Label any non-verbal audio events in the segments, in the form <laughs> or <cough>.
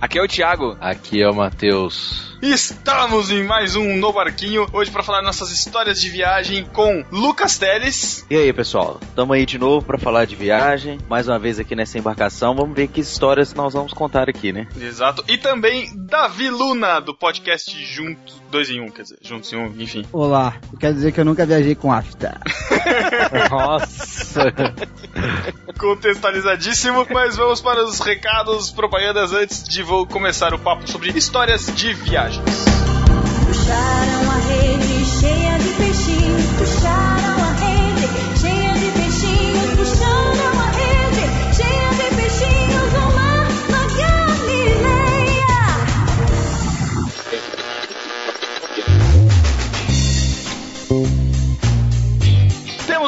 Aqui é o Pedro. Aqui é o Thiago. Aqui é o Matheus. Estamos em mais um No Barquinho, hoje para falar nossas histórias de viagem com Lucas Teles. E aí, pessoal? Tamo aí de novo para falar de viagem, mais uma vez aqui nessa embarcação. Vamos ver que histórias nós vamos contar aqui, né? Exato. E também Davi Luna, do podcast Juntos, dois em um, quer dizer, Juntos em um, enfim. Olá, quer dizer que eu nunca viajei com afta. <laughs> Nossa! Contextualizadíssimo, mas vamos para os recados, propagandas antes de vou começar o papo sobre histórias de viagem. Puxaram a rede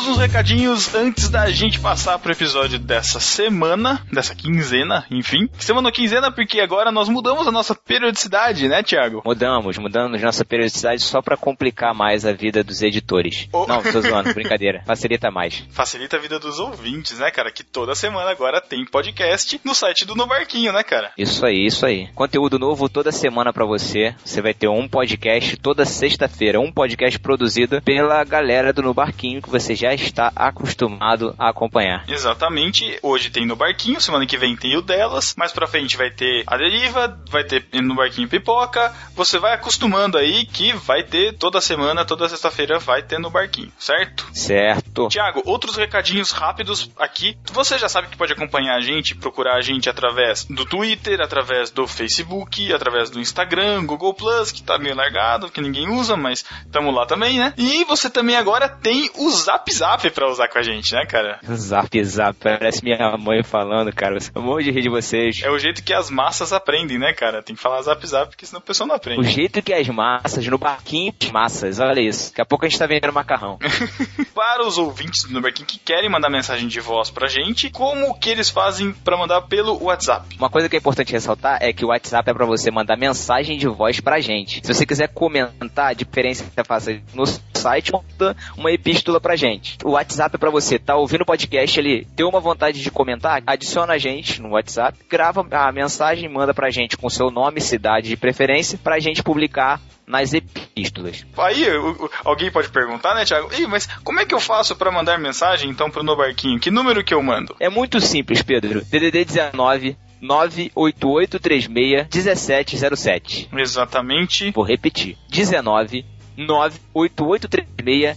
uns recadinhos antes da gente passar pro episódio dessa semana, dessa quinzena, enfim. Semana ou quinzena porque agora nós mudamos a nossa periodicidade, né, Thiago? Mudamos, mudamos nossa periodicidade só pra complicar mais a vida dos editores. Oh. Não, tô zoando, brincadeira. Facilita mais. Facilita a vida dos ouvintes, né, cara? Que toda semana agora tem podcast no site do No Barquinho, né, cara? Isso aí, isso aí. Conteúdo novo toda semana pra você. Você vai ter um podcast toda sexta-feira, um podcast produzido pela galera do No Barquinho que você já está acostumado a acompanhar. Exatamente. Hoje tem no barquinho, semana que vem tem o delas. Mais pra frente vai ter a deriva, vai ter no barquinho pipoca. Você vai acostumando aí que vai ter toda semana, toda sexta-feira vai ter no barquinho, certo? Certo. Tiago, outros recadinhos rápidos aqui. Você já sabe que pode acompanhar a gente, procurar a gente através do Twitter, através do Facebook, através do Instagram, Google Plus, que tá meio largado, que ninguém usa, mas tamo lá também, né? E você também agora tem o Zap Zap pra usar com a gente, né, cara? Zap, zap. Parece minha mãe falando, cara. Eu morro de rir de vocês. É o jeito que as massas aprendem, né, cara? Tem que falar Zap Zap, porque senão a pessoa não O aprende. jeito que as massas, no barquinho massas, olha isso. Daqui a pouco a gente tá vendendo macarrão. <laughs> Para os ouvintes do Nuberquim que querem mandar mensagem de voz pra gente, como que eles fazem pra mandar pelo WhatsApp? Uma coisa que é importante ressaltar é que o WhatsApp é pra você mandar mensagem de voz pra gente. Se você quiser comentar, a diferença que você faça no site, manda uma epístola pra gente. O WhatsApp é pra você tá ouvindo o podcast ali, ter uma vontade de comentar, adiciona a gente no WhatsApp, grava a mensagem, manda pra gente com seu nome, cidade de preferência, pra gente publicar nas epístolas. Aí o- o- alguém pode perguntar, né, Thiago? Ih, mas como é que eu faço pra mandar mensagem então pro No Barquinho? Que número que eu mando? É muito simples, Pedro. DDD 19 98836 1707. Exatamente. Vou repetir. 19 98836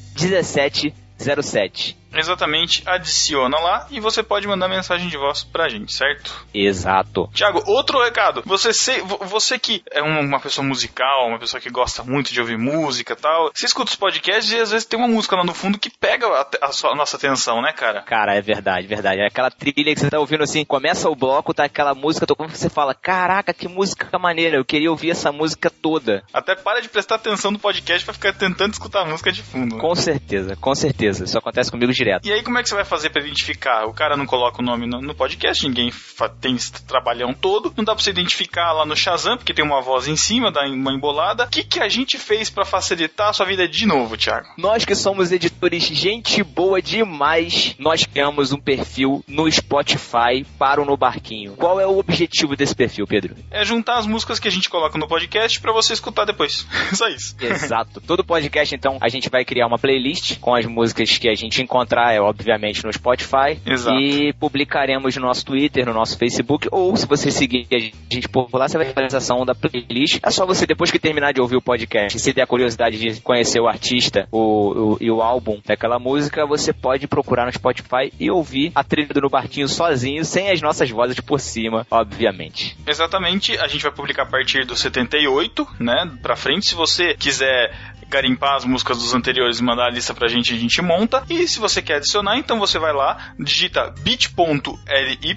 1707. Exatamente, adiciona lá e você pode mandar mensagem de voz pra gente, certo? Exato. Tiago, outro recado. Você, se- vo- você que é um- uma pessoa musical, uma pessoa que gosta muito de ouvir música e tal, você escuta os podcasts e às vezes tem uma música lá no fundo que pega a, a sua- a nossa atenção, né, cara? Cara, é verdade, verdade. É aquela trilha que você tá ouvindo assim, começa o bloco, tá aquela música tocando, você fala, caraca, que música maneira, eu queria ouvir essa música toda. Até para de prestar atenção no podcast pra ficar tentando escutar a música de fundo. Com certeza, com certeza. Isso acontece comigo direto. E aí, como é que você vai fazer pra identificar? O cara não coloca o nome no, no podcast, ninguém tem esse trabalhão todo. Não dá pra você identificar lá no Shazam, porque tem uma voz em cima, dá uma embolada. O que, que a gente fez pra facilitar a sua vida de novo, Thiago? Nós que somos editores gente boa demais, nós criamos um perfil no Spotify para o No Barquinho. Qual é o objetivo desse perfil, Pedro? É juntar as músicas que a gente coloca no podcast pra você escutar depois. <laughs> Só isso. Exato. Todo podcast, então, a gente vai criar uma playlist com as músicas que a gente encontrar, é obviamente, no Spotify. Exato. E publicaremos no nosso Twitter, no nosso Facebook, ou se você seguir a gente por lá, você vai ter a atualização da playlist. É só você, depois que terminar de ouvir o podcast, se der a curiosidade de conhecer o artista o, o- e o álbum daquela música, você pode procurar no Spotify e ouvir a trilha do No Barquinho sozinho, sem as nossas vozes por cima, obviamente. Exatamente, a gente vai publicar a partir do 78, né, pra frente. Se você quiser garimpar as músicas dos anteriores e mandar a lista pra gente, a gente monta. E se você quer adicionar, então você vai lá, digita bit.ly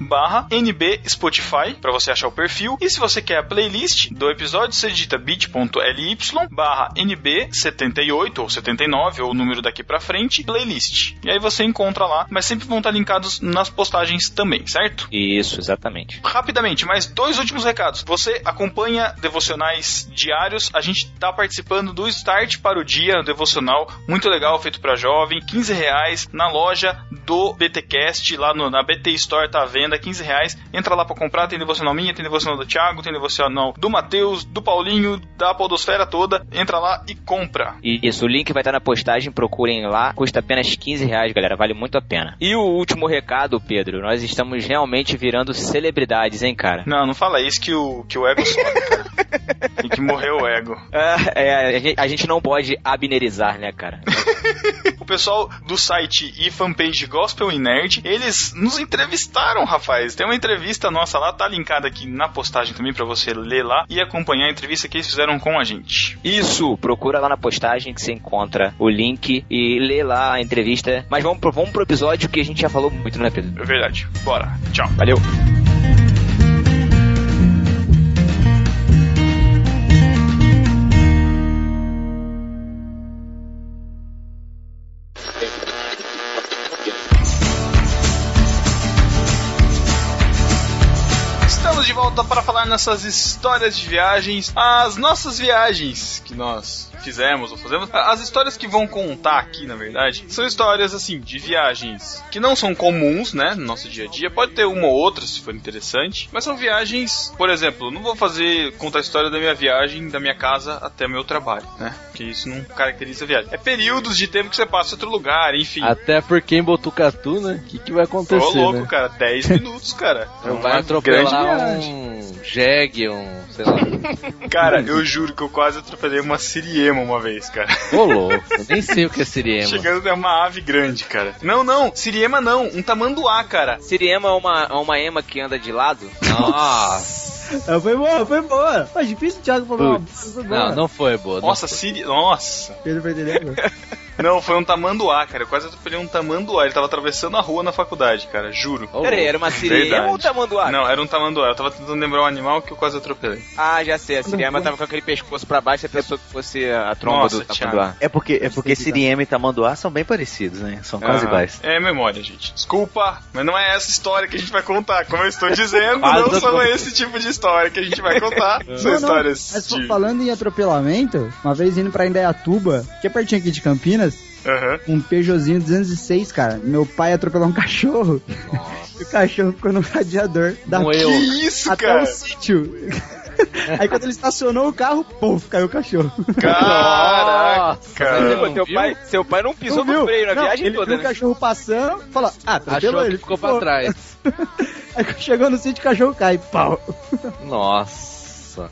barra NB Spotify pra você achar o perfil. E se você quer a playlist do episódio, você digita bit.ly barra NB78 ou 79 ou o número daqui pra frente, playlist. E aí você encontra lá, mas sempre vão estar linkados nas postagens também, certo? Isso, exatamente. Rapidamente, mais dois últimos recados. Você acompanha devocionais diários, a gente tá participando dos Start para o Dia, devocional muito legal, feito para jovem, 15 reais na loja do BTcast, lá no- na BT Store tá à venda, 15 reais. Entra lá para comprar, tem devocional minha, tem devocional do Thiago, tem devocional do Matheus, do Paulinho, da podosfera toda. Entra lá e compra. Isso, o link vai estar na postagem, procurem lá. Custa apenas 15 reais, galera, vale muito a pena. E o último recado, Pedro, nós estamos realmente virando celebridades, hein, cara? Não, não fala isso que o, que o ego sobe, cara. <laughs> Tem que morrer o ego. É, é, a, gente, a gente não pode abnerizar, né, cara? <laughs> O pessoal do site e fanpage Gospel e Nerd, eles nos entrevistaram, rapaz. Tem uma entrevista nossa lá, tá linkada aqui na postagem também pra você ler lá e acompanhar a entrevista que eles fizeram com a gente. Isso, procura lá na postagem que você encontra o link e lê lá a entrevista. Mas vamos pro, vamos pro episódio que a gente já falou muito, né, Pedro? É verdade. Bora. Tchau. Valeu. Volta para falar nessas histórias de viagens, as nossas viagens que nós fizemos ou fazemos. As histórias que vão contar aqui, na verdade, são histórias assim de viagens que não são comuns, né, no nosso dia a dia. Pode ter uma ou outra se for interessante, mas são viagens, por exemplo, não vou fazer contar a história da minha viagem da minha casa até meu trabalho, né? Porque isso não caracteriza a viagem. É períodos de tempo que você passa em outro lugar, enfim. Até porque em Botucatu, né? O que, que vai Ô, acontecer, louco, né? cara, 10 minutos, cara. É vai atropelar um jegue, um, sei lá. <laughs> Cara, eu juro que eu quase atropelei uma siriema uma vez, cara. Ô louco, eu nem sei o que é siriema. Chegando é uma ave grande, cara. Não, não, siriema não, um tamanduá, cara. Siriema é uma, é uma ema que anda de lado? Nossa! Ah, foi boa, foi boa. Foi difícil o Thiago falar uma boa. Não, não foi boa. não Nossa, foi. siri... Nossa. Pedro foi entendendo? <laughs> Não, foi um tamanduá, cara. Eu quase atropelei um tamanduá. Ele tava atravessando a rua na faculdade, cara, juro. Ô, Peraí, era uma siriema ou tamanduá? Não, era um tamanduá. Eu tava tentando lembrar um animal que eu quase atropelei. Ah, já sei, a siriema tava com aquele pescoço pra baixo e a pessoa que fosse a tromba Nossa, do Thiago. tamanduá. É porque, é porque Siriema e Tamanduá são bem parecidos, né? São quase Ah, iguais. É memória, gente. Desculpa, mas não é essa história que a gente vai contar. Como eu estou dizendo, Quase <laughs> não são atropelei. esse tipo de história que a gente vai contar. <laughs> São Não, não, histórias Mas de... falando em atropelamento, uma vez indo pra Indaiatuba, que é pertinho aqui de Campinas, Aham. um Peugeotzinho 206, cara. Meu pai atropelou um cachorro. E <laughs> o cachorro ficou no radiador da Que isso, até cara? o sítio. <laughs> Aí quando ele estacionou o carro, puf, caiu o cachorro. Caraca, Nossa, Não teu, pai, seu pai não pisou Não no viu? freio na Não, viagem ele toda, viu o né? cachorro passando, falou, ah, atropelou Achou ele. ficou pra trás. <laughs> Aí quando chegou no sítio, o cachorro cai, pau. Nossa.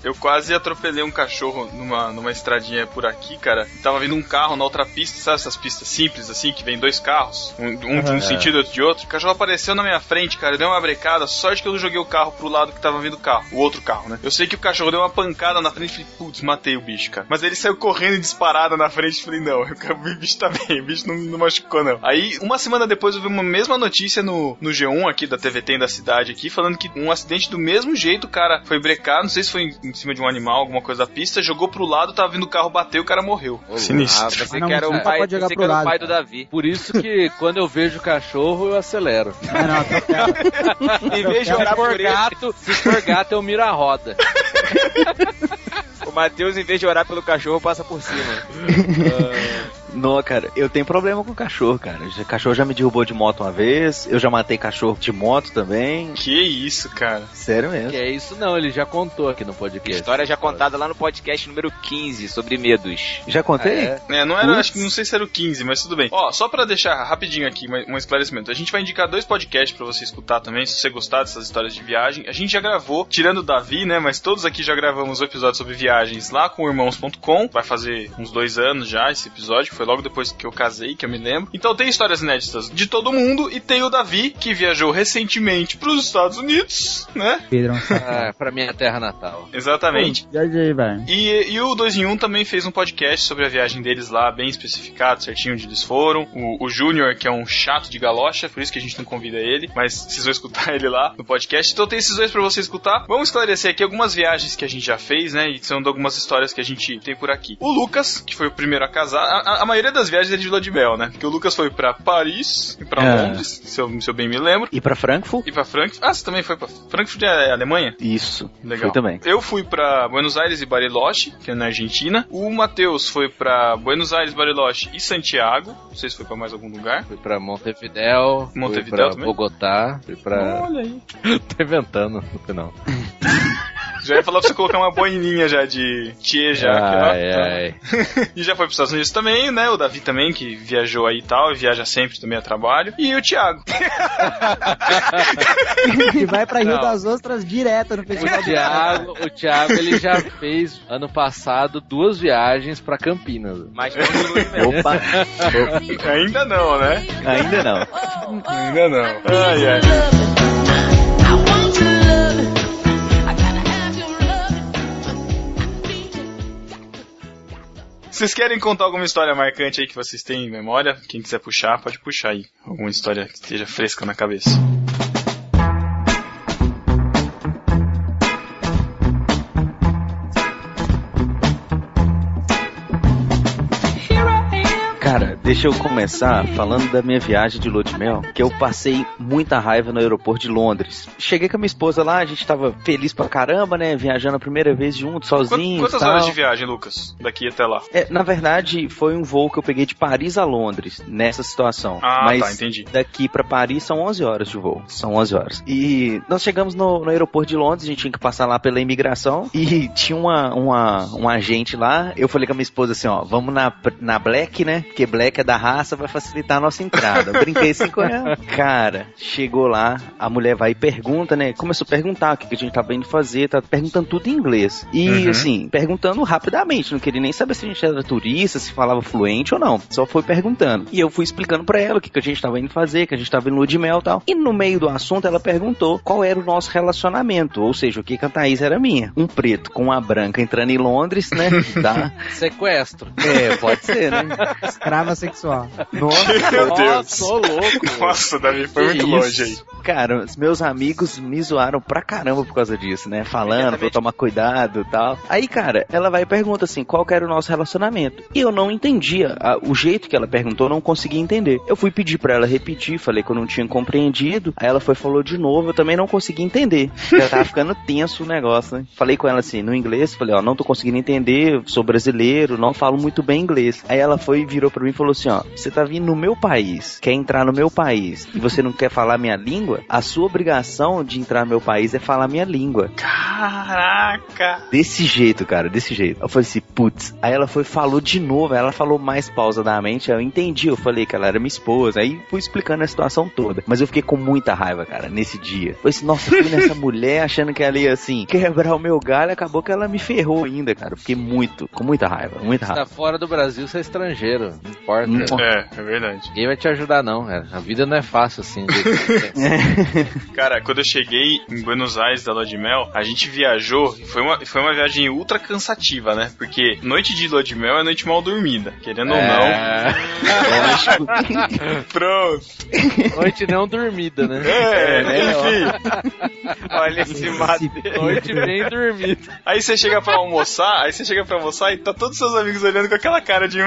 Eu quase atropelei um cachorro numa, numa estradinha por aqui, cara. Tava vindo um carro na outra pista, sabe essas pistas simples assim, que vem dois carros, um, um de um Aham. sentido e outro de outro. O cachorro apareceu na minha frente, cara. Eu dei uma brecada, sorte que eu não joguei o carro pro lado que tava vindo o carro, o outro carro, né? Eu sei que o cachorro deu uma pancada na frente e falei, putz, matei o bicho, cara. Mas ele saiu correndo e disparado na frente e falei, não, o bicho tá bem, o bicho não, não machucou, não. Aí, uma semana depois, eu vi uma mesma notícia no, no G1 aqui da TVT da cidade aqui, falando que um acidente do mesmo jeito, o cara foi brecar, não sei se foi em, cima de um animal, alguma coisa da pista, jogou pro lado, tava vindo o carro, bateu, o cara morreu. Sinistro. Ah, pensei não, que era você o pai, pode jogar pensei que pro era o lado, pai do. Davi. Por isso que quando eu vejo cachorro, eu acelero. Ah, não, atropela. <laughs> Em vez de orar por ele, gato, se for gato, eu miro a roda. <laughs> o Matheus, em vez de orar pelo cachorro, passa por cima. <laughs> Não, cara, eu tenho problema com cachorro, cara. Já- Cachorro já me derrubou de moto uma vez, eu já matei cachorro de moto também. Que isso, cara. Sério mesmo. Que é isso não, ele já contou aqui no A podcast. história já contada lá no podcast número 15, sobre medos. Já contei? É. É, não era, Putz. acho que não sei se era o 15, mas tudo bem. Ó, só pra deixar rapidinho aqui um esclarecimento. A gente vai indicar dois podcasts pra você escutar também, se você gostar dessas histórias de viagem. A gente já gravou, tirando o Davi, né, mas todos aqui já gravamos o episódio sobre viagens lá com o irmãos.com. Vai fazer uns dois anos já esse episódio, foi logo depois que eu casei, que eu me lembro. Então tem histórias inéditas de todo mundo e tem o Davi, que viajou recentemente pros Estados Unidos, né? Pedro, Ah, <laughs> pra minha terra natal. Exatamente. viajei, velho. E, e o 2 em 1 também fez um podcast sobre a viagem deles lá, bem especificado, certinho onde eles foram. O, o Júnior, que é um chato de galocha, por isso que a gente não convida ele, mas vocês vão escutar <laughs> ele lá no podcast. Então tem esses dois pra você escutar. Vamos esclarecer aqui algumas viagens que a gente já fez, né? E são de algumas histórias que a gente tem por aqui. O Lucas, que foi o primeiro a casar, a, a- maioria das viagens é de lua de mel, né? Porque o Lucas foi pra Paris e pra É. Londres, se eu, se eu bem me lembro. E pra Frankfurt? E pra Frankfurt. Ah, você também foi pra Frankfurt é Alemanha? Isso. Legal. Foi também. Eu fui pra Buenos Aires e Bariloche, que é na Argentina. O Matheus foi pra Buenos Aires, Bariloche e Santiago. Não sei se foi pra mais algum lugar. Fui pra Montevidéu, Montevidéu fui pra também? Bogotá, fui pra... Olha aí. <laughs> Tô inventando no final. <laughs> Já ia falar pra você colocar uma boininha já de tchê já. aqui, ó. Ai, ai. <laughs> E já foi pros Estados Unidos também, né? O Davi também, que viajou aí e tal, e viaja sempre também a trabalho. E o Thiago. <laughs> E vai pra Rio Não. das Ostras direto no O festival. do Thiago, o Thiago, ele já fez ano passado duas viagens pra Campinas. Mas mel. Opa, Ainda não, né? ainda não. Ainda não. Ai, ai. Vocês querem contar alguma história marcante aí que vocês têm em memória? Quem quiser puxar, pode puxar aí. Alguma história que esteja fresca na cabeça. Deixa eu começar falando da minha viagem de lua de mel, que eu passei muita raiva no aeroporto de Londres. Cheguei com a minha esposa lá, a gente tava feliz pra caramba, né? Viajando a primeira vez junto, sozinho. Quantas tal. horas de viagem, Lucas? Daqui até lá. É, na verdade, foi um voo que eu peguei de Paris a Londres, nessa situação. Ah, Mas tá, entendi. daqui pra Paris são 11 horas de voo. São 11 horas. E nós chegamos no, no aeroporto de Londres, a gente tinha que passar lá pela imigração. E tinha uma, uma, um agente lá. Eu falei com a minha esposa assim: ó, vamos na, na Black, né? Porque Black é da raça, vai facilitar a nossa entrada. Eu brinquei assim com ela. <laughs> Cara, chegou lá, a mulher vai e pergunta, né? Começou a perguntar o que, que a gente tava indo fazer, tá perguntando tudo em inglês. E Uhum. assim, perguntando rapidamente, não queria nem saber se a gente era turista, se falava fluente ou não. Só foi perguntando. E eu fui explicando pra ela o que, que a gente tava indo fazer, que a gente tava em lua de mel e tal. E no meio do assunto ela perguntou qual era o nosso relacionamento, ou seja, o que, que a Thaís era minha. Um preto com uma branca entrando em Londres, né? <laughs> Tá? Sequestro. É, pode ser, né? <laughs> Escrava sexual. <laughs> Nossa, Meu Deus. Nossa, ô louco. <laughs> Nossa, Davi, foi que muito longe aí. isso? Cara, os meus amigos me zoaram pra caramba por causa disso, né? Falando pra eu tomar cuidado e tal. Aí, cara, ela vai e pergunta assim, qual que era o nosso relacionamento? E eu não entendia. a- o jeito que ela perguntou, eu não conseguia entender. Eu fui pedir pra ela repetir, falei que eu não tinha compreendido. Aí ela foi e falou de novo, eu também não consegui entender. Já tava <laughs> ficando tenso o negócio, né? Falei com ela assim, no inglês, falei, ó, não tô conseguindo entender, sou brasileiro, não falo muito bem inglês. Aí ela foi e virou pra mim e falou assim, ó, você tá vindo no meu país, quer entrar no meu país, e você não quer falar minha língua, a sua obrigação de entrar no meu país é falar minha língua. Caraca! Desse jeito, cara, desse jeito. Eu falei assim, putz. Aí ela foi e falou de novo, ela falou mais pausadamente, eu entendi, eu falei que ela era minha esposa, aí fui explicando a situação toda. Mas eu fiquei com muita raiva, cara, nesse dia. Falei assim, nossa, eu fui nessa <laughs> mulher achando que ela ia, assim, quebrar o meu galho, acabou que ela me ferrou ainda, cara. Eu fiquei muito, com muita raiva, muita Você tá raiva. fora do Brasil, você é estrangeiro. Não importa. Hum. É, é verdade. Ninguém vai te ajudar, não, cara. A vida não é fácil assim. <laughs> Cara, quando eu cheguei em Buenos Aires da Lua de Mel, a gente viajou e foi uma, foi uma viagem ultra cansativa, né? Porque noite de Lua de Mel é noite mal dormida. Querendo ou não. É, <laughs> Pronto. Noite não dormida, né? É, É, enfim. Olha esse mato. Noite bem dormida. Aí você chega pra almoçar, aí você chega pra almoçar e tá todos seus amigos olhando com aquela cara de hum,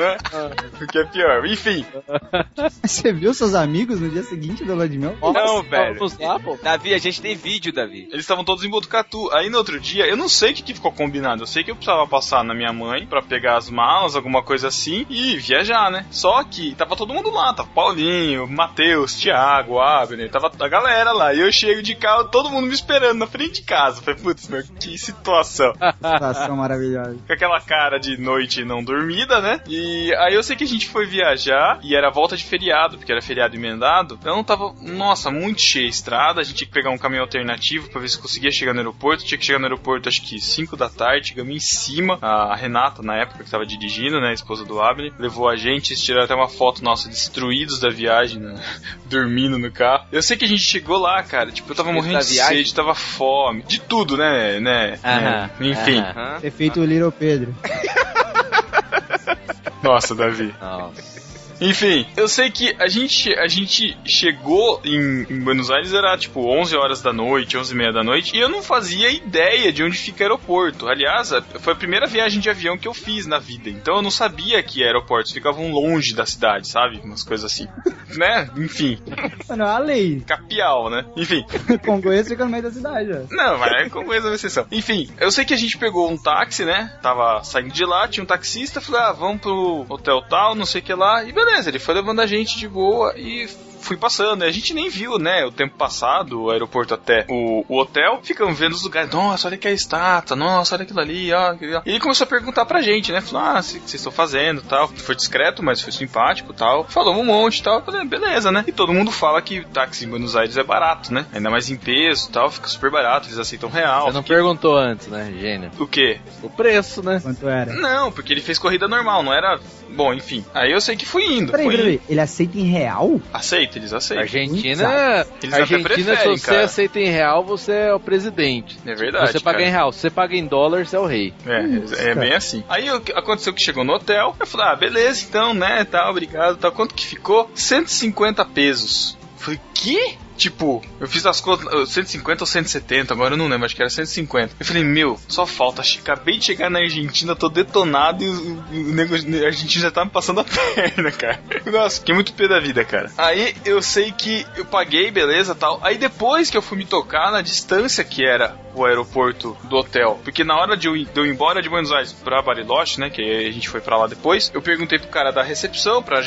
né? <laughs> O que é pior. Enfim, <laughs> Você viu seus amigos no dia seguinte de mel? Não, velho. Vamos lá, pô. Davi, a gente tem vídeo, Davi. eles estavam todos em Botucatu. Aí no outro dia, eu não sei o que, que ficou combinado. Eu sei que eu precisava passar na minha mãe pra pegar as malas, alguma coisa assim, e viajar, né? Só que tava todo mundo lá, tava Paulinho, Matheus, Thiago, Abner, tava a galera lá. E eu chego de carro, todo mundo me esperando na frente de casa. Falei, putz, meu, que situação. <laughs> Situação maravilhosa. com aquela cara de noite não dormida, né? E aí eu sei que a gente foi viajar e era volta de feriado, porque era feriado emendado. Então tava, nossa, muito cheia a estrada. A gente tinha que pegar um caminho alternativo pra ver se conseguia chegar no aeroporto. Tinha que chegar no aeroporto acho que 5 da tarde, chegamos em cima. A Renata, na época que tava dirigindo, né? A esposa do Abner, levou a gente. Eles tiraram até uma foto nossa destruídos da viagem, né? <laughs> dormindo no carro. Eu sei que a gente chegou lá, cara. Tipo, eu tava morrendo de viagem? sede, tava fome. De tudo, né? né? Aham, É, Enfim. aham. Hã? Ter feito o Little Pedro. <laughs> Nossa, Davi. Nossa. Enfim, eu sei que a gente, a gente chegou em, em Buenos Aires, era tipo 11 horas da noite, 11 e meia da noite, e eu não fazia ideia de onde fica o aeroporto. Aliás, a- foi a primeira viagem de avião que eu fiz na vida, então eu não sabia que aeroportos ficavam longe da cidade, sabe? Umas coisas assim. <laughs> né? Enfim, Mano, a lei. capial, né? Enfim. <laughs> Congonhas fica no meio da cidade, ó. Não, mas é com coisa uma exceção. Enfim, eu sei que a gente pegou um táxi, né? Tava saindo de lá, tinha um taxista, falei, ah, vamos pro hotel tal, não sei o que lá. E beleza, ele foi levando a gente de boa e fui passando. E a gente nem viu, né, o tempo passado, o aeroporto até o, o hotel. Ficamos vendo os lugares. Nossa, olha que é a estátua. Nossa, olha aquilo ali, ó. aquilo ali. E ele começou a perguntar pra gente, né? Falou, ah, o que vocês estão fazendo tal. Foi discreto, mas foi simpático tal. Falou um monte e tal. Falei, beleza, né? E todo mundo fala que táxi em Buenos Aires é barato, né? Ainda mais em peso e tal, fica super barato, eles aceitam real. Você não perguntou antes, né, gênio? O quê? O preço, né? Quanto era? Não, porque ele fez corrida normal, não era. Bom, enfim. Aí eu sei que fui indo. Peraí, fui peraí, indo. peraí. Ele aceita em real? Aceita, eles aceitam. Argentina, Eles Argentina, se você cara. aceita em real, você é o presidente. É verdade. você paga cara. em real. Se você paga em dólar, você é o rei. É, é bem assim. Aí aconteceu que chegou no hotel, eu falei, ah, beleza, então, né, tal, obrigado, tal. Quanto que ficou? 150 pesos. Eu Falei, que? Tipo, eu fiz as contas, uh, 150 ou 170, agora eu não lembro, acho que era 150. Eu falei, meu, só falta, acabei de chegar na Argentina, tô detonado e o, o nego, a Argentina já tá me passando a <laughs> perna, cara. Nossa, fiquei muito pé da vida, cara. Aí eu sei que eu paguei, beleza, tal. Aí depois que eu fui me tocar na distância que era o aeroporto do hotel, porque na hora de eu, ir- de eu ir embora de Buenos Aires pra Bariloche, né, que a gente foi pra lá depois, eu perguntei pro cara da recepção pra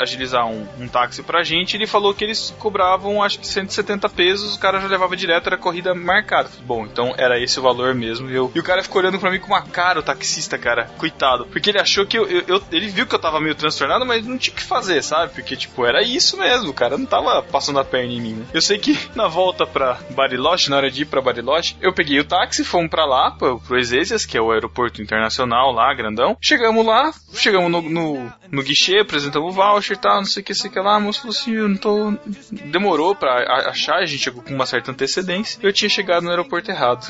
agilizar um, um táxi pra gente, ele falou que eles cobravam, acho que 170 pesos, o cara já levava direto, era corrida marcada. Bom, então era esse o valor mesmo. E, eu, e o cara ficou olhando pra mim com uma cara, o taxista, cara, coitado, porque ele achou que eu, eu- eu- ele viu que eu tava meio transtornado, mas não tinha o que fazer, sabe? Porque, tipo, era isso mesmo, o cara não tava passando a perna em mim, né? Eu sei que <laughs> na volta pra Bariloche, na hora de ir pra Bariloche, eu peguei o táxi, fomos pra lá, pro, pro Ezeias, que é o aeroporto internacional lá, grandão. Chegamos lá, chegamos no, no, no guichê, apresentamos o voucher e tal, não sei o que, sei que lá. A moça falou assim: eu não tô. Demorou pra achar, a gente chegou com uma certa antecedência. Eu tinha chegado no aeroporto errado.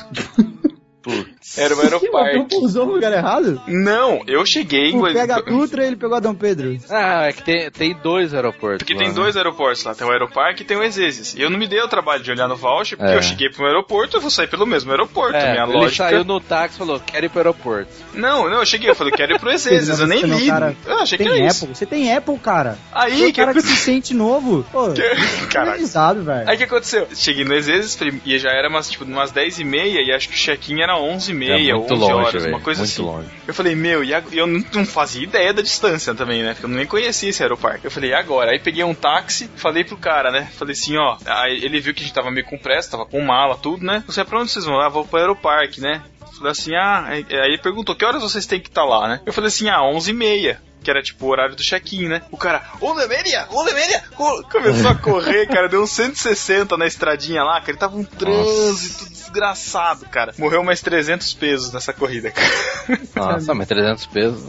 Era o Que aeroparque. usou no lugar errado? Não, eu cheguei em O pega a Dutra e ele pegou a Dom Pedro. Ah, é que tem, tem dois aeroportos. Porque lá, tem né? dois aeroportos lá, tem o Aeroparque e tem o Exesis. E eu não me dei o trabalho de olhar no voucher, porque É. eu cheguei pro aeroporto, eu vou sair pelo mesmo aeroporto. É, minha ele lógica. saiu no táxi e falou, quero ir pro aeroporto. Não, não, eu cheguei, eu falei, quero ir pro <laughs> Exesis, eu nem Você li. cara, Eu achei que tem era Apple? isso. Você tem Apple, cara. Aí, Você é o que cara que se sente novo. Pô, <laughs> Caraca. organizado, velho. Aí o que aconteceu? Cheguei no Exesis falei, e já era umas, tipo, umas 10 e meia e acho que o check-in era 11 e meia, é 11 muito longe, horas, velho. uma coisa muito assim. longe. Eu falei, meu, e eu não, fazia ideia da distância também, né? Porque eu nem conhecia esse aeroparque. Eu falei, e agora? Aí peguei um táxi, falei pro cara, né? Falei assim, ó. Aí ele viu que a gente tava meio com pressa, tava com mala, tudo, né? Você, pra onde vocês vão? Ah, vou pro aeroparque, né? Falei assim, ah. Aí ele perguntou, que horas vocês têm que estar lá, né? Eu falei assim, ah, 11 e meia. Que era tipo o horário do check-in, né? O cara, ô Lemeria, ô Lemeria! ô", Começou a correr, cara, deu uns 160 na estradinha lá, cara. Ele tava um trânsito desgraçado, cara. Morreu mais 300 pesos nessa corrida, cara. Nossa, mas 300 pesos...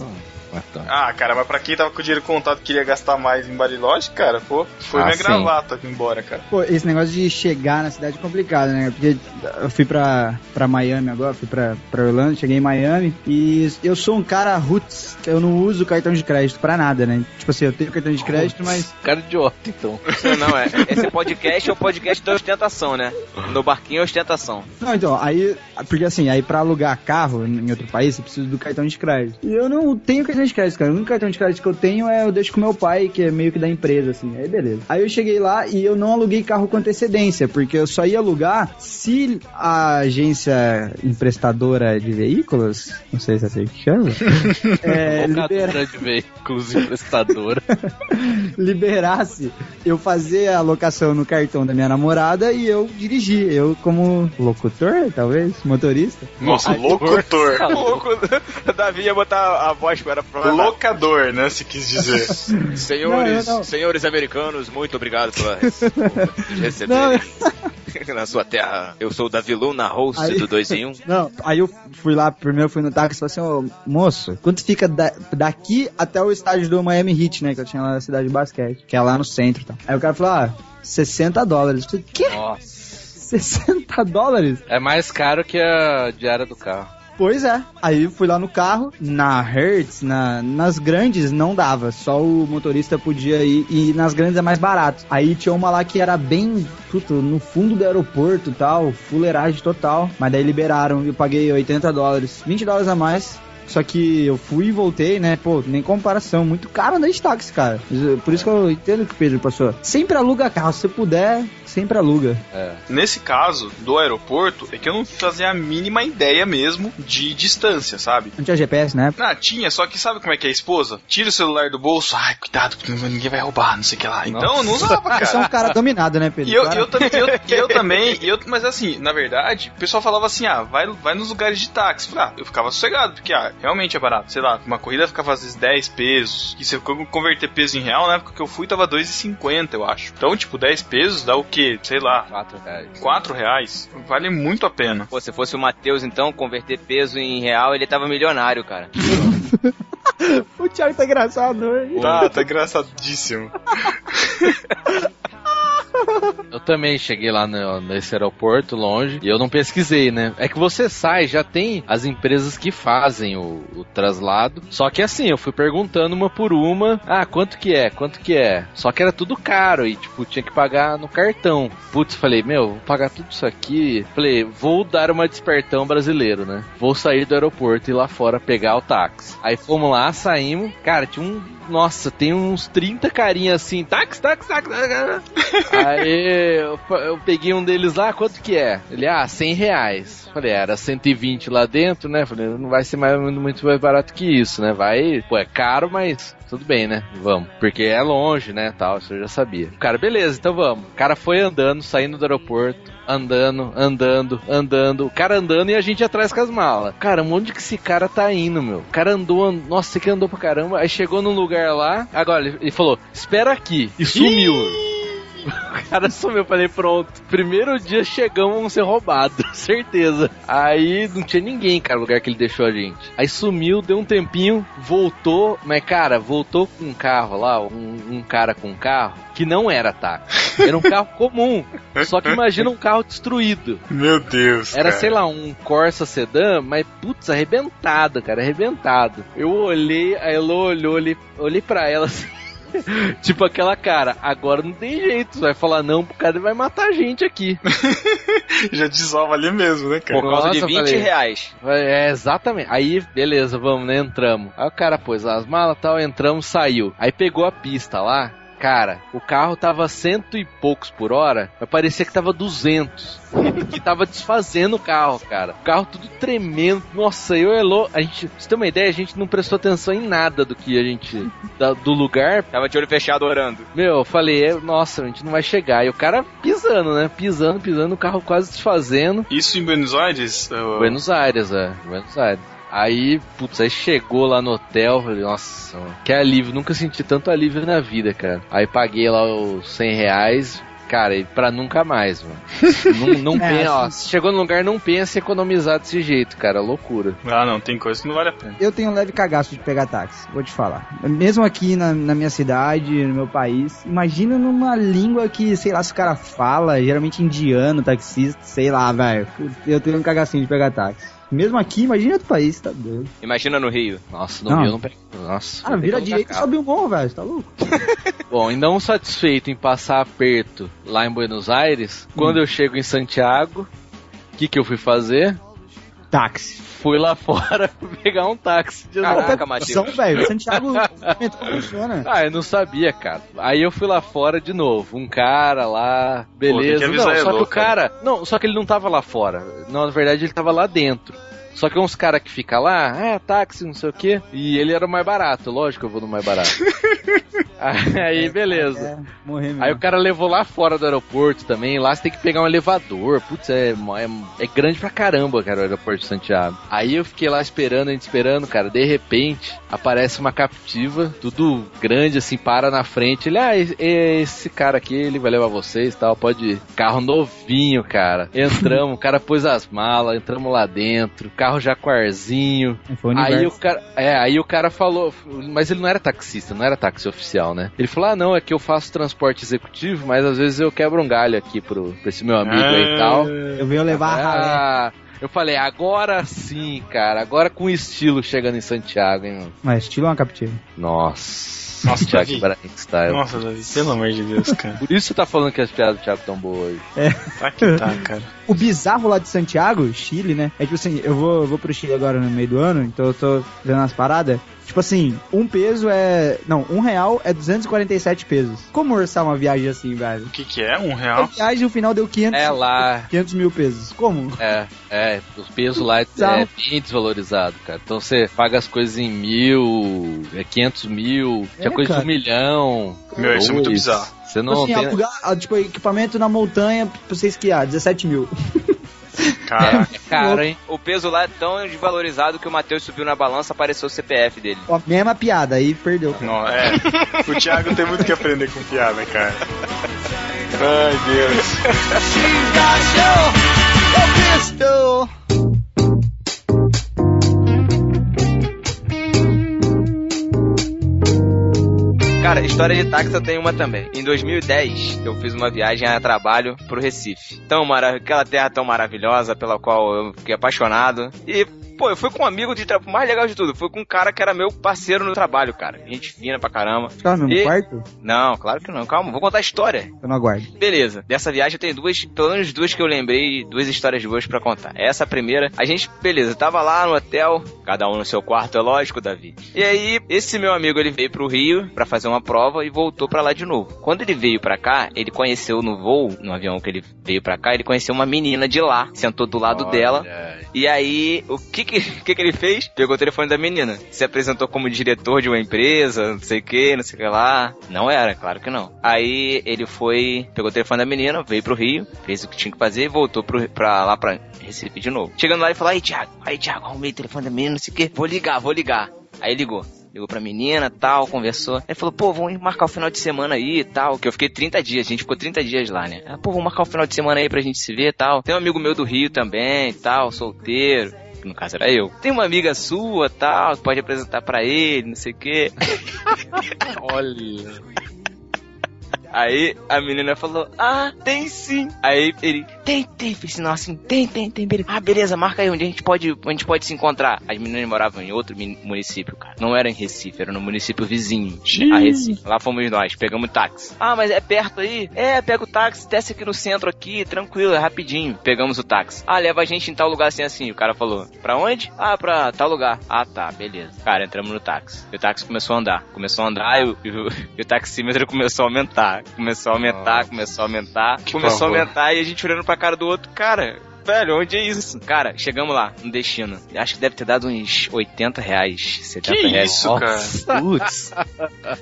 é tanto. Ah, cara, mas pra quem tava com o dinheiro contado e queria gastar mais em Bariloche, cara, pô, foi Ah, minha sim. gravata embora, cara. Pô, esse negócio de chegar na cidade é complicado, né? Porque eu fui pra, pra Miami agora, fui pra, pra Orlando, cheguei em Miami e eu sou um cara roots, eu não uso cartão de crédito pra nada, né? Tipo assim, eu tenho cartão de crédito, mas Cara idiota, então. Não, não, é. Esse podcast é o podcast da ostentação, né? No barquinho é ostentação. Não, então, aí, porque assim, aí pra alugar carro em outro país, você precisa do cartão de crédito. E eu não tenho cartão de crédito, cara. O único cartão de crédito que eu tenho é eu deixo com meu pai, que é meio que da empresa, assim. Aí beleza. Aí eu cheguei lá e eu não aluguei carro com antecedência, porque eu só ia alugar se a agência emprestadora de veículos, não sei se é assim que chama, <laughs> é, libera- Locadora de veículos emprestadora. <laughs> liberasse eu fazer a locação no cartão da minha namorada e eu dirigir. Eu como locutor, talvez, motorista. Nossa, Aí, locutor. Louco. Davi ia botar a voz para pra Locador, né, se quis dizer. <laughs> Senhores, Não, não, senhores americanos, muito obrigado pela <laughs> de receber <laughs> na sua terra. Eu sou o Davi Luna, host Aí- do 2 em 1. Não, aí eu fui lá, primeiro fui no táxi e falei assim, ô, moço, quanto fica da- daqui até o estádio do Miami Heat, né, que eu tinha lá na cidade de basquete, que é lá no centro e tal. Aí o cara falou, ah, 60 dólares. Eu falei, quê? Nossa. 60 dólares? É mais caro que a diária do carro. Pois é. Aí fui lá no carro, na Hertz, na, nas grandes não dava, só o motorista podia ir, e nas grandes é mais barato. Aí tinha uma lá que era bem, puto, no fundo do aeroporto e tal, fuleiragem total, mas daí liberaram, eu paguei 80 dólares, 20 dólares a mais, só que eu fui e voltei, né? Pô, nem comparação. Muito caro andar de táxi, cara. Por isso que eu entendo que o Pedro passou. Sempre aluga carro. Se puder, sempre aluga. É. Nesse caso do aeroporto, é que eu não fazia a mínima ideia mesmo de distância, sabe? Não tinha GPS, né? Ah, tinha, só que sabe como é que é a esposa? Tira o celular do bolso, ai, cuidado, porque ninguém vai roubar, não sei o que lá. Então eu não usava, <laughs> Você é um cara. cara dominado, né, Pedro? E eu, Cara- eu, também, eu, eu <laughs> também, eu, mas assim, na verdade, o pessoal falava assim, ah, vai, vai nos lugares de táxi. Ah, eu ficava sossegado, porque, ah, realmente é barato. Sei lá, uma corrida ficava às vezes 10 pesos. E se eu converter peso em real, na época que eu fui, tava 2,50, eu acho. Então, tipo, 10 pesos dá o quê? Sei lá, 4 reais. 4 reais. Vale muito a pena. Pô, se fosse o Matheus, então, converter peso em real, ele tava milionário, cara. <laughs> O Thiago tá engraçado hoje. Tá, tá engraçadíssimo. <laughs> <laughs> Eu também cheguei lá no- nesse aeroporto longe e eu não pesquisei, né? É que você sai, já tem as empresas que fazem o, o traslado. Só que assim, eu fui perguntando uma por uma. Ah, quanto que é? Quanto que é? Só que era tudo caro e, tipo, tinha que pagar no cartão. Putz, falei, meu, vou pagar tudo isso aqui. Falei, vou dar uma despertão brasileiro, né? Vou sair do aeroporto e ir lá fora pegar o táxi. Aí fomos lá, saímos. Cara, tinha um. Nossa, tem uns 30 carinhas assim, táxi, táxi, táxi. táxi. <laughs> Aí eu, eu peguei um deles lá, quanto que é? Ele, ah, 100 reais. Falei, era 120 lá dentro, né? Falei, não vai ser mais, muito mais barato que isso, né? Vai, pô, é caro, mas tudo bem, né? Vamos. Porque é longe, né? Tal, isso eu já sabia. O cara, beleza, então vamos. O cara foi andando, saindo do aeroporto, andando, andando, andando. O cara andando e a gente atrás com as malas. Cara, onde que esse cara tá indo, meu? O cara andou, and... nossa, esse que andou pra caramba. Aí chegou num lugar lá. Agora, ele- ele falou, espera aqui. E sumiu. <laughs> O cara sumiu, eu falei, pronto. Primeiro dia chegamos, vamos ser roubados, <laughs> certeza. Aí não tinha ninguém, cara, no lugar que ele deixou a gente. Aí sumiu, deu um tempinho, voltou, mas cara, voltou com um carro lá, um, um cara com um carro, que não era táxi. Era um carro comum. Só que imagina um carro destruído. Meu Deus. Era, cara. sei lá, um Corsa sedã, mas putz, arrebentado, cara, arrebentado. Eu olhei, a Elo olhou, olhei, olhei pra ela assim. <laughs> tipo aquela cara, agora não tem jeito, você vai falar não pro cara e vai matar a gente aqui. <laughs> Já desova ali mesmo, né, cara? Por causa Nossa, de 20 falei. reais. É, exatamente. Aí, beleza, vamos, né? Entramos. Aí o cara pôs as malas tal, entramos, saiu. Aí pegou a pista lá. Cara, o carro tava cento e poucos por hora, mas parecia que tava 200. <laughs> que tava desfazendo o carro, cara. O carro tudo tremendo. Nossa, eu e a Elo, a gente, pra você ter uma ideia, a gente não prestou atenção em nada do que a gente, da- do lugar. Tava de olho fechado orando. Meu, eu falei, é, nossa, a gente não vai chegar. E o cara pisando, né? Pisando, pisando, o carro quase desfazendo. Isso em Buenos Aires? Buenos Aires, é. Buenos Aires. Aí, putz, aí chegou lá no hotel, falei, nossa, mano, que alívio, nunca senti tanto alívio na vida, cara. Aí paguei lá os 100 reais, cara, e pra nunca mais, mano. <laughs> não não É, pensa, ó, assim- chegou no lugar, não pensa em economizar desse jeito, cara, loucura. Ah, não, tem coisa que não vale a pena. Eu tenho um leve cagaço de pegar táxi, vou te falar. Mesmo aqui na, na minha cidade, no meu país, imagina numa língua que, sei lá, se o cara fala, geralmente indiano, taxista, sei lá, velho. Eu tenho um cagacinho de pegar táxi. Mesmo aqui, imagina outro país, tá doido. Imagina no Rio. Nossa, no Não. Rio não pego. Nossa. Ah, vira pego direita e sobe o morro, velho, você tá louco? <laughs> Bom, e não satisfeito em passar aperto lá em Buenos Aires, quando Hum. eu chego em Santiago, o que que eu fui fazer? Táxi. Fui lá fora <laughs> pegar um táxi de novo. Caraca, Matheus. São, velho, Santiago, o funciona. <laughs> Ah, eu não sabia, cara. Aí eu fui lá fora de novo. Um cara lá, beleza. Pô, não, só ele, que o cara. cara. Não, só que ele não tava lá fora. Não, na verdade ele tava lá dentro. Só que uns caras que fica lá, é, táxi, não sei o quê. E ele era o mais barato, lógico que eu vou no mais barato. <laughs> Aí, beleza. É, morrer mesmo. Aí o cara levou lá fora do aeroporto também. Lá você tem que pegar um elevador. Putz, é, é, é grande pra caramba, cara, o aeroporto de Santiago. Aí eu fiquei lá esperando, a gente esperando, cara. De repente, aparece uma captiva, tudo grande, assim, para na frente. Ele, ah, esse cara aqui, ele vai levar vocês e tal. Pode ir. Carro novinho, cara. Entramos, o cara pôs as malas, entramos lá dentro. Carro jaguarzinho. Foi o Aí o cara, é, aí o cara falou, mas ele não era taxista, não era táxi oficial, né? Ele falou: "Ah, não, é que eu faço transporte executivo, mas às vezes eu quebro um galho aqui pro pra esse meu amigo aí e tal". Eu venho levar a ralé. Ah, Eu falei, agora sim, cara. Agora com estilo chegando em Santiago, hein, mano. Mas estilo é uma captiva. Nossa. Nossa, Thiago Davi. Brain Style. Nossa, Davi, pelo amor de Deus, cara. Por isso você tá falando que as piadas do Thiago tão boas hoje. Tá que tá, <laughs> cara. O bizarro lá de Santiago, Chile, né? É tipo assim, eu vou, eu vou pro Chile agora no meio do ano, então eu tô vendo umas paradas. Tipo assim, um peso é. Não, um real é 247 pesos. Como orçar uma viagem assim, velho? O que que é? Um A real? viagem no final deu 500, É lá. 500 mil pesos. Como? É, é, os pesos lá é Bizarro. bem desvalorizado, cara. Então você paga as coisas em mil, é 500 mil, É, tinha coisa cara. de um milhão. Meu, isso é muito bizarro. Você Tipo não assim, tem. alugar, ah, tipo, equipamento na montanha pra você esquiar, 17 mil. <laughs> Cara, É caro, hein? O peso lá é tão desvalorizado que o Matheus subiu na balança, apareceu o CPF dele. Ó, mesma piada, aí perdeu. não, é. O Thiago tem muito que aprender com piada, cara. Ai, Deus. Cara, história de táxi eu tenho uma também. Em 2010, eu fiz uma viagem a trabalho pro Recife. Tão marav aquela terra tão maravilhosa pela qual eu fiquei apaixonado. E, pô, eu fui com um amigo de trabalho. Mais legal de tudo, fui com um cara que era meu parceiro no trabalho, cara. Gente fina pra caramba. Ficava no mesmo E- quarto? Não, claro que não. Calma, vou contar a história. Eu não aguardo. Beleza, dessa viagem eu tenho duas, pelo menos duas que eu lembrei, duas histórias boas pra contar. Essa primeira, a gente, beleza, tava lá no hotel, cada um no seu quarto, é lógico, Davi. E aí, esse meu amigo, ele veio pro Rio pra fazer uma prova e voltou pra lá de novo. Quando ele veio pra cá, ele conheceu no voo, no avião que ele veio pra cá, ele conheceu uma menina de lá, sentou do lado dela. Olha, E aí, o que que, <laughs> que que ele fez? Pegou o telefone da menina. Se apresentou como diretor de uma empresa, não sei o que, não sei o que lá. Não era, claro que não. Aí ele foi, pegou o telefone da menina, veio pro Rio, fez o que tinha que fazer e voltou pro, pra lá pra Recife de novo. Chegando lá, ele falou, aí Thiago, aí Thiago, arrumei o telefone da menina, não sei o que, vou ligar, vou ligar. Aí ligou. Ligou pra menina, tal, conversou. Ele falou, pô, vamos marcar o final de semana aí e tal. Que eu fiquei 30 dias, a gente ficou 30 dias lá, né? Ela, pô, vamos marcar o final de semana aí pra gente se ver e tal. Tem um amigo meu do Rio também, tal, solteiro. Que no caso era eu. Tem uma amiga sua, tal, pode apresentar pra ele, não sei o quê. <laughs> olha. Aí a menina falou, ah, tem sim. Aí ele, tem, tem, fez sinal assim, tem, tem, tem, beleza. Ah, beleza, marca aí onde a gente pode, onde a gente pode se encontrar. As meninas moravam em outro município, cara. Não era em Recife, era no município vizinho. A Recife. Lá fomos nós, pegamos táxi. Ah, mas é perto aí? É, pega o táxi, desce aqui no centro aqui, tranquilo, é rapidinho. Pegamos o táxi. Ah, leva a gente em tal lugar assim, assim. O cara falou, pra onde? Ah, pra tal lugar. Ah, tá, beleza. Cara, entramos no táxi. E o táxi começou a andar. Começou a andar e o, e o, <laughs> e o taxímetro começou a aumentar. Começou a aumentar, começou a aumentar. começou pavor. a aumentar e a gente olhando pra cara do outro. Cara, velho, onde é isso? Cara, chegamos lá, no destino. Acho que deve ter dado uns 80 reais, 70 Que reais. isso, cara? Putz.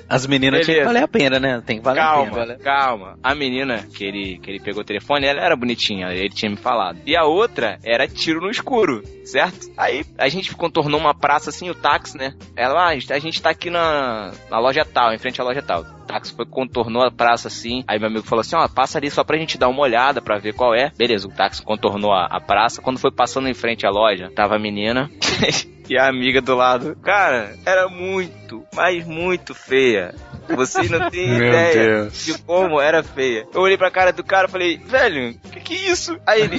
As meninas tinham que valer a pena, né? Tem que valer a Calma, pena. calma. A menina que ele, que ele pegou o telefone, ela era bonitinha, ele tinha me falado. E a outra era tiro no escuro, certo? Aí a gente contornou uma praça assim, o táxi, né? Ela, ah, a gente tá aqui na, na loja tal, em frente à loja tal. O táxi foi, contornou a praça assim. Aí meu amigo falou assim: ó, passa ali só pra gente dar uma olhada pra ver qual é. Beleza, o táxi contornou a, a praça. Quando foi passando em frente à loja, tava a menina. <laughs> E a amiga do lado, cara, era muito, mas muito feia. Vocês não têm <laughs> ideia Deus. de como era feia. Eu olhei pra cara do cara e falei, velho, que que é isso? Aí ele,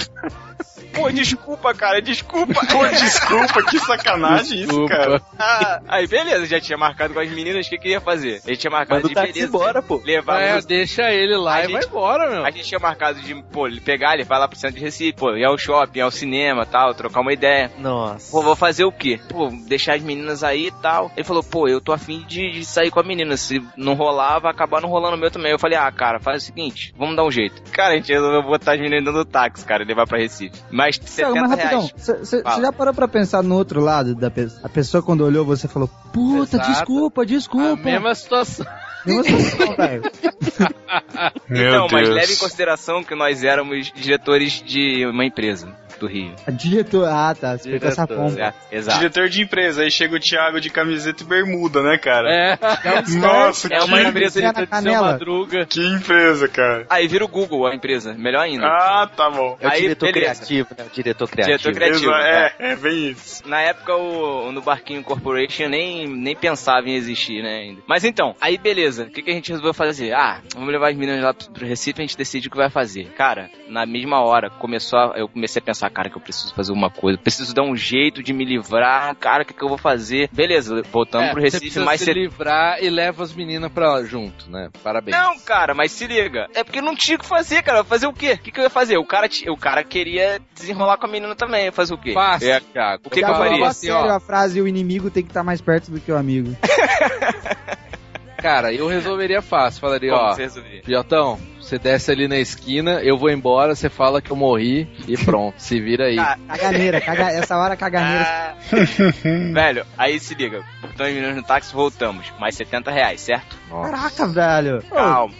pô, desculpa, cara, desculpa. <laughs> Pô, desculpa, que sacanagem isso, Desculpa. cara. Ah, aí beleza, já tinha marcado com as meninas, o que que ia fazer? Ele tinha marcado Manda o de beleza. embora, pô. Levar É, os- deixa ele lá A e gente- vai embora, meu. a gente tinha marcado de, pô, ele pegar, ele vai lá pro centro de Recife, pô, ir ao shopping, ir ao cinema tal, trocar uma ideia. Nossa. Pô, vou fazer o quê? Pô, deixar as meninas aí e tal. Ele falou, pô, eu tô afim de, de sair com a menina. Se não rolar, vai acabar não rolando o meu também. Eu falei, ah, cara, faz o seguinte, vamos dar um jeito. Cara, a gente resolveu botar as meninas dentro do táxi, cara, e levar pra Recife. Mais Thiago, 70 mas rapidão, reais. você já parou pra pensar no outro lado da pessoa? A pessoa quando olhou você falou, puta, Exato. desculpa, A desculpa. mesma situação. Mesma situação, velho. <laughs> Meu Não, mas leve em consideração que nós éramos diretores de uma empresa do Rio. A diretor, ah tá, você com essa Diretor, pompa. Exato. Exato. Diretor de empresa, aí chega o Thiago de camiseta e bermuda, né, cara? É. <laughs> Nossa, É uma que, empresa na de canela. madruga. que empresa, cara. Aí vira o Google a empresa, melhor ainda. Ah, tá bom. É o Aí, diretor beleza. criativo, né? O diretor criativo. Diretor criativo. Né? é, é bem isso. Na época, o, no Barquinho Corporation nem, nem pensava em existir, né? Ainda. Mas então, aí beleza. O que, que a gente resolveu fazer? Ah, vamos levar as meninas lá pro, pro Recife e a gente decide o que vai fazer. Cara, na mesma hora, começou a- eu comecei a pensar, cara, que eu preciso fazer uma coisa, preciso dar um jeito de me livrar, cara, o que, que eu vou fazer? Beleza, voltamos É, pro você Recife, precisa mais se livrar e leva as meninas pra lá junto, né? Parabéns. Não, cara, mas se liga. É porque não tinha o que fazer, cara. Fazer o quê? O que, que eu ia fazer? O cara, o cara queria desenrolar com a menina também. Ia fazer o quê? Fácil, É, Thiago. o que, que eu faria? assim, sério ó. a frase, o inimigo tem que estar mais perto do que o amigo. <laughs> <laughs> Cara, eu resolveria fácil. Falaria, Como ó, você? Piotão, você desce ali na esquina, eu vou embora, você fala que eu morri e pronto, se vira aí. Ah, Caganeira, caga... essa hora caganeira. Ah, <laughs> velho, aí se liga. Meninas no táxi, voltamos. Mais 70 reais, certo? Nossa. Caraca, velho. Calma,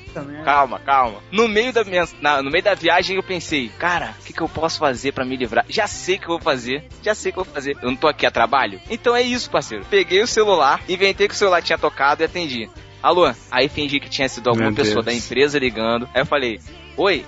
calma, calma. No meio da, minha, na- no meio da viagem eu pensei, cara, o que, que eu posso fazer pra me livrar? Já sei o que eu vou fazer, já sei o que eu vou fazer. Eu não tô aqui a trabalho? Então é isso, parceiro. Peguei o celular, inventei que o celular tinha tocado e atendi. Alô? Aí fingi que tinha sido alguma Meu pessoa Deus. da empresa ligando. Aí eu falei, oi,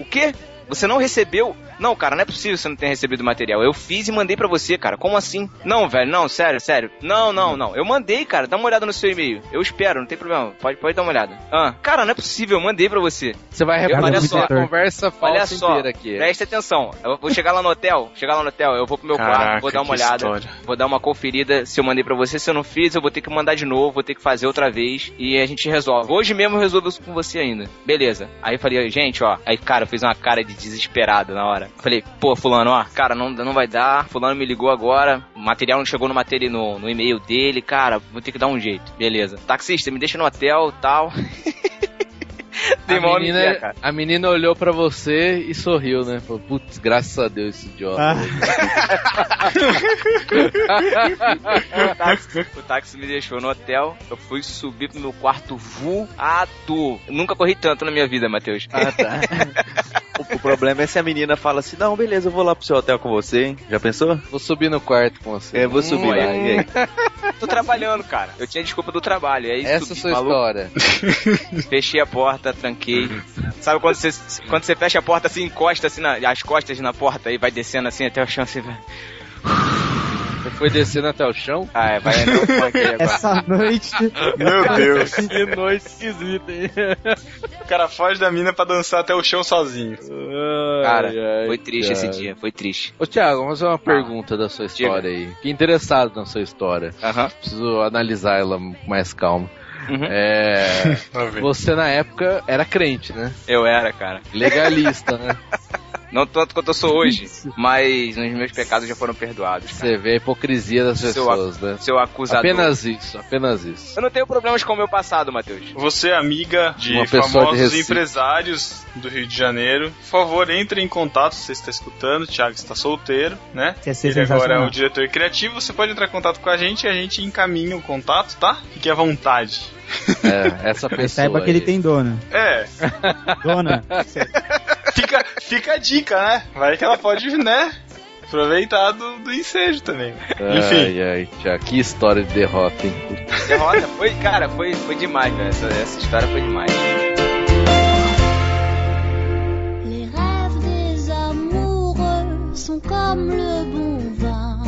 o quê? Você não recebeu? Não, cara, não é possível você não ter recebido o material. Eu fiz e mandei pra você, cara. Como assim? Não, velho, não, sério, sério. Não, não, não. Eu mandei, cara. Dá uma olhada no seu e-mail. Eu espero, não tem problema. Pode, pode dar uma olhada. Ah, cara, não é possível. Eu mandei pra você. Você vai olha reproduzir só. conversa Olha falsa só, inteira aqui. presta atenção. Eu vou chegar lá no hotel, chegar lá no hotel, eu vou pro meu quarto, Caraca, vou dar uma olhada, história. vou dar uma conferida se eu mandei pra você, se eu não fiz, eu vou ter que mandar de novo, vou ter que fazer outra vez e a gente resolve. Hoje mesmo eu resolvo isso com você ainda. Beleza. Aí eu falei, gente, ó, aí cara, eu fiz uma cara de desesperado na hora. Falei, pô, fulano, ó, cara, não, não vai dar, fulano me ligou agora, o material não chegou no, materi no, no e-mail dele, cara, vou ter que dar um jeito. Beleza. Taxista, me deixa no hotel, tal. <laughs> <laughs> Tem A menina, migué, cara. a menina olhou pra você e sorriu, né? Falou, putz, graças a Deus, esse idiota. Ah. o, táxi, o táxi me deixou no hotel. Eu fui subir pro meu quarto voado. Nunca corri tanto na minha vida, Matheus. Ah, tá. o, <laughs> o problema é se a menina fala assim, não, beleza, eu vou lá pro seu hotel com você, hein? Já pensou? Vou subir no quarto com você. É, vou subir Hum, lá. é. E aí? <laughs> Tô trabalhando, cara. Eu tinha desculpa do trabalho. Aí Essa é a sua maluco, história. Fechei a porta, tranquei. Sabe quando você, quando você fecha a porta assim, encosta assim na- as costas na porta e vai descendo assim até o chão, você vai. Você foi descendo até o chão? Ah, é, vai entrar o funk aí agora. Essa noite. Meu Deus. Que noite esquisita, hein? O cara foge da mina pra dançar até o chão sozinho. Cara, Ai, ai, foi triste esse cara. dia, foi triste. Ô, Thiago, vamos fazer uma pergunta da sua história aí. Fiquei interessado na sua história. Aham. Preciso analisar ela com mais calma. Uhum. É. <laughs> Você na época era crente, né? Eu era, cara. Legalista, né? <laughs> Não tanto quanto eu sou hoje, <laughs> mas os meus pecados já foram perdoados. Cara. Você vê a hipocrisia das Seu pessoas, né? Seu acusador. Apenas isso, apenas isso. Eu não tenho problemas com o meu passado, Matheus. Você é amiga de de famosos Recife. empresários do Rio de Janeiro. Por favor, entre em contato se você está escutando. O Thiago está solteiro, né? Ia ser Ele agora é o diretor criativo. Você pode entrar em contato com a gente e a gente encaminha o contato, tá? Fique à vontade. É, essa pessoa. Mas saiba que ele aí. tem dona. É, <laughs> Dona. fica, fica a dica, né? Vai que ela pode, né? Aproveitar do, do ensejo também. Enfim. Ai, ai, Thiago, que história de derrota, hein? Derrota, foi, cara, foi, foi demais. Essa, essa história foi demais. Les rêves des amoureux sont comme le bon vin.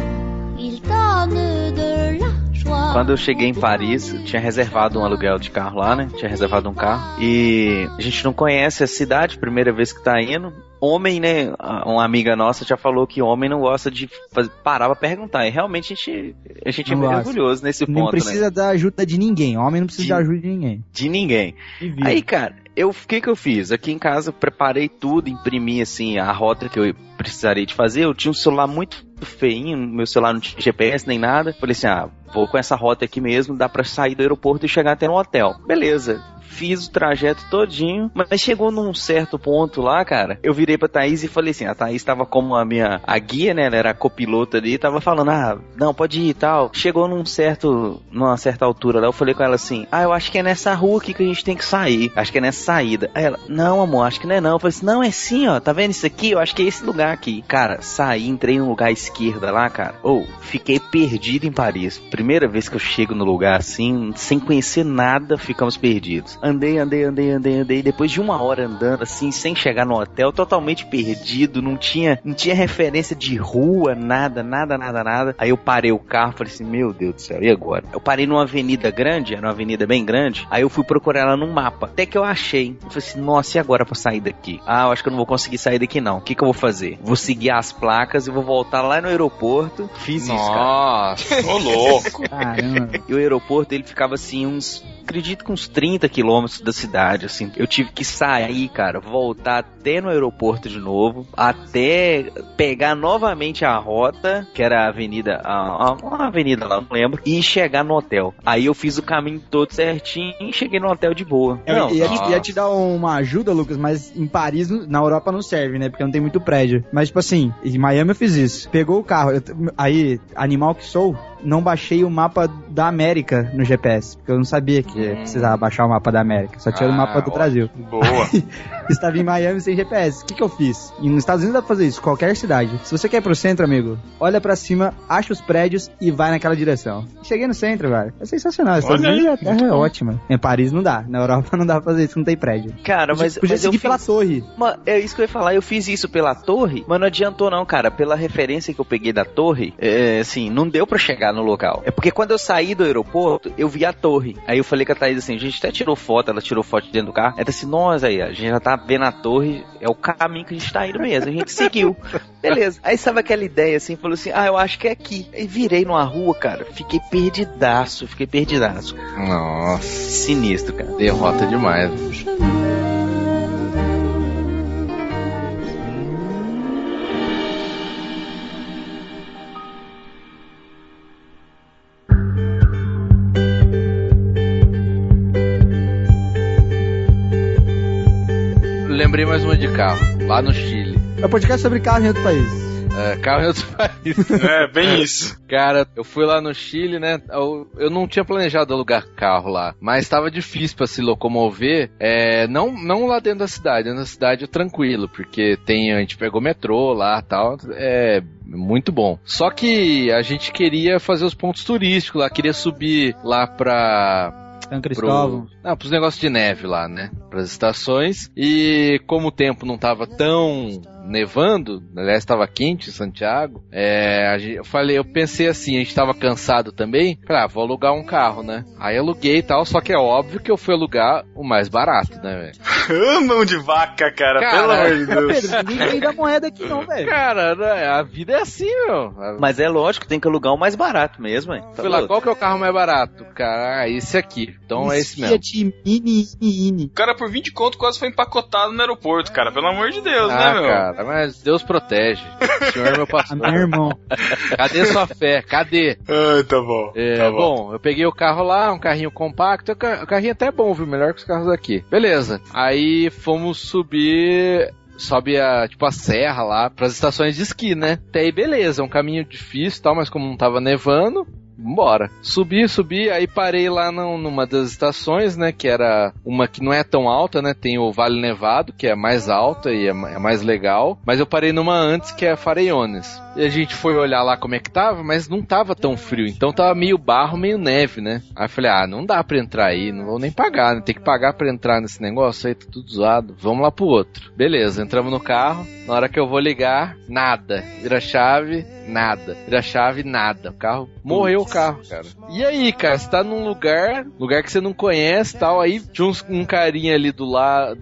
Ils donnent de la. Quando eu cheguei em Paris, tinha reservado um aluguel de carro lá, né? Tinha reservado um carro. E a gente não conhece a cidade, primeira vez que tá indo. Homem, né? Uma amiga nossa já falou que homem não gosta de faz- parar pra perguntar. E realmente a gente, a gente é Não meio gosta. orgulhoso nesse Não ponto, né? precisa da ajuda de ninguém. Homem não precisa De- da ajuda de ninguém. De ninguém. Aí, cara, eu, o que que eu fiz? Aqui em casa, eu preparei tudo, imprimi, assim, a rota que eu precisaria de fazer. Eu tinha um celular muito feinho, meu celular não tinha GPS nem nada. Falei assim, ah, vou com essa rota aqui mesmo, dá pra sair do aeroporto e chegar até no hotel. Beleza. Fiz o trajeto todinho, mas chegou num certo ponto lá, cara, eu virei pra Thaís e falei assim, a Thaís tava como a minha, a guia, né, ela era a copilota ali, tava falando, ah, não, pode ir e tal. Chegou num certo, numa certa altura lá, eu falei com ela assim, ah, eu acho que é nessa rua aqui que a gente tem que sair, acho que é nessa saída. Aí ela, não, amor, acho que não é não. Eu falei assim, não, é sim, ó, tá vendo isso aqui? Eu acho que é esse lugar aqui. Cara, saí, entrei num lugar esquerda lá, cara, ou, fiquei perdido em Paris. Primeira vez que eu chego no lugar assim, sem conhecer nada, ficamos perdidos. Andei, andei, andei, andei, andei. Depois de uma hora andando assim, sem chegar no hotel, totalmente perdido, não tinha, não tinha referência de rua, nada, nada, nada, nada. Aí eu parei o carro, falei assim, meu Deus do céu, e agora? Eu parei numa avenida grande, era uma avenida bem grande. Aí eu fui procurar ela no mapa. Até que eu achei. Eu falei assim, nossa, e agora pra sair daqui? Ah, eu acho que eu não vou conseguir sair daqui não. O que que eu vou fazer? Vou seguir as placas e vou voltar lá no aeroporto. Fiz isso, cara. Nossa. Ô, louco. Caramba. E o aeroporto, ele ficava assim, uns. Acredito que uns 30 quilômetros da cidade, assim. Eu tive que sair, cara, voltar até no aeroporto de novo, até pegar novamente a rota, que era a avenida, a, a, uma avenida lá, não lembro, e chegar no hotel. Aí eu fiz o caminho todo certinho e cheguei no hotel de boa. Eu Não, ia, ia te dar uma ajuda, Lucas, mas em Paris, na Europa não serve, né? Porque não tem muito prédio. Mas, tipo assim, em Miami eu fiz isso. Pegou o carro, eu- aí, animal que sou, não baixei o mapa da América no GPS. Porque eu não sabia que Hum. precisava baixar o mapa da América. Só tinha o Ah, mapa do ótimo. Brasil. Boa. <laughs> Estava em Miami sem GPS. O que, que eu fiz? E nos Estados Unidos dá pra fazer isso, qualquer cidade. Se você quer ir pro centro, amigo, olha pra cima, acha os prédios e vai naquela direção. Cheguei no centro, velho. É sensacional. Os Estados Unidos a terra é ótima. Em Paris não dá. Na Europa <laughs> não dá pra fazer isso, não tem prédio. Cara, mas, Podia mas eu seguir pela fiz- torre. Mas é isso que eu ia falar, eu fiz isso pela torre, mas não adiantou não, cara. Pela referência que eu peguei da torre, é, assim, não deu pra chegar no local. É porque quando eu saí do aeroporto, eu vi a torre. Aí eu falei com a Thaís assim, a gente até tirou foto, ela tirou foto de dentro do carro. Ela disse, nós aí, a gente já tá vendo a torre, é o caminho que a gente tá indo mesmo. A gente <laughs> seguiu. Beleza. Aí sabe aquela ideia assim, falou assim, ah, eu acho que é aqui. Aí virei numa rua, cara, fiquei perdidaço, fiquei perdidaço. Nossa. Sinistro, cara. Derrota demais. Lembrei mais uma de carro, lá no Chile. É um podcast sobre carro em outro país. É, carro em outro país. <laughs> É, bem isso. Cara, eu fui lá no Chile, né? Eu, eu não tinha planejado alugar carro lá, mas estava difícil para se locomover. É, não, não lá dentro da cidade, dentro da cidade é tranquilo, porque tem a gente pegou metrô lá, tal, é muito bom. Só que a gente queria fazer os pontos turísticos lá, queria subir lá pra São Cristóvão. pro, não, pros negócios de neve lá, né? Pras estações. E como o tempo não tava tão nevando, aliás, estava quente em Santiago, é, a gente- eu falei, eu pensei assim, a gente tava cansado também, falei, ah, vou alugar um carro, né? Aí aluguei e tal, só que é óbvio que eu fui alugar o mais barato, né, velho? <laughs> Mão de vaca, cara, Cara, pelo amor de <laughs> Deus. Pedro, ninguém da moeda aqui não, velho. Cara, né, a vida é assim, meu. Mas é lógico, tem que alugar o mais barato mesmo, hein? Tá Fui lá, qual que é o carro mais barato? Cara, ah, esse aqui. Então é esse mesmo. Fiat Mini, Mini, Mini. O cara por 20 conto quase foi empacotado no aeroporto, cara. Pelo amor de Deus, Ah, né, meu? cara, mas Deus protege. O senhor é meu pastor. meu irmão. <laughs> Cadê sua fé? Cadê? Ai, tá bom. É, tá bom. eu peguei o carro lá, um carrinho compacto, o ca- o carrinho até é bom, viu? Melhor que os carros aqui. Beleza. Aí fomos subir. Sobe a, tipo, a serra lá pras estações de esqui, né? Até aí, beleza, um caminho difícil e tal, mas como não tava nevando, Bora. Subi, subi, aí parei lá num- numa das estações, né? Que era uma que não é tão alta, né? Tem o Vale Nevado, que é mais alta e é, é mais legal. Mas eu parei numa antes, que é Fareiones. E a gente foi olhar lá como é que tava, mas não tava tão frio. Então tava meio barro, meio neve, né? Aí eu falei, ah, não dá pra entrar aí, não vou nem pagar, né? Tem que pagar pra entrar nesse negócio aí, tá tudo zoado. Vamos lá pro outro. Beleza, entramos no carro. Na hora que eu vou ligar, nada. Vira chave, nada. Vira chave, nada. O carro morreu carro, cara. E aí, cara, você tá num lugar, lugar que você não conhece tal. Aí tinha uns- um carinha ali do lado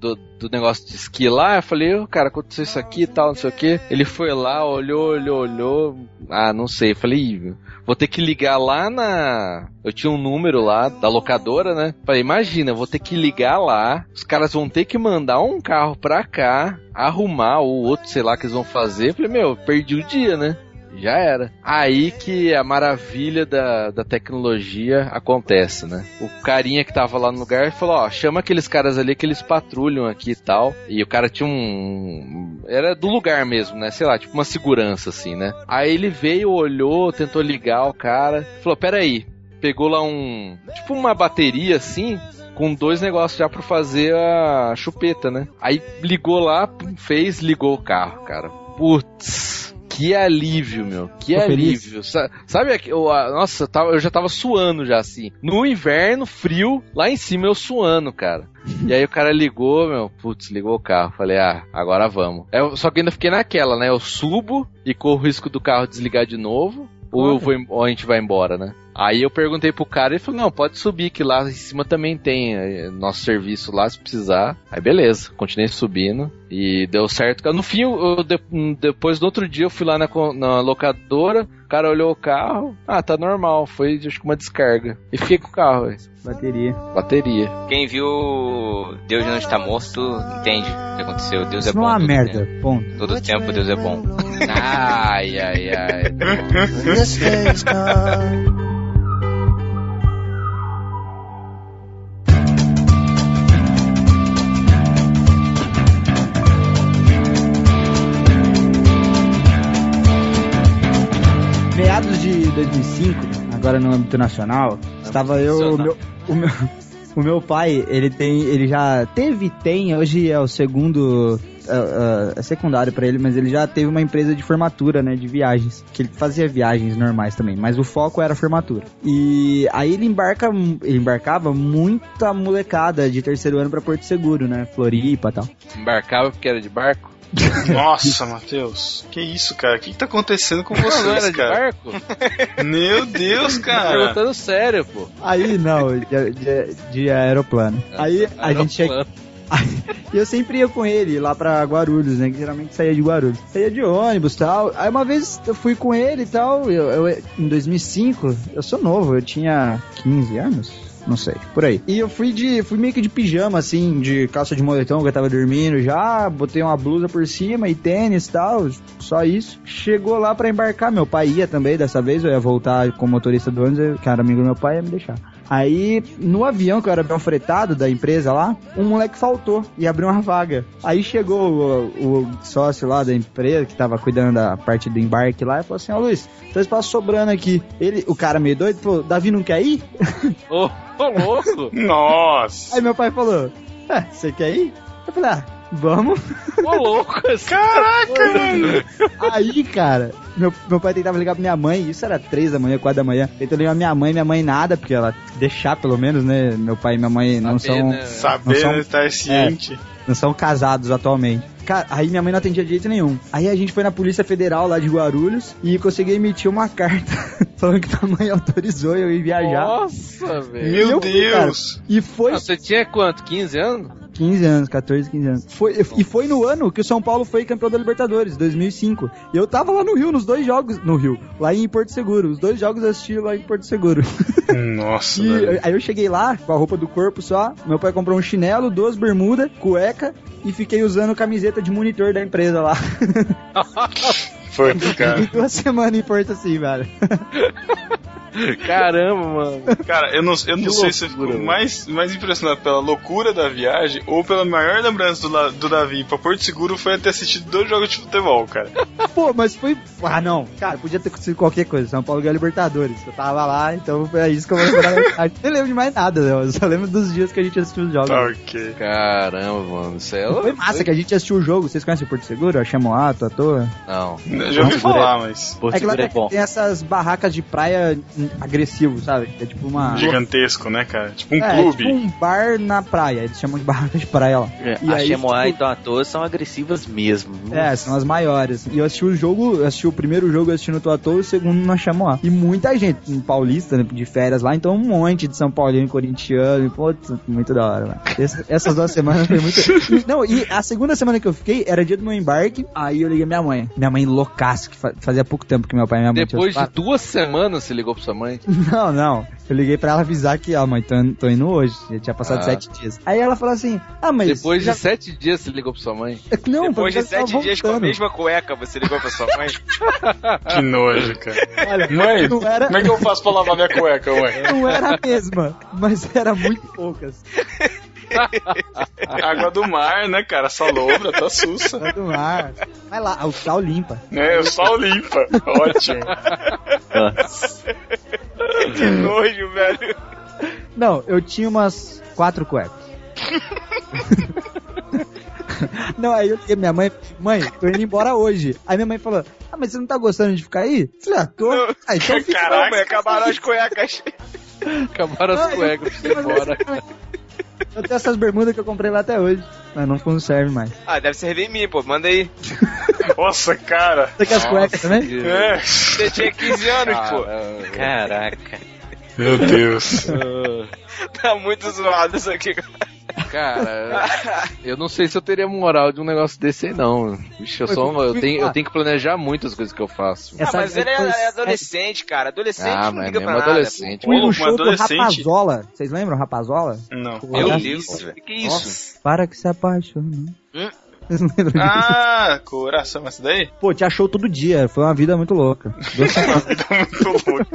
do, do negócio de esqui lá. Eu falei, "Ô, cara, aconteceu isso aqui e tal, não sei o que. Ele foi lá, olhou, olhou, olhou. Ah, não sei. Eu falei, "Ih, vou ter que ligar lá na. Eu tinha um número lá da locadora, né? Falei, imagina, vou ter que ligar lá. Os caras vão ter que mandar um carro pra cá, arrumar, ou outro, sei lá, que eles vão fazer. Falei, meu, perdi o dia, né? Já era. Aí que a maravilha da, da tecnologia acontece, né? O carinha que tava lá no lugar falou, ó, chama aqueles caras ali que eles patrulham aqui e tal. E o cara tinha um... Era do lugar mesmo, né? Sei lá, tipo uma segurança assim, né? Aí ele veio, olhou, tentou ligar o cara. Falou, peraí. Pegou lá um... Tipo uma bateria assim com dois negócios já pra fazer a chupeta, né? Aí ligou lá, fez, ligou o carro, cara. Putz, que alívio, meu. Que feliz? alívio. Sa- Sabe, eu, nossa, eu, tava- eu já tava suando já assim. No inverno, frio, lá em cima eu suando, cara. E aí o cara ligou, meu, putz, ligou o carro. Falei, ah, agora vamos. Eu- só que ainda fiquei naquela, né? Eu subo e corro o risco do carro desligar de novo. Ou, eu vou, ou a gente vai embora, né? Aí eu perguntei pro cara e ele falou, não, pode subir, que lá em cima também tem eh, nosso serviço lá, se precisar. Aí beleza, continuei subindo e deu certo. No fim, eu, eu de- depois do outro dia, eu fui lá na, na locadora, o cara olhou o carro, ah, tá normal, foi acho que uma descarga. E fiquei com o carro, velho. Bateria. bateria. Quem viu Deus não está morto, entende o que aconteceu. Deus Isso é não bom. é uma merda, tempo. ponto. Todo tempo Deus é bom. <laughs> Ai, ai, ai. Meados de 2005, agora no âmbito nacional, estava eu, o meu, o meu, o meu pai, ele tem, ele já teve, tem, hoje é o segundo, é, é, é secundário pra ele, mas ele já teve uma empresa de formatura, né, de viagens, que ele fazia viagens normais também, mas o foco era formatura. E aí ele embarca, ele embarcava muita molecada de terceiro ano pra Porto Seguro, né, Floripa e tal. Embarcava porque era de barco? Nossa, Matheus. Que isso, cara? O que, que tá acontecendo com Não, não vocês, era de cara? barco? <laughs> Meu Deus, cara. Perguntando sério, pô. Aí não, de, de- de aeroplano. Aí a gente chega. E eu sempre ia com ele lá pra Guarulhos, né? Que geralmente saía de Guarulhos. Saía de ônibus e tal. Aí uma vez eu fui com ele e tal. Eu, eu- em 2005, eu sou novo, eu tinha 15 anos. Não sei, por aí. E eu fui de. fui meio que de pijama, assim, de calça de moletom, que eu tava dormindo já, botei uma blusa por cima e tênis e tal, só isso. Chegou lá pra embarcar, meu pai ia também, dessa vez eu ia voltar como motorista do ônibus, que era amigo do meu pai, ia me deixar. Aí, no avião que eu era avião fretado da empresa lá, um moleque faltou e abriu uma vaga. Aí chegou o, o sócio lá da empresa, que tava cuidando da parte do embarque lá, e falou assim, ó Luiz, tem espaço sobrando aqui. Ele, o cara meio doido, falou, Davi não quer ir? Ô, ô, louco! <laughs> Nossa. Aí meu pai falou, é, você quer ir? Eu falei, ah, vamos. Ô, louco! Caraca, velho. Aí, cara, meu, meu pai tentava ligar pra minha mãe, isso era três da manhã, quatro da manhã. Tentou ligar pra minha mãe, minha mãe nada, porque ela deixar pelo menos, né? Meu pai e minha mãe não Saber, são. né? Saber Não são- estar ciente. não são casados atualmente. Cara, aí minha mãe não atendia de jeito nenhum. Aí a gente foi na Polícia Federal lá de Guarulhos e consegui emitir uma <laughs> carta falando que minha mãe autorizou eu ir viajar. Nossa, velho. E Meu eu fui, cara. Deus. E foi Ah, Você tinha quanto? 15 anos? 15 anos, 14, 15 anos. Foi, e foi no ano que o São Paulo foi campeão da Libertadores, 2005. E eu tava lá no Rio, nos dois jogos. No Rio, lá em Porto Seguro. Os dois jogos eu assisti lá em Porto Seguro. <laughs> Nossa, E velho. aí eu cheguei lá com a roupa do corpo só. Meu pai comprou um chinelo, duas bermudas, cueca e fiquei usando camiseta de monitor da empresa lá. <laughs> <laughs> Foi, Fiquei cara. <laughs> duas semanas em Porto assim, velho. <laughs> Caramba, mano. Cara, eu não, eu não Que sei se eu fico mais, mais impressionado pela loucura da viagem ou pela maior lembrança do, La- do Davi pra Porto Seguro foi ter assistido dois jogos de futebol, cara. <laughs> Pô, mas foi. Ah, não. Cara, podia ter acontecido qualquer coisa. São Paulo ganhou a Libertadores. Eu tava lá, então é isso que eu vou lembrar. Eu nem lembro de mais nada, né? Eu só lembro dos dias que a gente assistiu os jogos. Tá ok. Caramba, mano. Isso é Foi massa que a gente assistiu o jogo. Vocês conhecem o Porto Seguro? A Chamoato, à toa? Não. Eu já ouvi falar, mas. Porto é que lá Seguro é tem, bom. tem essas barracas de praia agressivo, sabe? É tipo uma. Gigantesco, né, cara? Tipo um é, clube. tipo um bar na praia. Eles chamam de barraca de praia lá. É, E a aí, Chemoá tipo- e Toa são agressivas mesmo. É, são as maiores. E eu assisti o jogo, eu assisti o primeiro jogo, eu assisti no Toatô e o segundo na Chamoá. E muita gente, um paulista, né, de férias lá, então um monte de São Paulino, corintiano, e, putz, muito da hora, mano. Essa- essas duas semanas foi muito... <laughs> Não, e a segunda semana que eu fiquei, era dia do meu embarque, aí eu liguei minha mãe. Minha mãe loucaça, que fa- fazia pouco tempo que meu pai e minha mãe Depois de duas semanas você ligou pra sua mãe? <laughs> Não, não. Eu liguei pra ela avisar que, ó, mãe, tô, tô indo hoje. Já tinha passado Ah. sete dias. Aí ela falou assim, ah, mas... Depois já... de sete dias você ligou pra sua mãe? <laughs> Não, Depois de sete dias com a voltando. mesma cueca, você ligou pra sua mãe? <laughs> Que nojo, cara. Olha, Mãe, não era... como é que eu faço pra lavar minha cueca, mãe? Não era a mesma, mas era muito poucas. <laughs> Água do mar, né, cara? Salobra, tá sussa. Era do mar. Vai lá, o sal limpa. É, o sol limpa. Ótimo. que nojo, velho. Não, eu tinha umas quatro cuecas. <laughs> Não, aí eu minha mãe, mãe, tô indo embora hoje. Aí minha mãe falou, ah, mas você não tá gostando de ficar aí? Eu falei, ah, tô. Ah, então fica. Caraca. Mãe, acabaram as cuecas. Acabaram as cuecas pra ir embora. Eu tenho essas bermudas que eu comprei lá até hoje. Mas não, não serve mais. Ah, deve servir em mim, pô. Manda aí. <laughs> Nossa, cara. Você quer as cuecas também? É. Você tinha 15 anos, pô. Caraca. Meu Deus. <laughs> Tá muito zoado isso aqui. Cara, eu não sei se eu teria moral de um negócio desse aí, não. Vixe, eu, sou, um- eu, tenho, eu tenho que planejar muito as coisas que eu faço. Ah, mas ele é, é adolescente, cara. Adolescente Ah, não liga mesmo pra nada. adolescente. Fui Ô, no um show do adolescente. Rapazola. Vocês lembram Rapazola? Não. Meu Deus, só. velho. Que isso? Para que se apaixonou. Hum? Vocês não lembram disso? Ah, coração, essa daí? Pô, tinha show todo dia. Foi uma vida muito louca. Duas semanas. Muito louco.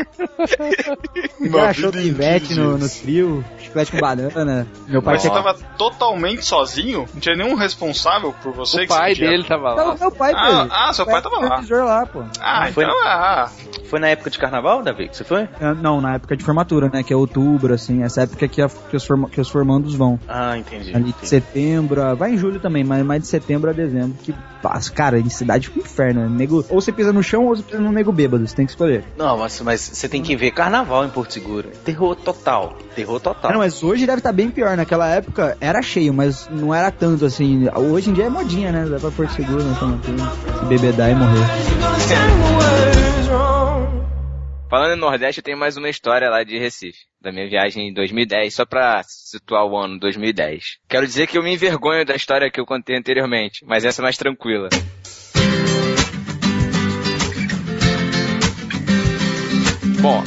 Tinha show do Ivete no, no trio. Chiclete com banana. Meu pai Mas você tava totalmente sozinho? Não tinha nenhum responsável por você? O que pai você dele tava Tava lá. meu pai, Ah, ah, seu pai tava lá. lá, pô. Ah, Foi- então ah. Foi na época de carnaval, Davi, que você foi? É, Não, na época de formatura, né? Que é outubro, assim. Essa época que, a- que, os, forma- que os formandos vão. Ah, entendi. Ali de entendi. setembro, a- vai em julho também, mas mais de setembro a dezembro. Que, passa, cara, em cidade fica um inferno. Né? Nego, ou você pisa no chão ou você pisa no nego bêbado. Você tem que escolher. Não, mas, mas você tem que ver carnaval em Porto Seguro. Terror total. Terror total. Não, mas hoje deve estar bem pior. Naquela época era cheio, mas não era tanto assim. Hoje em dia é modinha, né? Dá pra Porto Seguro, né? Se bebedar e morrer. Falando em Nordeste, eu tenho mais uma história lá de Recife, da minha viagem em 2010, só pra situar o ano 2010. Quero dizer que eu me envergonho da história que eu contei anteriormente, mas essa é mais tranquila. Bom,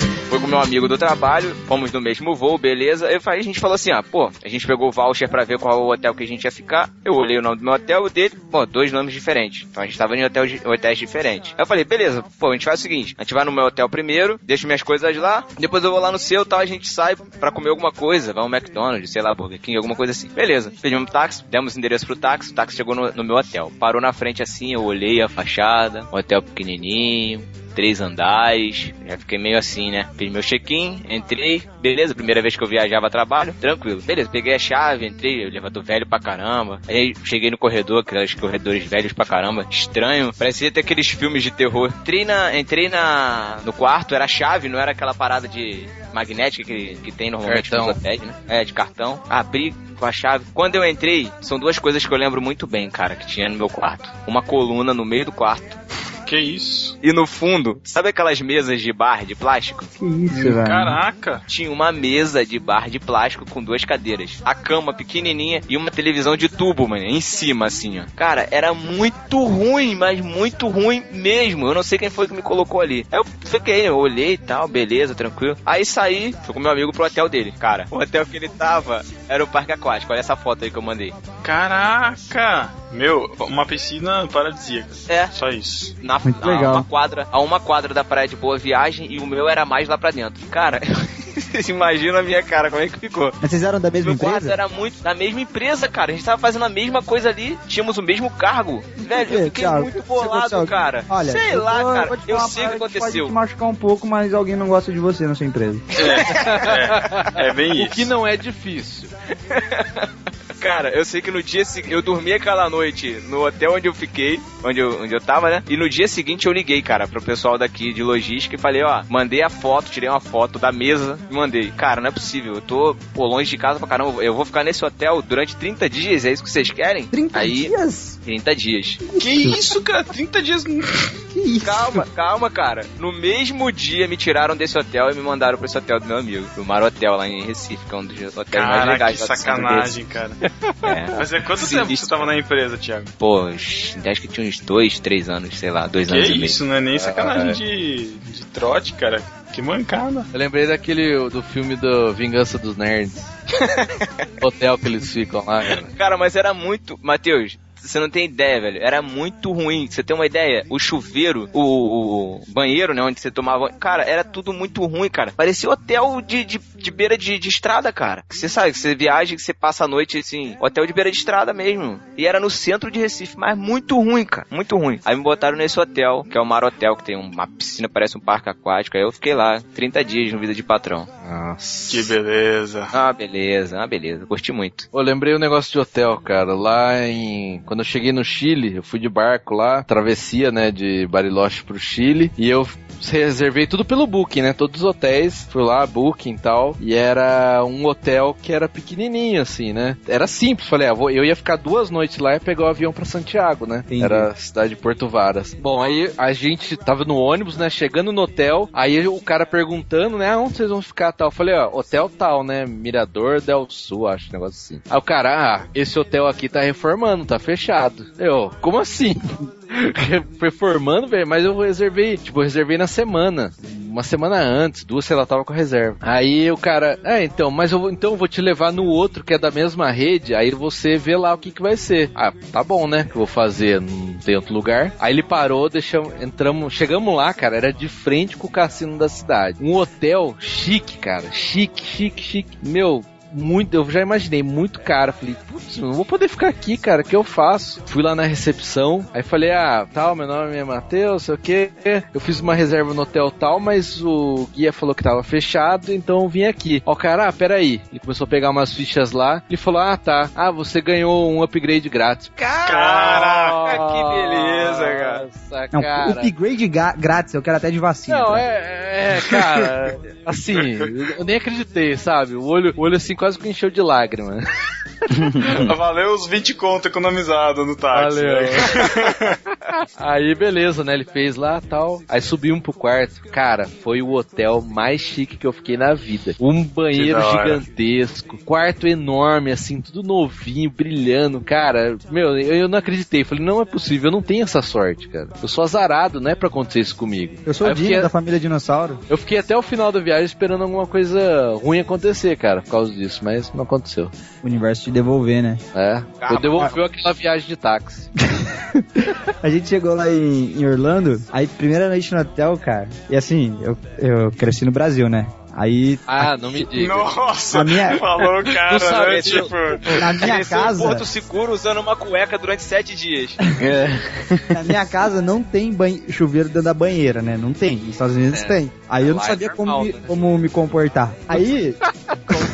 com meu amigo do trabalho, fomos no mesmo voo, beleza. Eu, falei- a gente falou assim, ah, pô, a gente pegou o voucher pra ver qual o hotel que a gente ia ficar. Eu olhei o nome do meu hotel o dele, pô, dois nomes diferentes. Então a gente tava em hotel, hotéis diferentes. Aí eu falei, beleza, pô, a gente faz o seguinte, a gente vai no meu hotel primeiro, deixo minhas coisas lá, depois eu vou lá no seu tal, a gente sai pra comer alguma coisa, vai ao McDonald's, sei lá, Burger King, alguma coisa assim. Beleza, pedimos um táxi, demos o endereço pro táxi, o táxi chegou no, no meu hotel. Parou na frente assim, eu olhei a fachada, um hotel pequenininho, três andares, já fiquei meio assim, né? Fiz meu check-in, entrei, beleza, primeira vez que eu viajava a trabalho, tranquilo. Beleza, peguei a chave, entrei, elevador velho pra caramba. Aí cheguei no corredor, aqueles corredores velhos pra caramba, estranho, parecia ter aqueles filmes de terror. Entrei na, entrei na, no quarto, era chave, não era aquela parada de magnética que, que tem normalmente Cartão. nos hotéis, né? É, de cartão. Abri com a chave. Quando eu entrei, são duas coisas que eu lembro muito bem, cara, que tinha no meu quarto. Uma coluna no meio do quarto. Que isso? E no fundo, sabe aquelas mesas de bar de plástico? Que isso, velho. Caraca. Tinha uma mesa de bar de plástico com duas cadeiras. A cama pequenininha e uma televisão de tubo, mano, em cima, assim, ó. Cara, era muito ruim, mas muito ruim mesmo. Eu não sei quem foi que me colocou ali. Aí eu fiquei, eu olhei e tal, beleza, tranquilo. Aí saí, fui com meu amigo pro hotel dele. Cara, o hotel que ele tava era o parque aquático. Olha essa foto aí que eu mandei. Caraca. Meu, uma piscina paradisíaca. É. Só isso. Na, Muito a legal. uma quadra, a uma quadra da praia de Boa Viagem e o meu era mais lá pra dentro. Cara, <laughs> vocês imaginam a minha cara, como é que ficou? Mas vocês eram da mesma Meu quarto empresa? era muito da mesma empresa, cara. A gente tava fazendo a mesma coisa ali, tínhamos o mesmo cargo. Velho, eu Ei, fiquei Thiago, muito o aconteceu bolado, cara. Olha, Sei eu lá, vou- cara. vou Eu sei o que parada Pode aconteceu. te machucar um pouco, mas alguém não gosta de você na sua empresa. É bem O isso. que não é difícil. <laughs> Cara, eu sei que no dia seguinte, eu dormi aquela noite no hotel onde eu fiquei, onde eu, onde eu tava, né? E no dia seguinte eu liguei, cara, pro pessoal daqui de logística e falei, ó, mandei a foto, tirei uma foto da mesa e mandei. Cara, não é possível, eu tô, pô, longe de casa pra caramba, eu vou ficar nesse hotel durante 30 dias, é isso que vocês querem? 30 Aí, dias? 30 dias. Que isso, cara? 30 dias. <laughs> Que isso? Calma, calma, cara. No mesmo dia me tiraram desse hotel e me mandaram pra esse hotel do meu amigo, o Mar Hotel lá em Recife, que é um dos hotéis mais legais que do sacanagem, cara. <laughs> É. Mas é quanto Sinistro. tempo você tava na empresa, Thiago? Pô, acho que tinha uns dois, três anos, sei lá, dois Que anos e meio. isso, não é nem sacanagem é. de, de trote, cara. Que mancada. Eu lembrei daquele do filme do Vingança dos Nerds. <laughs> Hotel que eles ficam lá, cara. Cara, mas era muito. Matheus, você não tem ideia, velho. Era muito ruim. Você tem uma ideia? O chuveiro, o, o banheiro, né, onde você tomava. Cara, era tudo muito ruim, cara. Parecia hotel de, de, de beira de, de estrada, cara. Você sabe, que você viaja, que você passa a noite assim, hotel de beira de estrada mesmo. E era no centro de Recife, mas muito ruim, cara. Muito ruim. Aí me botaram nesse hotel, que é o Mar Hotel, que tem uma piscina, parece um parque aquático. Aí eu fiquei lá 30 dias no vida de patrão. Nossa. Que beleza. Ah, beleza, ah, beleza. Curti muito. Eu lembrei um negócio de hotel, cara. Lá em. Quando eu cheguei no Chile, eu fui de barco lá, travessia, né, de Bariloche pro Chile, e eu reservei tudo pelo Booking, né? Todos os hotéis, fui lá, Booking e tal. E era um hotel que era pequenininho, assim, né? Era simples. Falei, ah, vou- eu ia ficar duas noites lá e pegar o avião pra Santiago, né? Entendi. Era a cidade de Porto Varas. Bom, aí a gente tava no ônibus, né? Chegando no hotel, aí o cara perguntando, né? Ah, onde vocês vão ficar tal? Eu falei, ó, hotel tal, né? Mirador del Sul, acho, um negócio assim. Aí o cara, ah, esse hotel aqui tá reformando, tá fechado. Eu, como assim? <laughs> Reformando, velho, mas eu reservei, tipo, eu reservei na semana. Uma semana antes, duas, sei lá, tava com a reserva. Aí o cara, é, então, mas eu vou, então eu vou te levar no outro que é da mesma rede, aí você vê lá o que que vai ser. Ah, tá bom, né? Que eu vou fazer, não tem outro lugar. Aí ele parou, deixamos, entramos, chegamos lá, cara, era de frente com o cassino da cidade. Um hotel chique, cara, chique, chique, chique. Meu, muito, eu já imaginei, muito caro. Falei, putz, não vou poder ficar aqui, cara, o que eu faço? Fui lá na recepção, aí falei, ah, tal, meu nome é Matheus, sei o que. Eu fiz uma reserva no hotel tal, mas o guia falou que tava fechado, então eu vim aqui. Ó, o cara, ah, peraí. Ele começou a pegar umas fichas lá, ele falou, ah, tá, ah, você ganhou um upgrade grátis. Caraca, que beleza, cara. Nossa, Não, cara. upgrade grátis, eu quero até de vacina. Não, tá? é, é, cara, assim, eu nem acreditei, sabe? O olho, o olho assim quase que encheu de lágrima. <laughs> Valeu os 20 conto economizado no táxi. Valeu. né? <laughs> Aí, beleza, né? Ele fez lá tal. Aí subimos pro quarto. Cara, foi o hotel mais chique que eu fiquei na vida. Um banheiro gigantesco, quarto enorme, assim, tudo novinho, brilhando. Cara, meu, eu, eu não acreditei. Falei, não é possível, eu não tenho essa sorte, cara. Eu sou azarado, não é pra acontecer isso comigo. Eu sou Aí o Dino fiquei- da família Dinossauro. Eu fiquei até o final da viagem esperando alguma coisa ruim acontecer, cara, por causa disso, mas não aconteceu. O universo te devolver, né? É. Ah, eu devolvi aquela viagem de táxi. <laughs> A gente chegou lá em, em Orlando, aí primeira noite no hotel, cara. E assim, eu, eu cresci no Brasil, né? Aí Ah, não me diga. Nossa, minha- <laughs> falou, cara, Não sabe, né? Tipo, na minha casa, Porto Seguro usando uma cueca durante sete dias. <laughs> na minha casa não tem banho, chuveiro dentro da banheira, né? Não tem. Nos Estados Unidos É. tem. Aí eu não é sabia como, normal, me, né? como me comportar. Aí,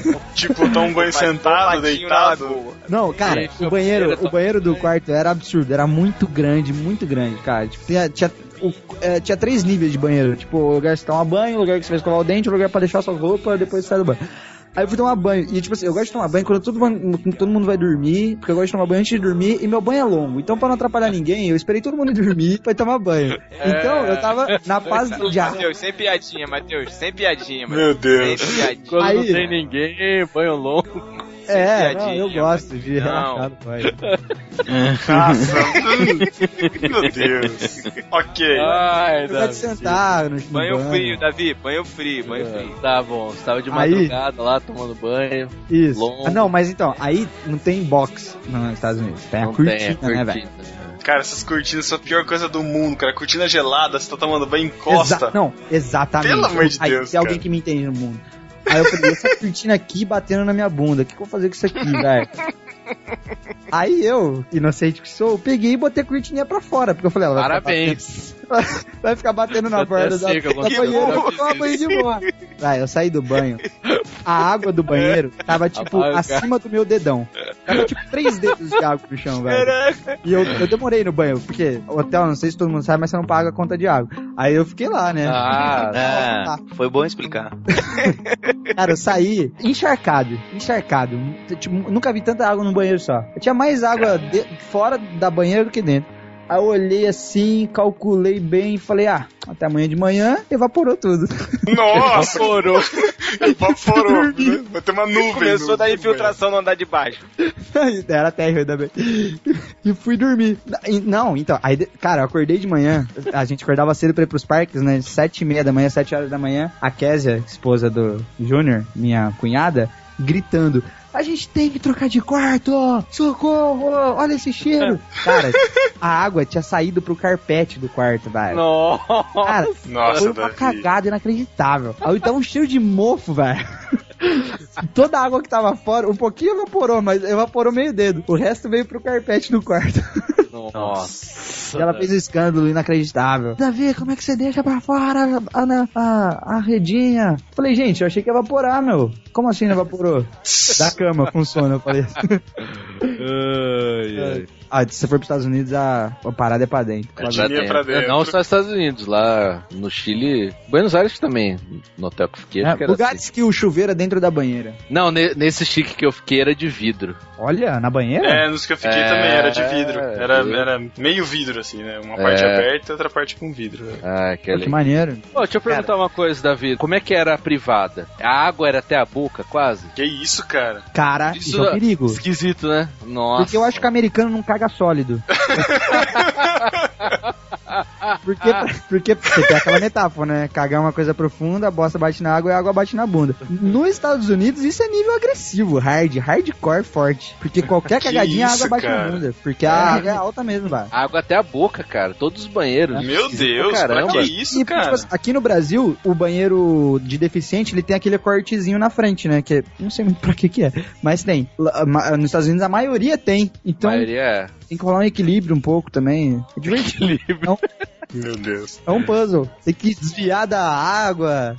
<laughs> tipo, toma um banho Mas sentado, deitado. não, cara, o banheiro, o banheiro do quarto era absurdo, era muito grande, muito grande, cara. Tipo, tinha, tinha, o- é, tinha três níveis de banheiro. Tipo, o lugar que você toma banho, o lugar que você vai escovar o dente, o lugar pra deixar suas roupas, depois você sai do banho. Aí eu fui tomar banho. E tipo assim, eu gosto de tomar banho quando todo mundo, todo mundo vai dormir, porque eu gosto de tomar banho antes de dormir, e meu banho é longo. Então, pra não atrapalhar ninguém, eu esperei todo mundo <laughs> dormir pra ir tomar banho. Então, eu tava na paz do dia. Matheus, sem piadinha, Matheus, sem piadinha, Meu Matheus. Deus. Sem piadinha. Quando Aí- não tem ninguém, banho longo. É, não, eu gosto de relaxar no banho. Nossa, <laughs> meu Deus. Ok. Ai, Eu gosto de sentar no, no Banho frio, Davi, banho frio, banho frio. Tá bom, você tava de Aí- madrugada lá tomando banho. Isso. Longo. Ah, não, mas então, aí não tem box nos Estados Unidos. Tem a não cortina, tem, é né, velho? cortina. Cara, essas cortinas são a pior coisa do mundo, cara. Cortina gelada, você tá tomando banho, encosta. Exa- não, exatamente. Pelo amor de Aí, Deus, Tem alguém cara. que me entende no mundo. Aí eu falei, essa cortina aqui batendo na minha bunda, o que, que eu vou fazer com isso aqui, velho? Aí eu, inocente que sou, peguei e botei a cortininha pra fora, porque eu falei, ela vai Parabéns. Vai ficar batendo na borda da, banheira, fazer eu vou tomar banho de boa. Vai, eu saí do banho, a água do banheiro tava, tipo, Apaga. acima do meu dedão. Tava, tipo, três dedos de água no chão, velho. E eu, eu demorei no banho, porque hotel, não sei se todo mundo sabe, mas você não paga a conta de água. Aí eu fiquei lá, né? Ah, É. Ah, foi bom explicar. <laughs> Cara, eu saí encharcado, encharcado. Tipo, nunca vi tanta água num banheiro só. Eu tinha mais água de- fora da banheira do que dentro. Aí eu olhei assim, calculei bem e falei, ah, até amanhã de manhã evaporou tudo. Nossa! <laughs> Evaporou. <laughs> Evaporou. né? Vai ter uma nuvem. Começou no- da infiltração no andar de baixo. <laughs> Era térreo ainda bem. E fui dormir. Não, então, aí, de- cara, eu acordei de manhã. A gente acordava cedo pra ir pros parques, né? Sete e meia da manhã, sete horas da manhã. A Késia, esposa do Júnior, minha cunhada, gritando: a gente tem que trocar de quarto, socorro, olha esse cheiro. <laughs> Cara, a água tinha saído pro carpete do quarto, velho. Nossa. Cara, Nossa, foi uma Davi. cagada inacreditável. Aí tava um cheiro de mofo, velho. <laughs> Toda a água que tava fora, um pouquinho evaporou, mas evaporou meio dedo. O resto veio pro carpete do quarto. <laughs> Nossa. E ela fez um escândalo inacreditável. Davi, como é que você deixa pra fora a, a, a, a redinha? Falei, gente, eu achei que ia evaporar, meu. Como assim não evaporou? Da cama funciona, eu falei. <laughs> Ai, ai. Ah, se você for pros Estados Unidos, a, a parada é pra dentro. A Tinha pra dentro. Não só nos Estados Unidos, lá no Chile, Buenos Aires também, no hotel que eu fiquei. acho que É, era lugares assim. que o chuveiro é dentro da banheira. Não, ne- nesse chique que eu fiquei era de vidro. Olha, na banheira? É, nos que eu fiquei É, também era de vidro. Era, é. era meio vidro, assim, né? Uma parte É. aberta e outra parte com vidro. né? Ah, que Pô, que maneiro. Pô, deixa eu perguntar uma coisa, Davi. Como é que era a privada? A água era até a boca, quase? Que isso, cara? Cara, isso, é um perigo. Esquisito, né? Nossa. Porque eu acho que o americano não caga sólido. <laughs> porque, porque você tem aquela metáfora, né? Cagar é uma coisa profunda, a bosta bate na água e a água bate na bunda. Nos Estados Unidos, isso é nível agressivo, hard, hardcore forte. Porque qualquer Que cagadinha, a isso, água bate cara? na bunda. Porque a água é alta mesmo, vai. Água até a boca, cara. Todos os banheiros. Meu Deus, pra caramba. que isso, E, cara? tipo aqui no Brasil, o banheiro de deficiente, ele tem aquele cortezinho na frente, né? Que é- não sei muito pra que que é, mas tem. Nos Estados Unidos, a maioria tem. Então, A maioria é. Tem que rolar um equilíbrio um pouco também. É <laughs> divertido. Meu Deus. É um puzzle. Tem que desviar da água,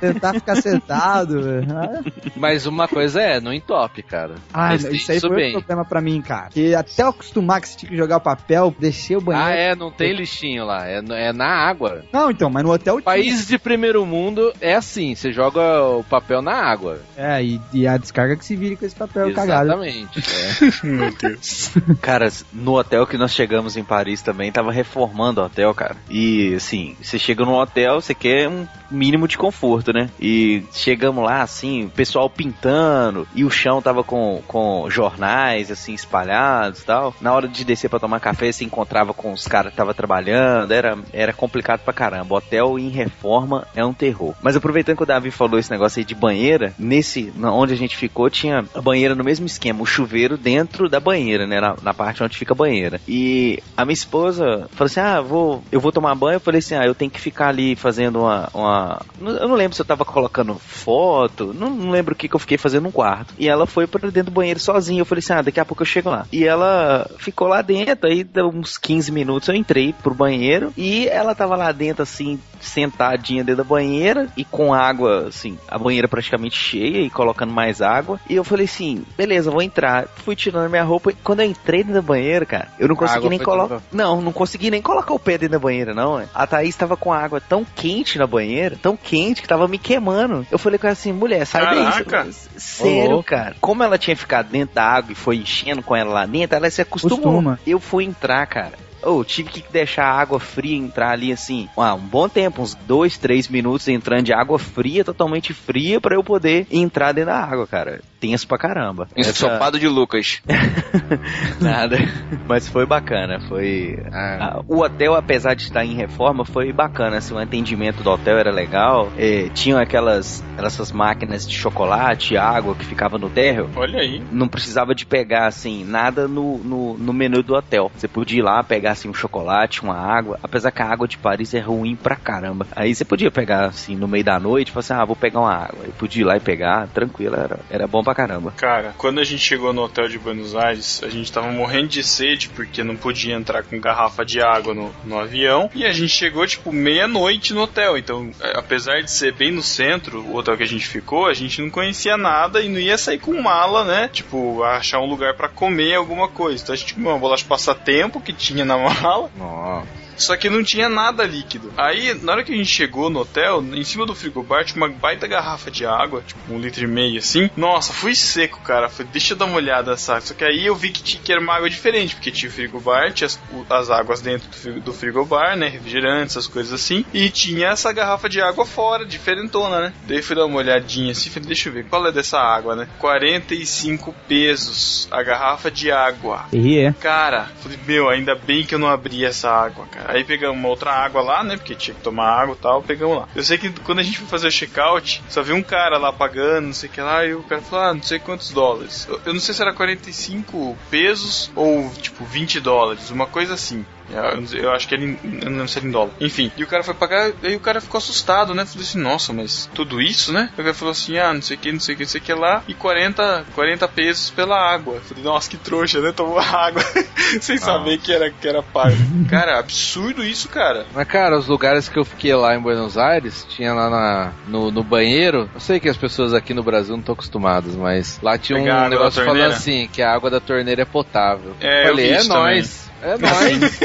tentar ficar sentado. <laughs> Mas uma coisa é, não entope, cara. Ah, isso aí foi bem. um problema pra mim, cara. Porque até eu acostumar que você tinha que jogar o papel, descer o banheiro. Ah, é, não tem lixinho lá. É, é na água. Não, então, mas no hotel tinha. Países de primeiro mundo é assim, você joga o papel na água. É, e, e a descarga que se vire com esse papel cagado. Exatamente. é. <laughs> Meu Deus. Cara, no hotel que nós chegamos em Paris também, tava reformando o hotel, cara. E assim, você chega no hotel, você quer um mínimo de conforto, né? E chegamos lá, assim, o pessoal pintando, e o chão tava com, com jornais, assim, espalhados e tal. Na hora de descer pra tomar café, você encontrava com os caras que tava trabalhando, era, era complicado pra caramba. Hotel em reforma é um terror. Mas aproveitando que o Davi falou esse negócio aí de banheira, nesse, onde a gente ficou, tinha a banheira no mesmo esquema, o chuveiro dentro da banheira, né? Na, na parte onde fica a banheira. E a minha esposa falou assim: Ah, vou, eu vou tomar banho. Eu falei assim: Ah, eu tenho que ficar ali fazendo uma. uma... Eu não lembro se eu tava colocando foto, não, não lembro o que, que eu fiquei fazendo no quarto. E ela foi pra dentro do banheiro sozinha. Eu falei assim: Ah, daqui a pouco eu chego lá. E ela ficou lá dentro, aí deu uns 15 minutos eu entrei pro banheiro e ela tava lá dentro, assim, sentadinha dentro da banheira e com água, assim, a banheira praticamente cheia e colocando mais água. E eu falei assim: beleza, vou entrar. Fui tirando minha roupa e quando eu entrei dentro da banheira, cara, eu não consegui nem colocar. Não, não consegui nem colocar o pé dentro da banheira, não. A Thaís tava com a água tão quente na banheira, tão quente que tava me queimando. Eu falei com ela assim: mulher, sai Caraca. daí. Sério, cara. Como ela tinha ficado dentro da água e foi enchendo com ela lá dentro, ela se acostumou. Costuma. Eu fui entrar, cara. Oh, tive que deixar a água fria entrar ali assim, ah, um bom tempo, uns dois, três minutos entrando de água fria, totalmente fria, pra eu poder entrar dentro da água, cara. Tenso pra caramba. Essa- Ensopado de Lucas. <laughs> Nada. Mas foi bacana, foi. Ah. O hotel, apesar de estar em reforma, foi bacana. Assim, o atendimento do hotel era legal. É, tinham aquelas, essas máquinas de chocolate, água que ficava no térreo. Olha aí. Não precisava de pegar assim nada no, no, no menu do hotel. Você podia ir lá pegar assim um chocolate, uma água. Apesar que a água de Paris é ruim pra caramba. Aí você podia pegar assim no meio da noite, falar assim, ah, vou pegar uma água. Eu podia ir lá e pegar, tranquilo, era, era bom pra caramba. Cara, quando a gente chegou no hotel de Buenos Aires, a gente tava morrendo de sede porque não podia entrar com garrafa de água no, no avião. E a gente chegou, tipo, meia-noite no hotel. Então, é, apesar de ser bem no centro, o hotel que a gente ficou, a gente não conhecia nada e não ia sair com mala, né? Tipo, achar um lugar pra comer alguma coisa. Então a gente comeu uma bolacha passatempo que tinha na <laughs> mala. Nossa. Só que não tinha nada líquido. Aí, na hora que a gente chegou no hotel, em cima do frigobar tinha uma baita garrafa de água, tipo um litro e meio assim. Nossa, fui seco, cara. Falei, deixa eu dar uma olhada, sabe? Só que aí eu vi que, tinha, que era uma água diferente, porque tinha o frigobar, tinha as, as águas dentro do, do frigobar, né? Refrigerantes, essas coisas assim. E tinha essa garrafa de água fora, diferentona, né? Daí fui dar uma olhadinha assim, falei, deixa eu ver, qual é dessa água, né? 45 pesos a garrafa de água. E é. Cara, falei, meu, ainda bem que eu não abri essa água, cara. Aí pegamos outra água lá, né? Porque tinha que tomar água e tal, pegamos lá. Eu sei que quando a gente foi fazer o check-out, só vi um cara lá pagando, não sei o que lá, e o cara falou, ah, não sei quantos dólares. Eu, eu não sei se era 45 pesos ou, tipo, 20 dólares, uma coisa assim. Eu, sei- eu acho que ele. Não sei em dólar. Enfim, e o cara foi pagar, aí o cara ficou assustado, né? Falei assim, nossa, mas tudo isso, né? O cara falou assim, ah, não sei o que, não sei o que, não sei o que lá, e 40, 40 pesos pela água. Eu falei, nossa, que trouxa, né? Tomou água <laughs> sem saber que era, que era pago. cara, absurdo isso, cara. Mas, cara, os lugares que eu fiquei lá em Buenos Aires, tinha lá na, no, no banheiro. Eu sei que as pessoas aqui no Brasil não estão acostumadas, mas lá tinha Pegar um negócio falando assim: que a água da torneira é potável. É, eu Falei, é nóis. É nóis.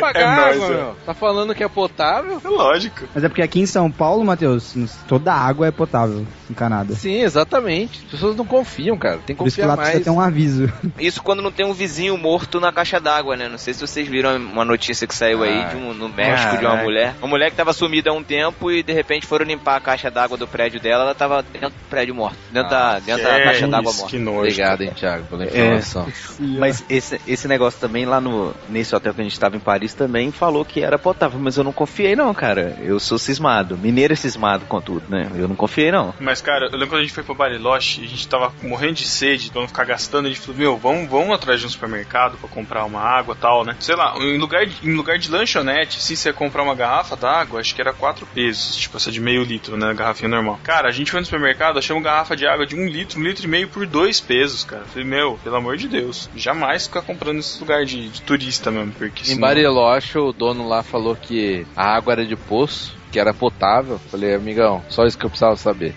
Pagar <laughs> É nóis, água, é. meu. Tá falando que é potável? É lógico. Mas é porque aqui em São Paulo, Matheus, toda água é potável encanada. Sim, exatamente. As pessoas não confiam, cara. Tem que Por isso que confiar lá mais. precisa ter um aviso. Isso quando não tem um vizinho morto na caixa d'água, né? Não sei se vocês viram uma notícia que saiu aí de um, no México de uma mulher. Uma mulher que tava sumida há um tempo e de repente foram limpar a caixa d'água do prédio dela, ela tava dentro do prédio morto. Dentro, da, dentro da é caixa d'água morta. que nojo. Obrigado, hein, Thiago, pela informação. Mas esse, esse negócio também lá no nesse hotel que a gente estava em Paris também falou que era potável, mas eu não confiei não, cara. Eu sou cismado. Mineiro é cismado com tudo, né? Eu não confiei não. Mas, cara, eu lembro quando a gente foi pro Bariloche, a gente tava morrendo de sede, pra não ficar gastando, a gente falou, meu, vamos, vamos atrás de um supermercado pra comprar uma água e tal, né? Sei lá, em lugar de, em lugar de lanchonete, se você ia comprar uma garrafa d'água, acho que era 4 pesos, tipo essa de meio litro, né? Garrafinha normal. Cara, a gente foi no supermercado, achamos garrafa de água de um litro, um litro e meio por 2 pesos, cara. Falei, meu, pelo amor de Deus, jamais ficar comprando esse lugar de, de turista mesmo, porque Em senão... Bariloche, o dono lá falou que a água era de poço, que era potável. Falei, amigão, só isso que eu precisava saber.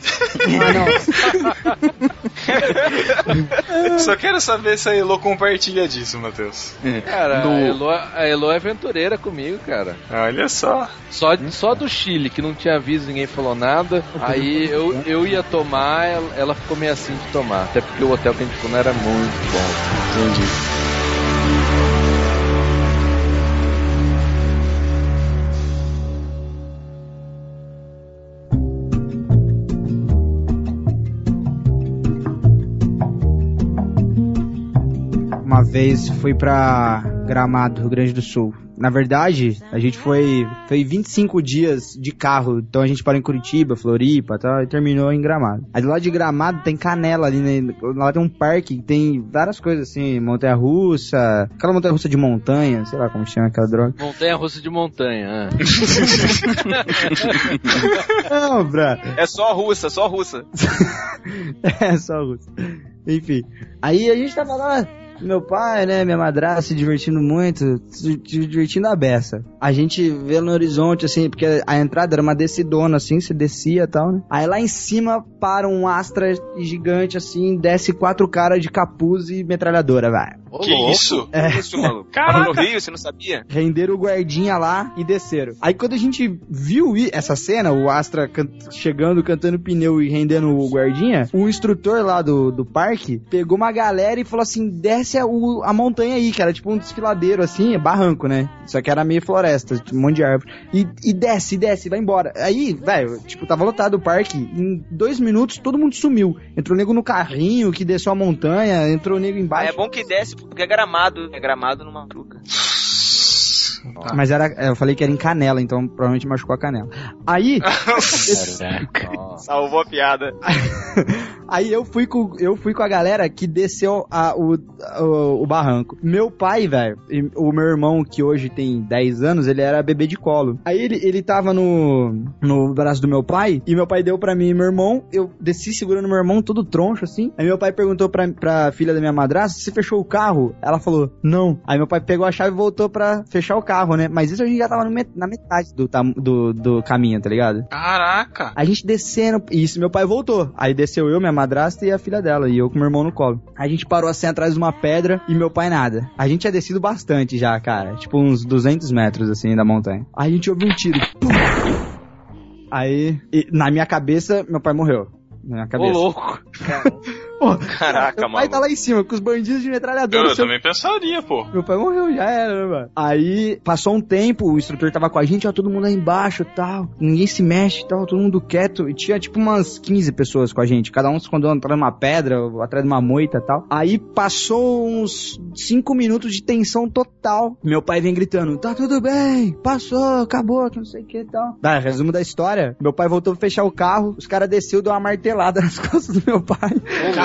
Só quero saber se a Elo compartilha disso, Matheus. Cara, a, Elo, a Elo é aventureira comigo, cara. Olha só. Só, só do Chile, que não tinha aviso, ninguém falou nada. Aí eu, eu ia tomar, ela, ela ficou meio assim de tomar. Até porque o hotel que a gente ficou não era muito bom. Entendi. Uma vez fui pra Gramado, Rio Grande do Sul. Na verdade, a gente foi, foi 25 dias de carro. Então a gente parou em Curitiba, Floripa e tal, e terminou em Gramado. Aí do lado de Gramado tem Canela ali, né? Lá tem um parque que tem várias coisas assim, montanha-russa, aquela montanha-russa de montanha, sei lá como chama aquela droga. Montanha russa de montanha. ah. <laughs> Não, Bra. É só russa, só russa. <laughs> É, só russo. Enfim. Aí a gente tava lá, meu pai, né, minha madrasta se divertindo muito, se divertindo a beça. A gente vê no horizonte, assim, porque a entrada era uma descidona, assim, você descia e tal, né? Aí lá em cima para um Astra gigante, assim, desce quatro caras de capuz e metralhadora, vai. Ô, que louco. isso? É. Isso. Caraca. <laughs> Tava no Rio, você não sabia? Renderam o guardinha lá e desceram. Aí quando a gente viu essa cena, o Astra can- chegando, cantando pneu e rendendo o guardinha, o instrutor lá do, do parque pegou uma galera e falou assim: desce a, o- a montanha aí, era tipo um desfiladeiro assim, barranco, né? Só que era meio floresta, tipo, um monte de árvore. E, e desce, desce, vai embora. Aí, velho, tipo, tava lotado o parque. Em dois minutos todo mundo sumiu. Entrou nego no carrinho que desceu a montanha, entrou nego embaixo. É bom que desce, porque é gramado. É gramado numa truca. Mas era, eu falei que era em canela, então provavelmente machucou a canela. Aí. <laughs> <laughs> Salvou a piada. <laughs> aí eu fui com, eu fui com a galera que desceu a- o, o, o barranco. Meu pai, velho, o meu irmão que hoje tem 10 anos, ele era bebê de colo. Aí ele, ele tava no, no braço do meu pai, e meu pai deu pra mim e meu irmão, eu desci segurando meu irmão todo troncho assim. Aí meu pai perguntou pra, pra filha da minha madrasta, você fechou o carro? Ela falou, não. Aí meu pai pegou a chave e voltou pra fechar o carro, né? Mas isso a gente já tava no met- na metade do, do, do caminho, tá ligado? Caraca. A gente descendo, e isso meu pai voltou. Aí desceu eu, minha madrasta e a filha dela, e eu com meu irmão no colo. A gente parou assim atrás de uma pedra e meu pai nada. A gente tinha descido bastante já, cara. Tipo uns 200 metros assim da montanha. Aí a gente ouviu um tiro. Pum! Aí, e na minha cabeça, meu pai morreu. Na minha Ô, cabeça. louco. Pô, Caraca, meu pai maluco. tá lá em cima com os bandidos de metralhadora. Eu seu também pensaria, pô. Meu pai morreu, já era, né, mano? Aí, passou um tempo, o instrutor tava com a gente, ó, todo mundo aí embaixo e tal. Ninguém se mexe e tal, todo mundo quieto. E tinha, tipo, umas 15 pessoas com a gente. Cada um se escondeu atrás de uma pedra, ou atrás de uma moita e tal. Aí, passou uns 5 minutos de tensão total. Meu pai vem gritando, tá tudo bem, passou, acabou, que não sei o que e tal. Dá, resumo da história. Meu pai voltou a fechar o carro, os caras desceu, deu uma martelada <laughs> nas costas do meu pai.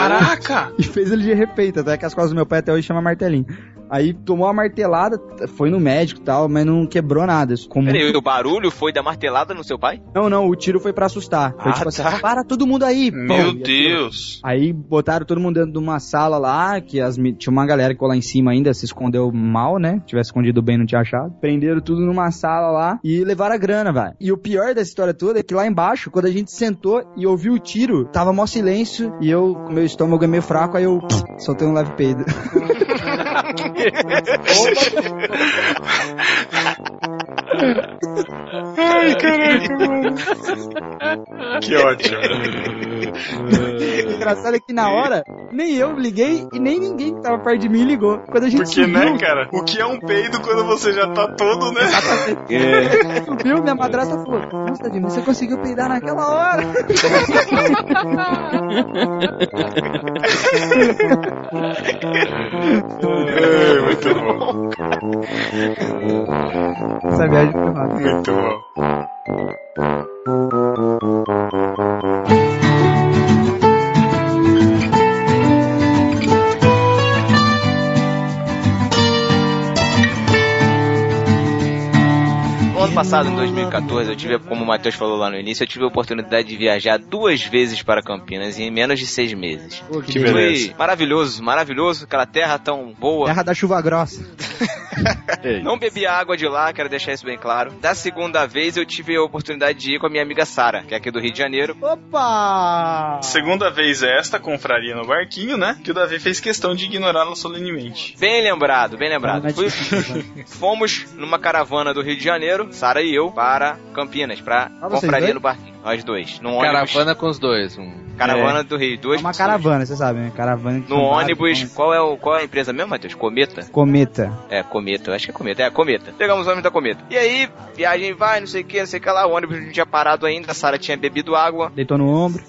Caraca! <laughs> E fez ele de repente, até que as costas do meu pai até hoje chama martelinho. Aí tomou a martelada, foi no médico e tal, mas não quebrou nada. Como... Peraí, o barulho foi da martelada no seu pai? Não, não, o tiro foi pra assustar. Foi Ah, tipo assim, tá. para todo mundo aí. Meu atirou. Deus! Aí botaram todo mundo dentro de uma sala lá, que as, tinha uma galera que ficou lá em cima ainda, se escondeu mal, né? Tivesse escondido bem, não tinha achado. Prenderam tudo numa sala lá e levaram a grana, velho. E o pior dessa história toda é que lá embaixo, quando a gente sentou e ouviu o tiro, tava mó silêncio e eu, com meu estômago é meio fraco, aí eu soltei um leve peido. <laughs> Ai, caraca, mano. Que ótimo. O engraçado é que na hora, nem eu liguei e nem ninguém que tava perto de mim ligou. Quando a gente Porque, subiu, né, cara? O que é um peido quando você já tá todo, né? subiu, minha madrasta falou, nossa, Tadinho, você conseguiu peidar naquela hora. <laughs> É, muito bom. Essa viagem foi. Muito bom. Passado, em 2014, eu tive, como o Matheus falou lá no início, eu tive a oportunidade de viajar duas vezes para Campinas em menos de seis meses. Pô, que Que beleza. maravilhoso, maravilhoso, aquela terra tão boa. Terra da chuva grossa. <laughs> Não bebi a água de lá, quero deixar isso bem claro. Da segunda vez, eu tive a oportunidade de ir com a minha amiga Sara, que é aqui do Rio de Janeiro. Opa! Segunda vez esta, confraria no barquinho, né? Que o Davi fez questão de ignorá-la solenemente. Bem lembrado, bem lembrado. É Fui- <laughs> fomos numa caravana do Rio de Janeiro, Sara e eu, para Campinas, pra Ah, dois? no barquinho. Nós dois. Num ônibus. Caravana com os dois. Um... Caravana do Rio. É Duas uma pessoas. caravana, você sabe, né? Caravana No vários, ônibus, qual é, o, qual é a empresa mesmo, Matheus? Cometa? Cometa. É, Cometa, eu acho que é Cometa. É, Cometa. Pegamos o ônibus da Cometa. E aí, viagem vai, não sei o que, não sei o que lá. O ônibus não tinha parado ainda, a Sara tinha bebido água. Deitou no ombro. <laughs>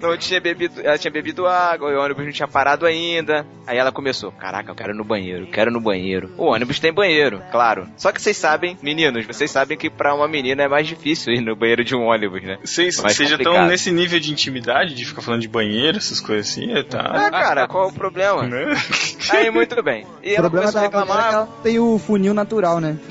não tinha bebido, ela tinha bebido água, e o ônibus não tinha parado ainda. Aí ela começou, caraca, eu quero ir no banheiro, quero ir no banheiro. O ônibus tem banheiro, claro. Só que vocês sabem, meninos, vocês sabem que pra uma menina é mais difícil ir no banheiro de um ônibus, né? Vocês Mais vocês já estão complicado. nesse nível de intimidade, de ficar falando de banheiro, essas coisas assim? É, tá. Ah, cara, qual é o problema? Né? <laughs> Aí, muito bem. E O ela problema começou a é reclamar, que ela tem o funil natural, né? <laughs>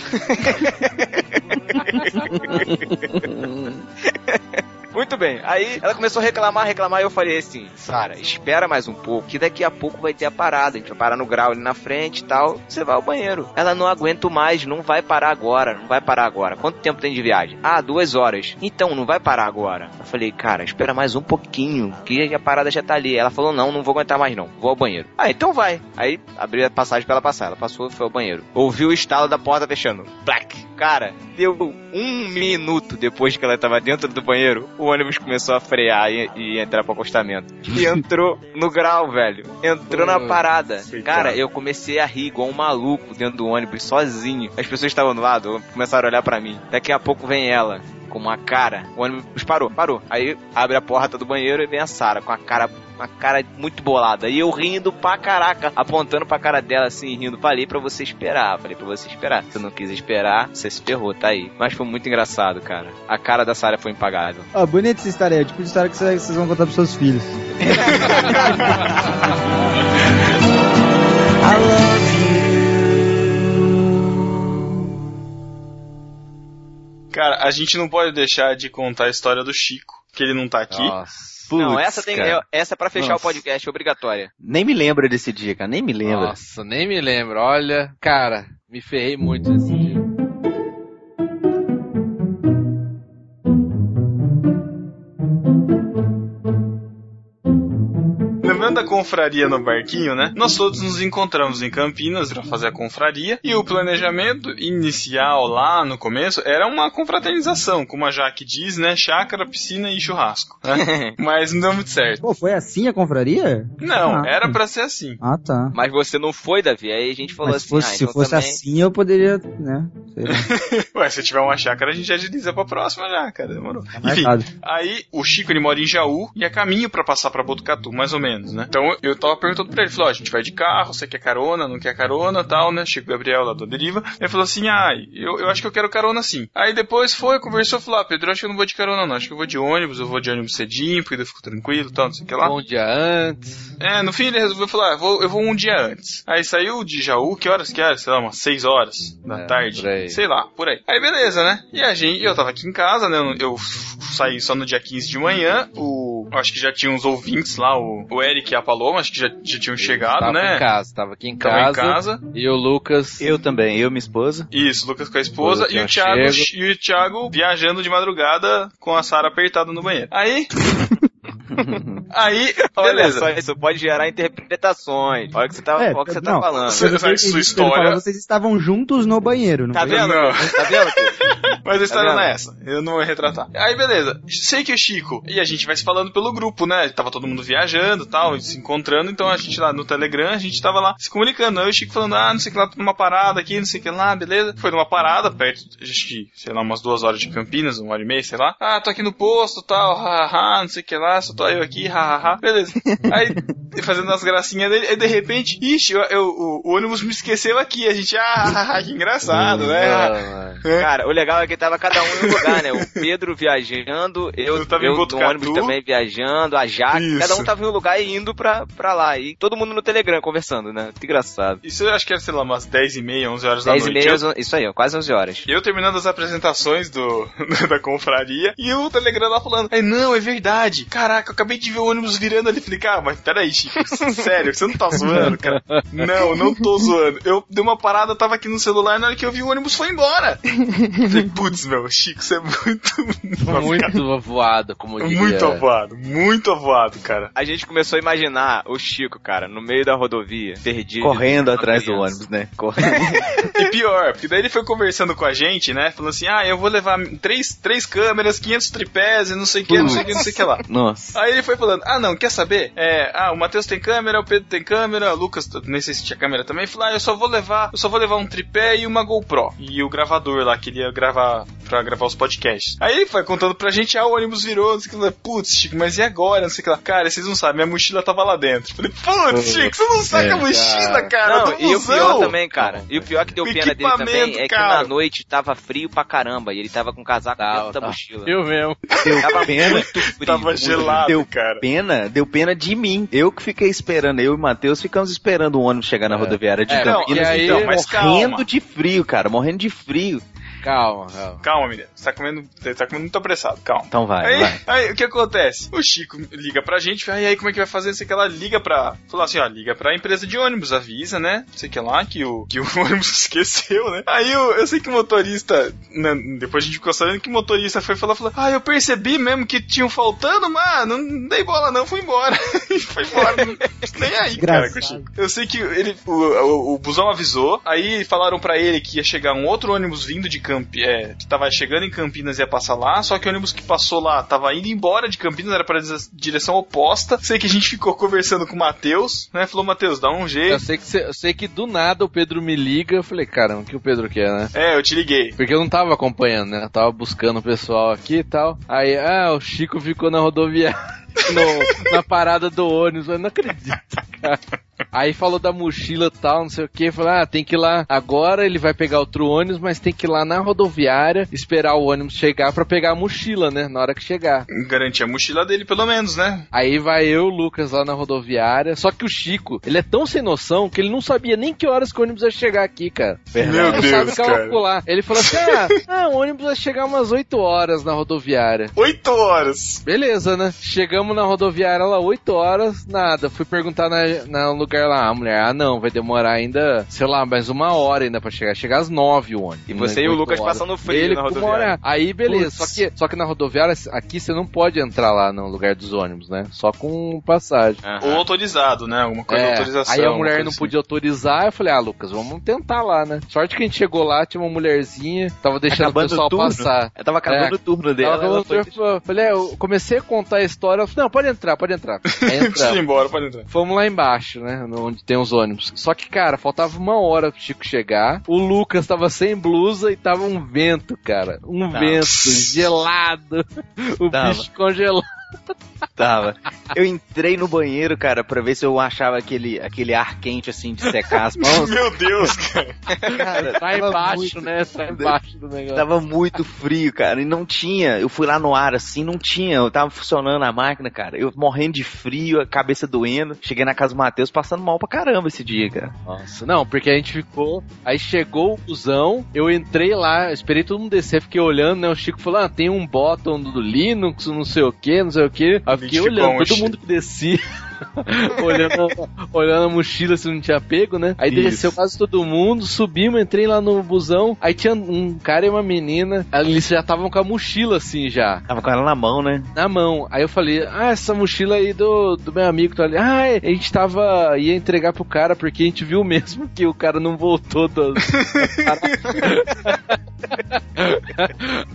<laughs> Muito bem. Aí ela começou a reclamar, reclamar, e eu falei assim, Sara, espera mais um pouco, que daqui a pouco vai ter a parada. A gente vai parar no grau ali na frente e tal. Você vai ao banheiro. Ela não aguento mais, não vai parar agora, não vai parar agora. Quanto tempo tem de viagem? Ah, duas horas. Então, não vai parar agora. Eu falei, cara, espera mais um pouquinho, que a parada já tá ali. Ela falou, não, não vou aguentar mais não, vou ao banheiro. Ah, então vai. Aí abri a passagem pra ela passar. Ela passou foi ao banheiro. Ouviu o estalo da porta fechando. Black. Cara, deu um minuto depois que ela tava dentro do banheiro, o ônibus começou a frear e, e entrar pro acostamento. E <laughs> entrou no grau, velho. Entrou na parada. Cara, eu comecei a rir igual um maluco dentro do ônibus, sozinho. As pessoas estavam do lado, começaram a olhar pra mim. Daqui a pouco vem ela. Com uma cara, o ônibus parou, parou. Aí abre a porta do banheiro e vem a Sara com a cara, uma cara muito bolada. E eu rindo pra caraca, apontando pra cara dela assim, rindo. Falei pra você esperar, falei pra você esperar. Se não quis esperar, você se ferrou, tá aí. Mas foi muito engraçado, cara. A cara da Sara foi impagável. Ó, bonita essa história aí. É o tipo de história que vocês vão contar pros seus filhos. <laughs> I love Cara, a gente não pode deixar de contar a história do Chico, que ele não tá aqui. Nossa. Não, essa tem, cara. essa é pra fechar Nossa. o podcast, obrigatória. Nem me lembro desse dia, cara. Nem me lembro. Nossa, nem me lembro. Olha, cara, me ferrei muito nesse dia. Terminando a confraria no barquinho, né? Nós todos nos encontramos em Campinas pra fazer a confraria. E o planejamento inicial lá no começo era uma confraternização, como a Jaque diz, né? Chácara, piscina e churrasco. né? <laughs> Mas não deu muito certo. Pô, foi assim a confraria? Não, Ah. era pra ser assim. Ah, tá. Mas você não foi, Davi. Aí a gente falou Mas assim, fosse- ah, se então fosse também... assim, eu poderia, né? <laughs> Ué, se tiver uma chácara, a gente agiliza pra próxima já, cara. Demorou. tá Enfim, aí o Chico ele mora em Jaú e é caminho pra passar pra Botucatu, mais ou menos, né? Então eu tava perguntando pra ele, falou, ó, a gente vai de carro, você quer carona, não quer carona, tal, né? Chico Gabriel lá do Deriva. Ele falou assim, ah, eu, eu acho que eu quero carona sim. Aí depois foi, conversou, falou, ah, Pedro, eu acho que eu não vou de carona não, acho que eu vou de ônibus, eu vou de ônibus cedinho, porque eu fico tranquilo, tal, não sei o que lá. Um dia antes. É, no fim ele resolveu falar, ah, vou, eu vou um dia antes. Aí saiu de Jaú, que horas que era? Sei lá, umas 6 horas da É, tarde. Sei lá, por aí. Aí beleza, né? E a gente, eu tava aqui em casa, né? Eu, eu saí só no dia 15 de manhã. O, eu acho que já tinha uns ouvintes lá, o, o Eric e a Paloma, acho que já, já tinham chegado, tava né? em casa, tava aqui em Tava casa. em casa. E o Lucas. Eu também, eu, minha esposa. Isso, Lucas com a esposa Esposa e o, Thiago, e o Thiago viajando de madrugada com a Sara apertada no banheiro. Aí. <laughs> aí, Olha beleza. só, isso pode gerar interpretações. Olha o que você tá, olha o que você tá não, falando. Você- ele- sua história- falou, vocês estavam juntos no banheiro, não Tá foi? vendo? Não. Tá vendo? Mas a história vendo? não é essa. Eu não vou retratar. Aí, beleza. Sei que o Chico. E a gente vai se falando pelo grupo, né? Tava todo mundo viajando e tal, se encontrando. Então a gente lá no Telegram, a gente tava lá se comunicando. Aí o Chico falando, ah, não sei o que lá, tô numa parada aqui, não sei o que lá, beleza. Foi numa parada, perto, acho que, sei lá, umas duas horas de Campinas, uma hora e meia, sei lá. Ah, tô aqui no posto tal, hahaha, não sei o que lá, só tô eu aqui, hahaha. Beleza. <laughs> Aí, fazendo as gracinhas dele, aí de repente, ixi, eu, eu- o, o ônibus me esqueceu aqui. A gente, ah, que engraçado, né? Cara, o legal é que tava cada um em um lugar, né? O <laughs> Pedro viajando, eu, Eu eu no ônibus também viajando, a Jaque, Isso. cada um tava em um lugar e indo pra, pra lá. E todo mundo no Telegram conversando, né? Que engraçado. Isso eu acho que era, sei lá, umas 10 e meia, 11 horas da 10 e noite. meia, Eu- isso aí, ó, quase 11 horas. Eu terminando as apresentações do, <laughs> da confraria e o Telegram lá falando: Aí, não, é verdade. Caraca, eu acabei de ver o ônibus virando ali. Falei, cara, mas peraí, Chico, sério, você não tá zoando, cara? <laughs> Não, não tô zoando. Eu dei uma parada, tava aqui no celular, na hora que eu vi o ônibus foi embora. Falei, putz, meu, Chico, você é muito. <laughs> muito voado, como diria. muito avoado, muito avoado, cara. A gente começou a imaginar o Chico, cara, no meio da rodovia, perdido. Correndo atrás do criança. ônibus, né? Correndo. <laughs> E pior, porque daí ele foi conversando com a gente, né? Falando assim: ah, eu vou levar três, três câmeras, 500 tripés e não sei o que, não sei o que, não sei o que lá. Nossa. Aí ele foi falando, ah não, quer saber? É, ah, o Matheus tem câmera, o Pedro tem câmera, o Lucas, nem sei se tinha câmera também, falou, ah, eu só vou levar, eu só vou levar um tripé e uma GoPro. E o gravador lá, que ele ia gravar pra gravar os podcasts. Aí ele foi contando pra gente, ah, o ônibus virou, não sei o que lá, putz, Chico, mas e agora? Não sei o que lá. Cara, vocês não sabem, minha mochila tava lá dentro. Falei, putz, Chico, você não saca É, a mochila, cara, Não, e o pior também, cara. E o pior que deu O pena dele também é que cara. na noite tava frio pra caramba e ele tava com casaco Tava, dentro da tava. mochila. Eu mesmo. Deu Tava pena. muito frio. Tava muito gelado, Deu cara. pena, deu pena de mim. Eu que fiquei esperando, eu e o Matheus ficamos esperando o ônibus chegar na É. rodoviária de É, não, Campinas. e aí- então, mas morrendo calma. de frio, cara, morrendo de frio. Calma, calma. Calma, menina, você tá comendo, você tá comendo muito apressado, calma. Então vai, Aí, vai. aí, o que acontece? O Chico liga pra gente, fala, e aí, como é que vai fazer? Não sei o que lá, liga pra. Falou assim, ó, liga pra empresa de ônibus, avisa, né? Não sei o que lá, que o, que o <laughs> ônibus esqueceu, né? Aí eu, eu sei que o motorista, né, depois a gente ficou sabendo que o motorista foi falar, falou, ah, eu percebi mesmo que tinham faltando, mas não, dei bola não, fui embora. <laughs> Foi embora, não, <laughs> nem aí, cara, com o Chico. Eu sei que ele, o, o, o busão avisou, aí falaram pra ele que ia chegar um outro ônibus vindo de Campinas, é, que tava chegando em Campinas e ia passar lá, só que o ônibus que passou lá tava indo embora de Campinas, era pra diz- direção oposta. Sei que a gente ficou conversando com o Matheus, né? Falou, Matheus, dá um Eu jeito. sei, que cê- eu sei que do nada o Pedro me liga. Eu falei, caramba, o que o Pedro quer, né? É, eu te liguei. Porque eu não tava acompanhando, né? Eu tava buscando o pessoal aqui e tal. Aí, ah, o Chico ficou na rodoviária. <laughs> no- na parada do ônibus. Eu não acredito, <laughs> cara. Aí falou da mochila e tal, não sei o que. Falou, ah, tem que ir lá. Agora ele vai pegar outro ônibus, mas tem que ir lá na rodoviária, esperar o ônibus chegar pra pegar a mochila, né? Na hora que chegar. Garanti a mochila dele, pelo menos, né? Aí vai eu, o Lucas, lá na rodoviária. Só que o Chico, ele é tão sem noção que ele não sabia nem que horas que o ônibus ia chegar aqui, cara. Meu não Deus, sabe cara. calcular. Ele falou assim: ah, <laughs> ah, o ônibus vai chegar umas 8 horas na rodoviária. Oito horas. Beleza, né? Chegamos na rodoviária lá 8 horas, nada. Fui perguntar na, na lugar mulher lá. A mulher, ah, não, vai demorar ainda, sei lá, mais uma hora ainda pra chegar. Chega às nove o ônibus. E você e o Lucas horas. passando frio Ele na rodoviária. Aí, beleza. Só que, só que na rodoviária, aqui você não pode entrar lá no lugar dos ônibus, né? Só com passagem. Ou autorizado, né? Alguma coisa de É, autorização. aí a mulher não assim. podia autorizar, eu falei, ah, Lucas, vamos tentar lá, né? Sorte que a gente chegou lá, tinha uma mulherzinha, tava deixando Acabando o pessoal o passar. Eu tava acabando É. o turno dela. Tava ela foi- eu falei, é, eu comecei a contar a história, ela falou, não, pode entrar, pode entrar. <laughs> Aí entramos. embora, pode entrar. Fomos lá embaixo, né? Onde tem os ônibus. Só que, cara, faltava uma hora pro Chico chegar. O Lucas tava sem blusa e tava um vento, cara. Um Tava. vento gelado. <laughs> O Tava. bicho congelado. <laughs> Tava. Eu entrei no banheiro, cara, pra ver se eu achava aquele, aquele ar quente, assim, de secar as mãos. <laughs> Meu Deus, cara. Cara, Tá tava embaixo, muito- né? Tá embaixo do negócio. Tava muito frio, cara, e não tinha. Eu fui lá no ar assim, não tinha. Eu tava funcionando a máquina, cara. Eu morrendo de frio, a cabeça doendo. Cheguei na casa do Matheus passando mal pra caramba esse dia, cara. Nossa, não, porque a gente ficou. Aí chegou o busão, eu entrei lá, esperei todo mundo descer, fiquei olhando, né? O Chico falou: ah, tem um bottom do Linux, não sei o que, não sei o que. Aí fiquei olhando, todo mundo que descia. <laughs> olhando, olhando a mochila se não tinha pego, né? Aí Isso. desceu quase todo mundo, subimos, entrei lá no busão. Aí tinha um cara e uma menina, eles já estavam com a mochila assim já Tava com ela na mão, né? na mão. Aí eu falei, ah, essa mochila aí do, do meu amigo tá ali. Ah, é, a gente tava. ia entregar pro cara porque a gente viu mesmo que o cara não voltou do. <laughs>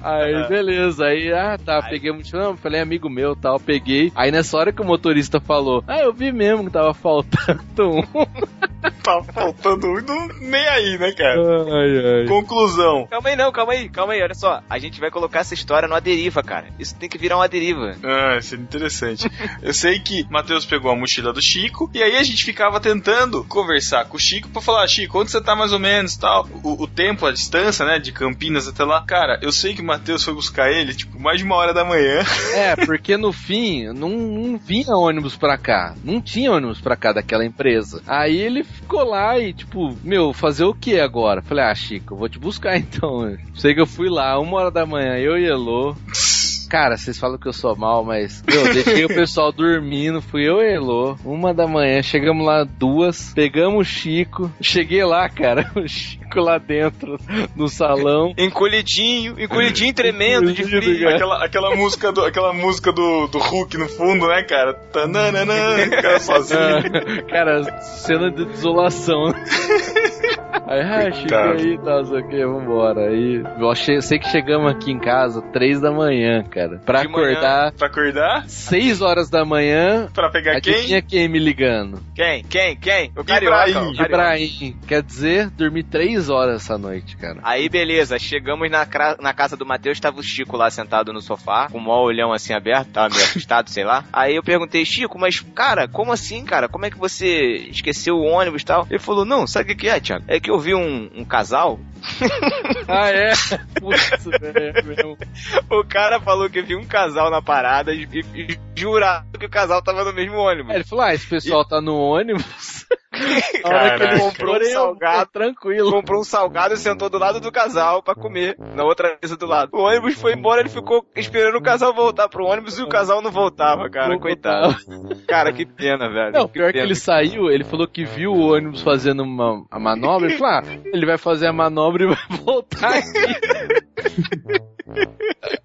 aí, beleza. Aí, ah, tá, peguei a mochila. Não, falei, amigo meu tal, peguei. Aí nessa hora que o motorista falou, ah, eu vi mesmo que tava faltando um. <laughs> Tá faltando um, não- nem aí, né, cara? ai, ai. Conclusão. Calma aí não, calma aí, calma aí, olha só. A gente vai colocar essa história numa deriva, cara. Isso tem que virar uma deriva. Ah, isso é interessante. Eu sei que Matheus pegou a mochila do Chico e aí a gente ficava tentando conversar com o Chico pra falar, Chico, onde você tá mais ou menos tal? O, o tempo, a distância, né, de Campinas até lá. Cara, eu sei que o Matheus foi buscar ele, tipo, mais de uma hora da manhã. É, porque no fim não, não vinha ônibus pra cá. Não tinha ônibus pra cá daquela empresa. Aí ele ficou lá e, tipo, meu, fazer o que agora? Falei, ah, Chico, eu vou te buscar <laughs> então. Sei que eu fui lá, uma hora da manhã, eu e Elô. Cara, vocês falam que eu sou mal, mas eu deixei o pessoal dormindo, fui eu e Elô, uma da manhã, chegamos lá duas, pegamos o Chico, cheguei lá, cara, <laughs> o Chico lá dentro, no salão, Encolhidinho, encolhidinho tremendo de frio. Aquela, aquela música do, aquela música do, do Hulk no fundo, né, cara? Tananana, cara sozinho. Ah, cara, cena de desolação. Aí, ah, chega Coitado. aí, tá, sei o que, vambora. Aí, eu achei, sei que chegamos aqui em casa três da manhã, cara. Pra De manhã. acordar Pra acordar? seis horas da manhã, Pra pegar quem? adivinha quem me ligando? Quem? Quem? Quem? O carioca. Ibrahim. o. Ibrahim. Quer dizer, dormi três horas essa noite, cara. Aí beleza, chegamos na, na casa do Matheus, tava o Chico lá sentado no sofá, com o maior olhão assim aberto, tava meio <laughs> assustado, sei lá. Aí eu perguntei, Chico, mas cara, como assim, cara? Como é que você esqueceu o ônibus e tal? Ele falou, não, sabe o que que é, Thiago? É que eu vi um, um casal, Ah, é? <laughs> Putz, é mesmo. o cara falou que viu um casal na parada e, e, e jurava que o casal tava no mesmo ônibus. Aí ele falou, ah, esse pessoal tá no ônibus. <laughs> A hora que ele comprou um salgado, tranquilo. Comprou um salgado e sentou do lado do casal pra comer, na outra mesa do lado. O ônibus foi embora, ele ficou esperando o casal voltar pro ônibus e o casal não voltava, cara, Não coitado. Cara, que pena, velho. Não, pior que pena. ele saiu, ele falou que viu o ônibus fazendo uma, a manobra, ele falou, ah, ele vai fazer a manobra e vai <laughs> voltar aqui. <laughs>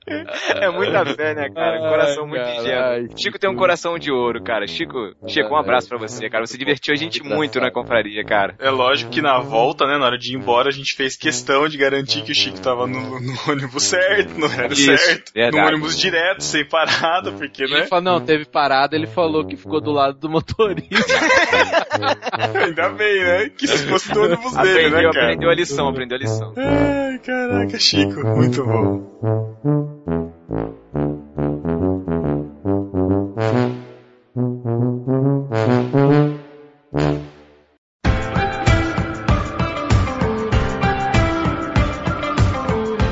É muita fé, né, cara? Ai, Coração muito caralho, ingênuo. Chico tem um coração de ouro, cara. Chico, Chico, um abraço pra você, cara. Você divertiu a gente muito na confraria, cara. É lógico que na volta, né, na hora de ir embora, a gente fez questão de garantir que o Chico tava no, no ônibus certo, no horário Isso, certo, verdade. no ônibus direto, sem parada, porque, Ele né, falou, não, teve parada, ele falou que ficou do lado do motorista. <laughs> ainda bem, né, que se fosse do ônibus dele, Aprendeu, né, cara. aprendeu a lição, aprendeu a lição. Ai, caraca, Chico, muito bom. Mm-hmm.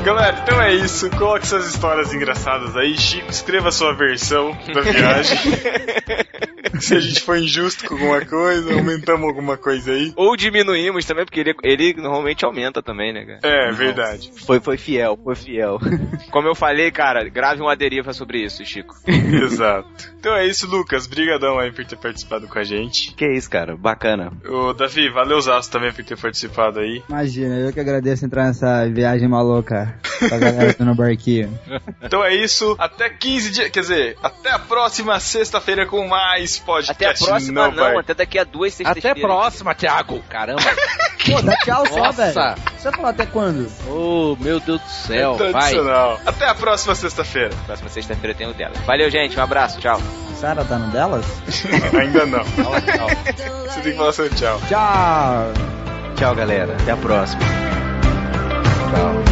Galera, então é isso. Coloque suas histórias engraçadas aí. Chico, escreva a sua versão da <laughs> viagem. <laughs> Se a gente foi injusto com alguma coisa, aumentamos alguma coisa aí. Ou diminuímos também, porque ele, ele normalmente aumenta também, né, cara? É, verdade. Foi, foi fiel, foi fiel. <laughs> Como eu falei, cara, grave uma deriva sobre isso, Chico. Exato. Então é isso, Lucas. Brigadão aí por ter participado com a gente. que isso, cara, bacana. Ô, Davi, valeu Zaço também por ter participado aí. Imagina, eu que agradeço entrar nessa viagem maluca com a galera do no barquinho. <laughs> Então é isso. Até 15 dias. Quer dizer, até a próxima sexta-feira com mais podcast. Até a próxima, no não, Bar. até daqui a duas Até sextas-feiras. próxima, Thiago. Caramba. <laughs> Pô, dá tchau só, Nossa. velho. Você vai falar até quando? oh, meu Deus do céu. Vai. Tradicional. Até a próxima sexta-feira. Próxima sexta-feira tem o dela. Valeu, gente. Um abraço. Tchau. Sara tá no delas? <laughs> Ainda não. Tchau, tchau. Você tem que falar seu tchau. Tchau! Tchau, galera. Até a próxima. Living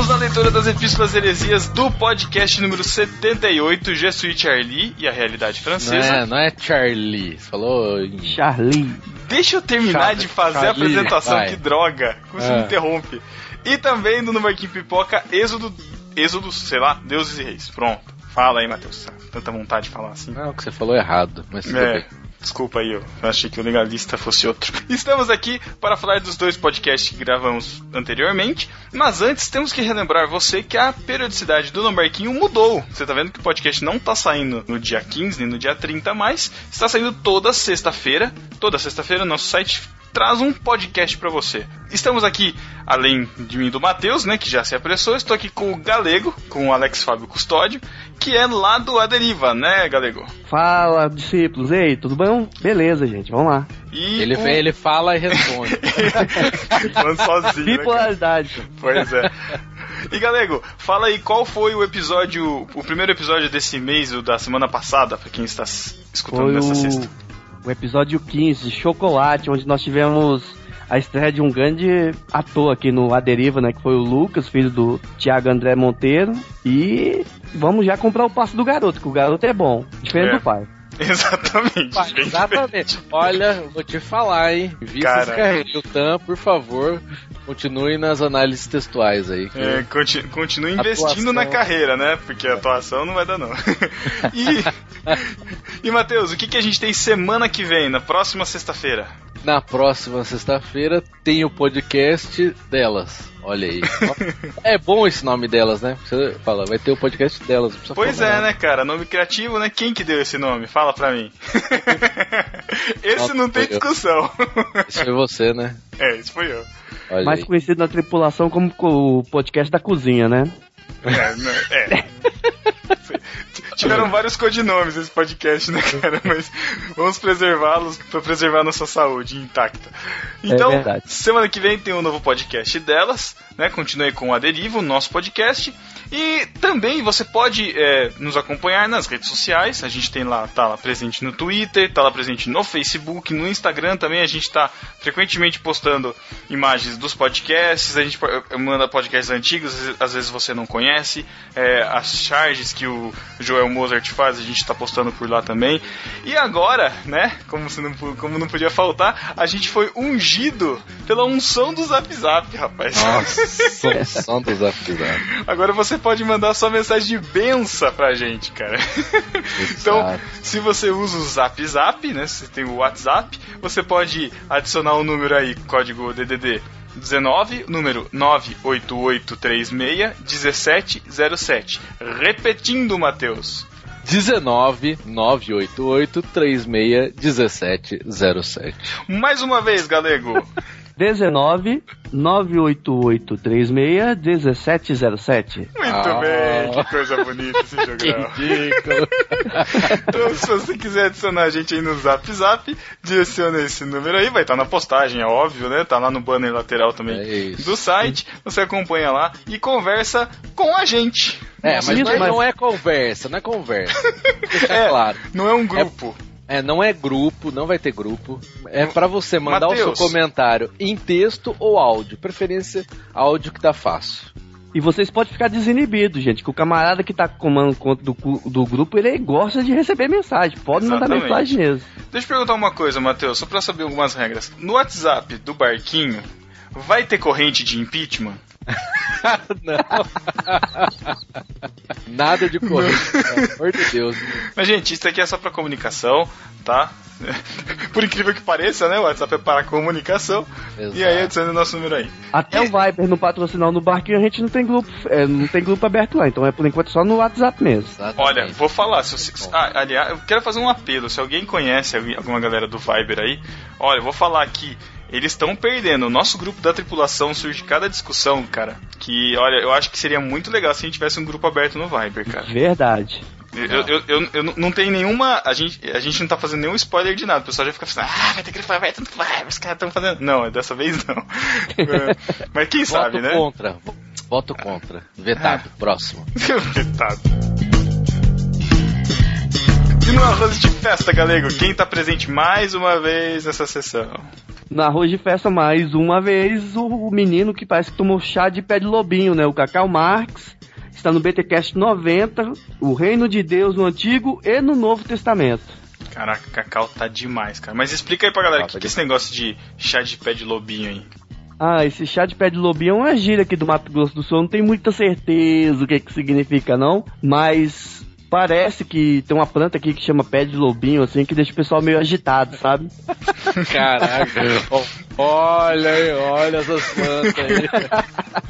Estamos na leitura das Epístolas Heresias do podcast número 78, Je suis Charlie e a Realidade Não Francesa. é, não é Charlie. Você falou em... Charlie. Deixa eu terminar Charlie, de fazer a Charlie, apresentação, vai. que droga. Você Ah. me interrompe. E também do No Marquinho Pipoca, Êxodo, Êxodo, sei lá, Deuses e Reis. Pronto. Fala aí, Matheus. Tanta vontade de falar assim. Não, que você falou errado, mas tudo É, bem. Desculpa aí, eu achei que o legalista fosse outro. <laughs> Estamos aqui para falar dos dois podcasts que gravamos anteriormente, mas antes temos que relembrar você que a periodicidade do Lombarquinho mudou. Você tá vendo que o podcast não tá saindo no dia 15 nem no dia 30 mais, está saindo toda sexta-feira. Toda sexta-feira nosso site traz um podcast para você. Estamos aqui, além de mim e do Matheus, né, que já se apressou, estou aqui com o Galego, com o Alex Fábio Custódio, que é lá do A Deriva, né, Galego? Fala, discípulos. Ei, tudo bom? Beleza, gente, vamos lá. E Ele, o- vem, ele fala e responde. <laughs> Falando sozinho. né? Bipolaridade. pois é. E Galego, fala aí qual foi o episódio, o primeiro episódio desse mês, o da semana passada, pra quem está escutando Foi nessa o, sexta. o episódio 15, Chocolate, onde nós tivemos a estreia de um grande ator aqui no A Deriva, né? Que foi o Lucas, filho do Thiago André Monteiro. E vamos já comprar o passo do garoto, que o garoto é bom, diferente É. do pai. <laughs> Exatamente. Exatamente. Olha, vou te falar, hein? Vista Cara. esse carreiro. O TAM, por favor, continue nas análises textuais aí. É, conti- continue investindo Atuação. na carreira, né? Porque a atuação não vai dar, não. <laughs> e, <laughs> e Matheus, o que, que a gente tem semana que vem, na próxima sexta-feira? Na próxima sexta-feira tem o podcast delas. Olha aí. <laughs> é bom esse nome delas, né? Você fala, vai ter o podcast delas. Pois é, nada. né, cara? Nome criativo, né? Quem que deu esse nome? Fala pra mim. <laughs> esse não tem eu. discussão. Esse foi você, né? é, esse foi eu. Olha Mais aí. conhecido na tripulação como o podcast da cozinha, né? É, né, é. <laughs> Tiveram vários codinomes esse podcast, né, cara? <laughs> Mas vamos preservá-los pra preservar nossa saúde intacta. Então, verdade. semana que vem tem um novo podcast delas, né? Continue com a Deriva, o nosso podcast. E também você pode é, nos acompanhar nas redes sociais. A gente tem lá, tá lá presente no Twitter, tá lá presente no Facebook, no Instagram também. A gente tá frequentemente postando imagens dos podcasts. A gente po- manda podcasts antigos, às vezes- você não conhece. É, as charges que o Joel Mozart faz, a gente tá postando por lá também. E agora, né, como, não, como não podia faltar, a gente foi ungido pela unção do Zap Zap, rapaz. Nossa, som dos afisados. Agora você pode mandar sua mensagem de benção pra gente, cara. então, se você usa o Zap Zap, né? Se você tem o WhatsApp, você pode adicionar o número aí, código DDD 19, número 988361707. Repetindo, Matheus. 19 988 36 17 07. Mais uma vez, Galego. <laughs> 19 988 36 1707. Muito Ah. bem. que coisa bonita esse. <laughs> Ridículo. Então, se você quiser adicionar a gente aí no Zap Zap, direciona esse número aí, vai estar na postagem, é óbvio, né? Tá lá no banner lateral também É do site. Você acompanha lá e conversa com a gente. É, mas, Isso, não é- mas- não é conversa, não é conversa. <laughs> Deixa É. claro. Não é um grupo. É, não é grupo, não vai ter grupo. É pra você mandar o Mateus. seu comentário em texto ou áudio. Preferência áudio que tá fácil. E vocês podem ficar desinibidos, gente, que o camarada que tá comando conta do, do grupo, ele gosta de receber mensagem. Pode mandar Exatamente. mensagem mesmo. Deixa eu perguntar uma coisa, Matheus, só pra saber algumas regras. No WhatsApp do Barquinho, vai ter corrente de impeachment? <laughs> <laughs> Nada de correr. Pelo amor de Deus. Mas, gente, isso aqui é só pra comunicação, tá? <laughs> Por incrível que pareça, né? O WhatsApp é para comunicação. Exato. E aí, adicione o nosso número aí. Até o Viber no patrocinal no barquinho a gente não tem grupo, é, não tem grupo aberto lá, então é por enquanto só no WhatsApp mesmo. Exatamente. Olha, vou falar. Se você, ah, aliás, eu quero fazer um apelo. Se alguém conhece alguma galera do Viber aí, olha, eu vou falar aqui. Eles estão perdendo. O nosso grupo da tripulação surge cada discussão, cara. Que, olha, eu acho que seria muito legal se a gente tivesse um grupo aberto no Viber, cara. Verdade. Eu, eu, eu, eu não- tenho nenhuma. A gente, a gente não tá fazendo nenhum spoiler de nada. O pessoal já fica pensando, ah, vai ter grupo aberto no Viber, os caras estão fazendo. Não, dessa vez não. É, <laughs> Mas quem Voto sabe, né? contra. Voto contra. Vetado. Próximo. <laughs> Coitado. E no arroz de festa, galego, quem tá presente mais uma vez nessa sessão? No arroz de festa, mais uma vez, o, menino que parece que tomou chá de pé de lobinho, né? O Cacau Marx. Está no BTcast 90, o Reino de Deus no Antigo e no Novo Testamento. Caraca, Cacau tá demais, cara. Mas explica aí pra galera, o Ah, que, tá que é esse negócio de chá de pé de lobinho aí? Ah, esse chá de pé de lobinho é uma gíria aqui do Mato Grosso do Sul. Eu não tenho muita certeza o que, que significa, não. Mas parece que tem uma planta aqui que chama pé de lobinho, assim, que deixa o pessoal meio agitado, sabe? <laughs> Caraca. <laughs> Olha aí, olha essas plantas aí.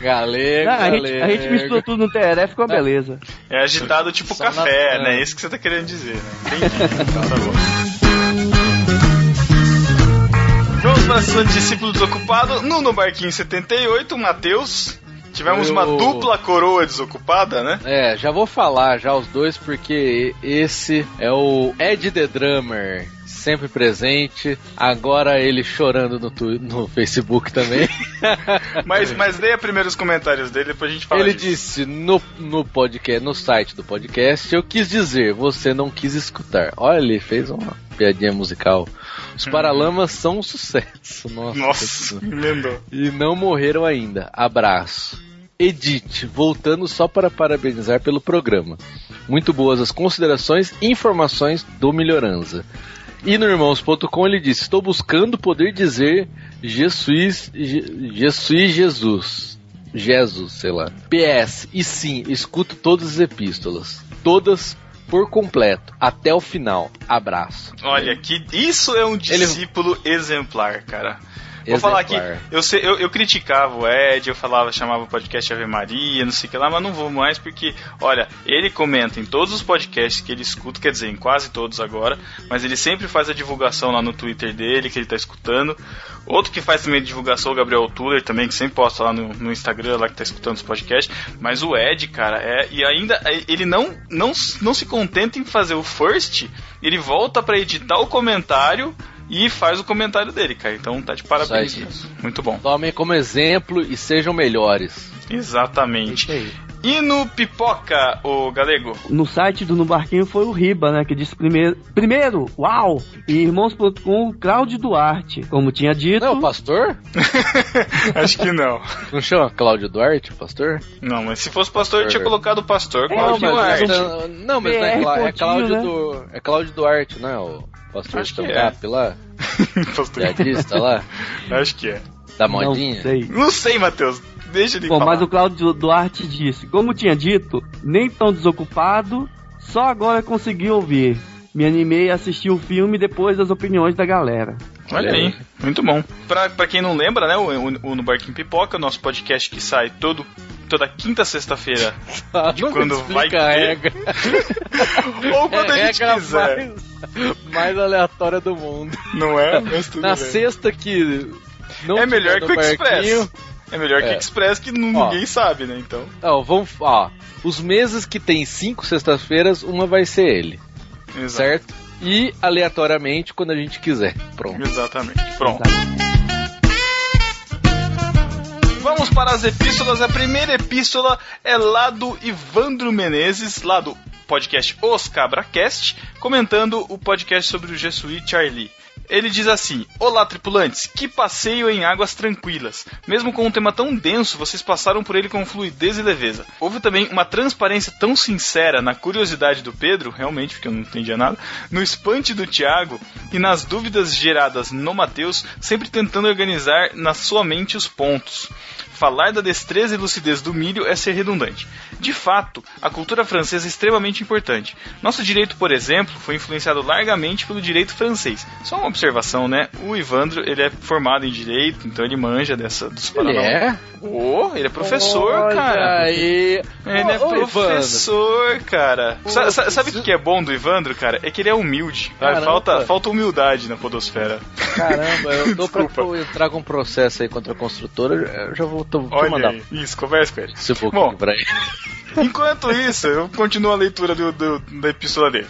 Galego, Ah, a, gente, a gente mistura tudo no TRF, ficou uma beleza. É agitado tipo Só café, na- né? É isso que você tá querendo dizer, né? Entendi. então tá bom. Vamos para a de discípulo desocupado. No, no Barquinho 78, Matheus. Tivemos Eu- uma dupla coroa desocupada, né? É, já vou falar já os dois, porque esse é o Ed The Drummer, sempre presente. Agora ele chorando no, tu- no Facebook também. <laughs> Mas, mas leia primeiro os comentários dele, depois a gente fala ele disso. disse no, no podcast, no site do podcast, eu quis dizer, você não quis escutar. Olha, ele fez uma piadinha musical. Os Paralamas são um sucesso. Nossa. Nossa. E não morreram ainda. Abraço. Edith, voltando só para parabenizar pelo programa. Muito boas as considerações e informações do Melhoranza. E no irmãos.com ele disse: Estou buscando poder dizer Jesus, Je- Jesus Jesus. Jesus, sei lá. PS, e sim, escuto todas as epístolas. Todas por completo, até o final. Abraço. Olha, que isso é um Ele- discípulo exemplar, cara. Vou falar aqui, eu, eu, eu criticava o Ed, eu falava, chamava o podcast Ave Maria, não sei o que lá, mas não vou mais porque, olha, ele comenta em todos os podcasts que ele escuta, quer dizer, em quase todos agora, mas ele sempre faz a divulgação lá no Twitter dele, que ele tá escutando. Outro que faz também a divulgação, o Gabriel Tuller também, que sempre posta lá no, no Instagram, lá que tá escutando os podcasts. Mas o Ed, cara, é. E ainda, é, ele não, não, não se contenta em fazer o first, ele volta pra editar o comentário e faz o comentário dele, cara. Então tá de parabéns. Muito bom. Tomem como exemplo e sejam melhores. Exatamente. E no Pipoca, o Galego? No site do No Barquinho foi o Riba, né? Que disse primeiro, primeiro, uau! E irmãos.com, Cláudio Duarte. Como tinha dito. Não, o pastor? <laughs> Acho que não. Não chama Cláudio Duarte, o pastor? Não, mas se fosse pastor, eu tinha colocado o pastor É, Cláudio mas Duarte. Não, não, mas não é, Clá- é Coutinho, Cláudio né? do, é Cláudio Duarte, não é? O pastor Acho stand-up lá, <laughs> pastor. piadista lá, Acho que é. da Não modinha. sei. Não sei, Matheus. Deixa ele Bom, falar. mas o Cláudio Duarte disse: Como tinha dito, nem tão desocupado, só agora consegui ouvir. Me animei a assistir o filme depois das opiniões da galera. Olha aí, muito bom. Pra, pra quem não lembra, né, o, o, o No Barquinho Pipoca, o nosso podcast que sai todo, toda quinta sexta-feira, <laughs> de quando vai a ter. regra. <laughs> ou quando É a gente regra quiser. mais, mais aleatória do mundo. Não é? Mas tudo Na bem. sexta que não É melhor que o Express. É melhor que É. Express, que nu- Ó. ninguém sabe, né? Então. Ó, vamos, ó, os meses que tem cinco sextas-feiras, uma vai ser ele, Exato. certo? E aleatoriamente quando a gente quiser. Pronto. Exatamente. Pronto. Vamos para as epístolas. A primeira epístola é lá do Ivandro Menezes, lá do podcast Os Cabracast, comentando o podcast sobre o Jesuí Charlie. Ele diz assim: Olá, tripulantes, que passeio em águas tranquilas. Mesmo com um tema tão denso, vocês passaram por ele com fluidez e leveza. Houve também uma transparência tão sincera na curiosidade do Pedro, realmente, porque eu não entendia nada, no espante do Tiago e nas dúvidas geradas no Mateus, sempre tentando organizar na sua mente os pontos. Falar da destreza e lucidez do milho é ser redundante. De fato, a cultura francesa é extremamente importante. Nosso direito, por exemplo, foi influenciado largamente pelo direito francês. Só uma observação, né? O Ivandro, ele é formado em direito, então ele manja dessa dos Ele Paraná. é? Oh, ele é professor, Olha cara. Aí. Ele é professor, cara. Sa- sabe o que que é bom do Ivandro, cara? É que ele é humilde. Caramba. Falta, falta humildade na podosfera. Caramba, eu tô pra <laughs> eu com um processo aí contra a construtora, eu já vou, tô, vou Olha mandar aí. Isso, conversa com ele. esse pouquinho Bom. pra ele. <laughs> Enquanto isso, eu continuo a leitura do, do- da epístola dele.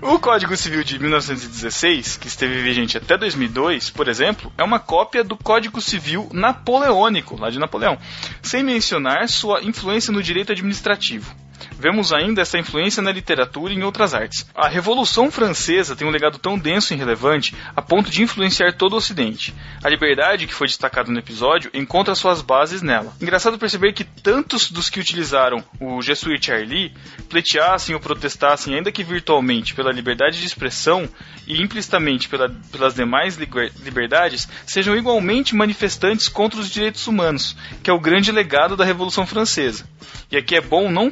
O Código Civil de 1916, que esteve vigente até 2002, por exemplo, é uma cópia do Código Civil napoleônico, lá de Napoleão, sem mencionar sua influência no direito administrativo. Vemos ainda essa influência na literatura e em outras artes. A Revolução Francesa tem um legado tão denso e relevante a ponto de influenciar todo o Ocidente. A liberdade, que foi destacada no episódio, encontra suas bases nela. Engraçado perceber que tantos dos que utilizaram o Jesuit Charlie pleiteassem ou protestassem, ainda que virtualmente, pela liberdade de expressão e implicitamente pela- pelas demais liber- liberdades, sejam igualmente manifestantes contra os direitos humanos, que é o grande legado da Revolução Francesa. E aqui é bom não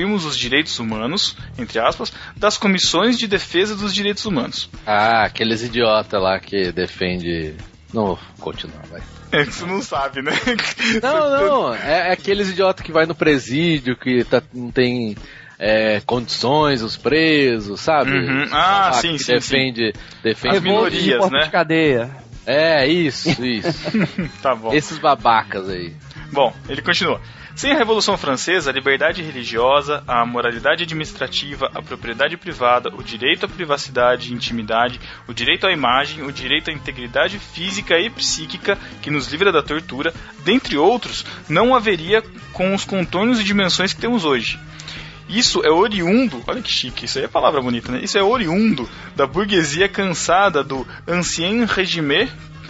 confundirmos os direitos humanos, entre aspas, das comissões de defesa dos direitos humanos. Ah, aqueles idiota lá que defende. Não vou continuar, vai. <laughs> É que você não sabe, né? <laughs> Não, não, é, é aqueles idiota que vai no presídio, que tá- não tem é, condições, os presos, sabe? Uhum. Ah, Lá sim, que sim, defende, defende As minorias, porta né? de cadeia. É, isso, isso. <laughs> tá bom. Esses babacas aí. Bom, ele continua. Sem a Revolução Francesa, a liberdade religiosa, a moralidade administrativa, a propriedade privada, o direito à privacidade e intimidade, o direito à imagem, o direito à integridade física e psíquica que nos livra da tortura, dentre outros, não haveria com os contornos e dimensões que temos hoje. Isso é oriundo, olha que chique, isso aí é palavra bonita, né? Isso é oriundo da burguesia cansada do ancien régime,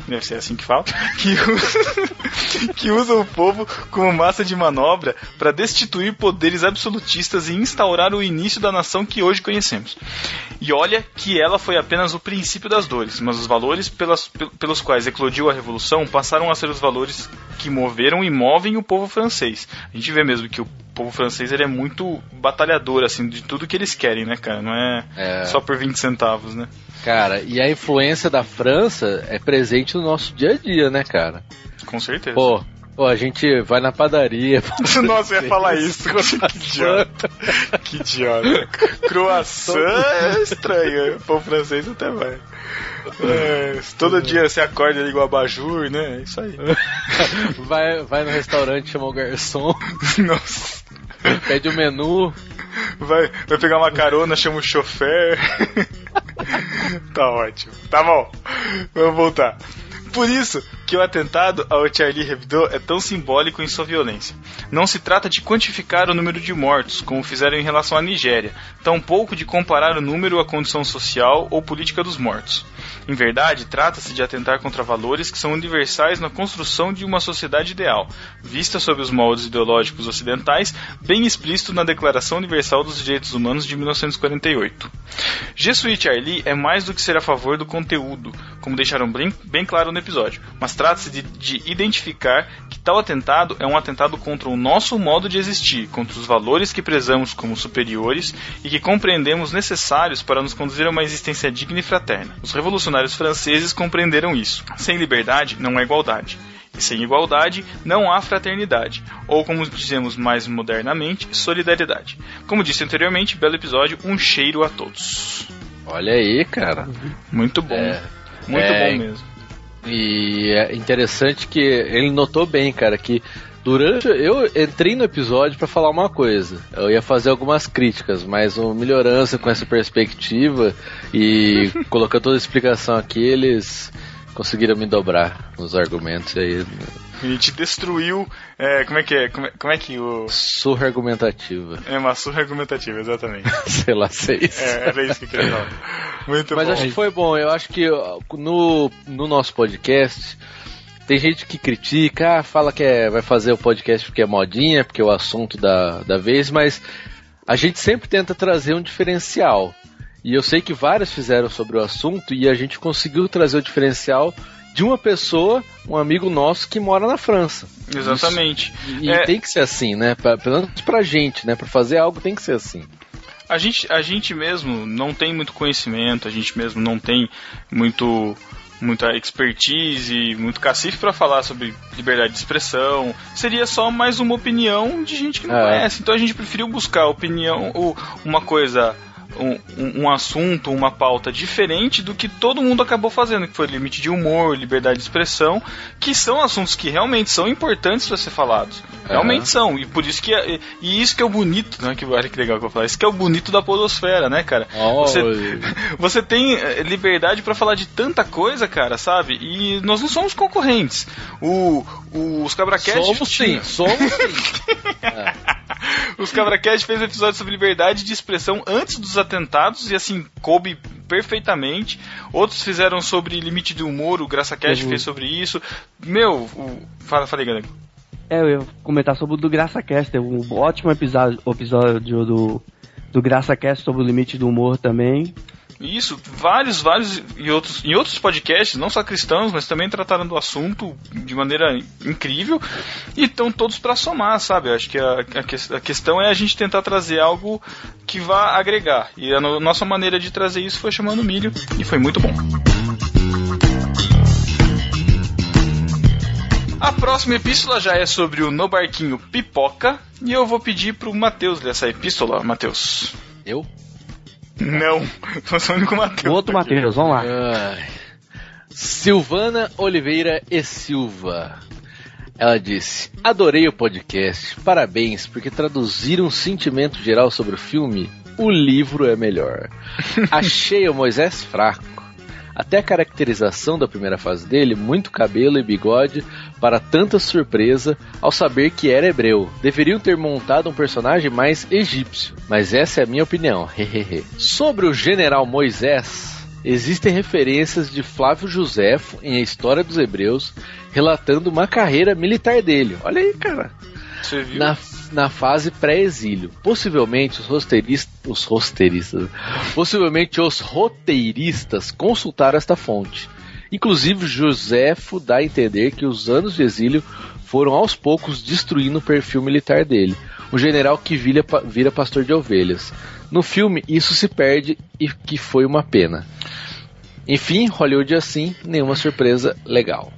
deve ser assim que fala, <laughs> que, u- <laughs> que usa o povo como massa de manobra para destituir poderes absolutistas e instaurar o início da nação que hoje conhecemos. E olha que ela foi apenas o princípio das dores, mas os valores pelas- pel- pelos quais eclodiu a revolução passaram a ser os valores que moveram e movem o povo francês. A gente vê mesmo que o povo francês ele é muito batalhador assim de tudo que eles querem, né, cara? Não é, É. só por 20 centavos, né? Cara, e a influência da França é presente no nosso dia a dia, né, cara? Com certeza. Pô, pô a gente vai na padaria. <laughs> <laughs> Nossa, eu ia falar isso. <laughs> que idiota. Que idiota. Croissant é estranho. O povo francês até vai. É, todo dia você acorda ali o abajur, né? É isso aí. vai, vai no restaurante, chama o garçom, Nossa. <laughs> pede o menu. Vai, vai pegar uma carona, chama o chofer. <laughs> tá ótimo. Tá bom. Vamos voltar. Por isso que o atentado ao Charlie Hebdo é tão simbólico em sua violência. Não se trata de quantificar o número de mortos, como fizeram em relação à Nigéria, tampouco de comparar o número à condição social ou política dos mortos. Em verdade, trata-se de atentar contra valores que são universais na construção de uma sociedade ideal, vista sob os moldes ideológicos ocidentais, bem explícito na Declaração Universal dos Direitos Humanos de 1948. Jesuit Charlie é mais do que ser a favor do conteúdo, como deixaram bem, claro no episódio, mas trata-se de, de identificar que tal atentado é um atentado contra o nosso modo de existir, contra os valores que prezamos como superiores e que compreendemos necessários para nos conduzir a uma existência digna e fraterna. Os revolucionários franceses compreenderam isso. Sem liberdade não há igualdade. E sem igualdade não há fraternidade, ou como dizemos mais modernamente, solidariedade. Como disse anteriormente, belo episódio, um cheiro a todos. Olha aí, cara. Muito bom. É. Muito É. bom mesmo. E é interessante que ele notou bem, cara, que durante. Eu entrei no episódio pra falar uma coisa. Eu ia fazer algumas críticas, mas o Melhorança com essa perspectiva e <laughs> colocando toda a explicação aqui, eles conseguiram me dobrar nos argumentos e aí. A gente destruiu. é, como é que é? Como é, como é que o. Surra argumentativa. É uma surra argumentativa, exatamente. <laughs> Sei lá, sei isso. É, era isso que eu queria falar. Muito Mas bom. acho que foi bom. Eu acho que no, no nosso podcast tem gente que critica, ah, fala que é, vai fazer o podcast porque é modinha, porque é o assunto da, da vez, mas a gente sempre tenta trazer um diferencial. E eu sei que vários fizeram sobre o assunto e a gente conseguiu trazer o diferencial de uma pessoa, um amigo nosso que mora na França. Exatamente. Isso- e É. tem que ser assim, né? Pra, pelo menos pra gente, né? Pra fazer algo tem que ser assim. A gente, a gente mesmo não tem muito conhecimento, a gente mesmo não tem muito muita expertise, muito cacife para falar sobre liberdade de expressão. Seria só mais uma opinião de gente que não É. conhece. Então a gente preferiu buscar opinião, ou uma coisa, um, um- assunto, uma pauta diferente do que todo mundo acabou fazendo, que foi limite de humor, liberdade de expressão, que são assuntos que realmente são importantes para ser falados. Realmente são. E por isso que é- e isso que é o bonito, né? Que olha que legal que eu vou falar. Isso que é o bonito da podosfera, né, cara? Oh, Você, <laughs> você tem eh, liberdade pra falar de tanta coisa, cara, sabe? E nós não somos concorrentes. O, o- os Cabraquete. Somos sim, somos sim. <laughs> Os Cabraquete fez um episódio sobre liberdade de expressão antes dos atentados e assim, coube perfeitamente. Outros fizeram sobre limite do humor, o Graça Cash Uhum. fez sobre isso. Meu, o, fala, falei, galera. É, eu ia comentar sobre o do Graça Cast, um ótimo episódio, episódio do, do Graça Cast sobre o limite do humor também. Isso, vários, vários e outros, em outros podcasts, não só cristãos, mas também trataram do assunto de maneira incrível e estão todos para somar, sabe? Eu acho que a, a a questão é a gente tentar trazer algo que vá agregar. E a no- nossa maneira de trazer isso foi chamando milho e foi muito bom. A próxima epístola já é sobre o No Barquinho Pipoca e eu vou pedir pro Matheus ler essa epístola, Matheus. Eu? Não, eu sou o único O Matheus. outro Matheus, vamos lá. Ai. Silvana Oliveira e Silva. Ela disse: Adorei o podcast, parabéns, porque traduziram um sentimento geral sobre o filme. O livro é melhor. <laughs> Achei o Moisés fraco. Até a caracterização da primeira fase dele, muito cabelo e bigode, para tanta surpresa ao saber que era hebreu. Deveriam ter montado um personagem mais egípcio, mas essa é a minha opinião. <laughs> Sobre o general Moisés, existem referências de Flávio Josefo em A História dos Hebreus, relatando uma carreira militar dele. Olha aí, cara Você viu? na, na fase pré-exílio. Possivelmente os roteiristas, os roteiristas, possivelmente os roteiristas consultaram esta fonte. Inclusive Josefo dá a entender que os anos de exílio foram aos poucos destruindo o perfil militar dele, o general que vira, vira pastor de ovelhas. No filme isso se perde e que foi uma pena. Enfim, Hollywood é assim, nenhuma surpresa legal.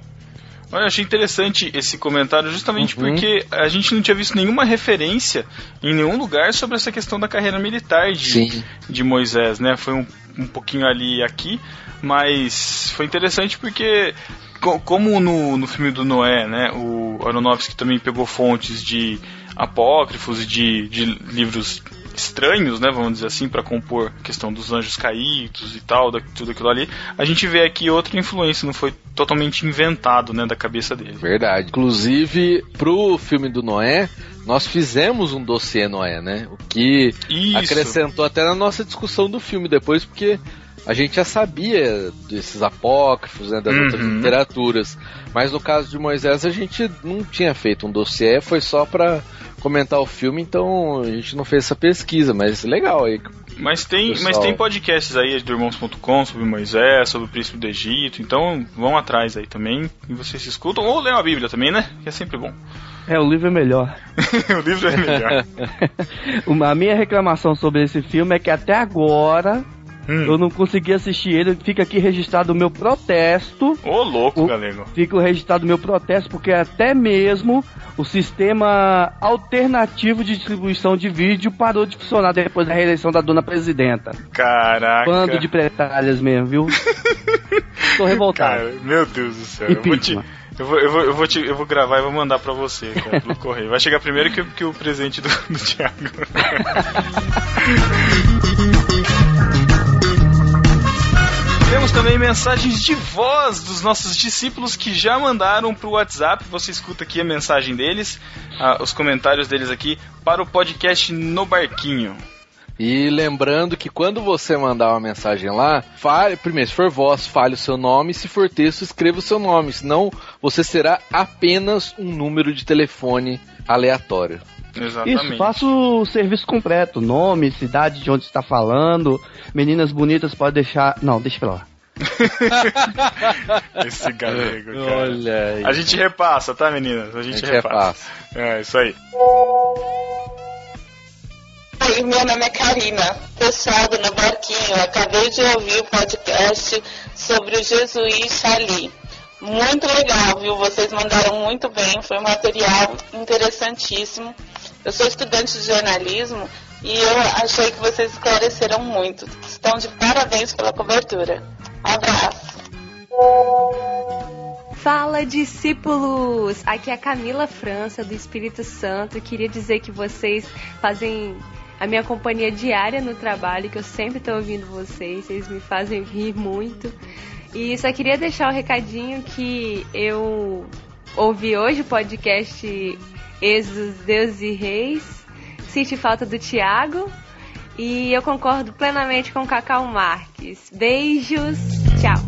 Olha, eu achei interessante esse comentário justamente Uhum. porque a gente não tinha visto nenhuma referência em nenhum lugar sobre essa questão da carreira militar de, Sim. de Moisés, né? Foi um, um pouquinho ali e aqui, mas foi interessante porque co- como no, no filme do Noé, né? O Aronofsky também pegou fontes de apócrifos e de, de livros estranhos, né, vamos dizer assim, para compor a questão dos anjos caídos e tal, da, tudo aquilo ali. A gente vê aqui outra influência, não foi totalmente inventado, né, da cabeça dele. Verdade. Inclusive, pro filme do Noé, nós fizemos um dossiê Noé, né? O que Isso. acrescentou até na nossa discussão do filme depois, porque a gente já sabia desses apócrifos, né, das Uhum. outras literaturas. Mas no caso de Moisés, a gente não tinha feito um dossiê, foi só pra comentar o filme, então a gente não fez essa pesquisa, mas legal aí. Mas tem, Pessoal. mas tem podcasts aí do Irmãos.com sobre Moisés, sobre o príncipe do Egito, então vão atrás aí também e vocês se escutam. Ou leiam a Bíblia também, né? Que é sempre bom. <laughs> É, o livro é melhor. <laughs> o livro é melhor. <laughs> Uma, a minha reclamação sobre esse filme é que até agora Hum. eu não consegui assistir ele. Fica aqui registrado o meu protesto. Ô, louco, O- galego. Fica registrado o meu protesto, porque até mesmo o sistema alternativo de distribuição de vídeo parou de funcionar depois da reeleição da dona presidenta. Caraca. Bando de pretalhas mesmo, viu? <laughs> Estou revoltado. Cara, meu Deus do céu. Eu vou, Impeachment. eu, vou, eu, vou, eu, vou te- eu vou gravar e vou mandar pra você, cara, <laughs> pelo correio. Vai chegar primeiro que, o- que o presente do, do Thiago. <laughs> Temos também mensagens de voz dos nossos discípulos que já mandaram pro WhatsApp. Você escuta aqui a mensagem deles, ah, os comentários deles aqui para o podcast No Barquinho. E lembrando que quando você mandar uma mensagem lá, fale, primeiro, se for voz, fale o seu nome, se for texto, escreva o seu nome, senão você será apenas um número de telefone aleatório. Isso, faça o serviço completo. Nome, cidade de onde está falando. Meninas bonitas pode deixar. Não, deixa pra lá. <laughs> Esse galego, cara. Olha aí. A gente repassa, tá, meninas? A gente, A gente repassa. É, isso aí. Oi, meu nome é Karina. Pessoal do No Barquinho, acabei de ouvir o podcast sobre o jesuíta ali. Muito legal, viu? Vocês mandaram muito bem, foi um material interessantíssimo. Eu sou estudante de jornalismo e eu achei que vocês esclareceram muito. Estão de parabéns pela cobertura. Abraço. Fala, discípulos! Aqui é a Camila França, do Espírito Santo. Queria dizer que vocês fazem a minha companhia diária no trabalho, que eu sempre estou ouvindo vocês. Vocês me fazem rir muito. E só queria deixar o recadinho que eu ouvi hoje o podcast Êxodos, Deus e Reis. Senti falta do Tiago. E eu concordo plenamente com o Cacau Marques. Beijos, tchau!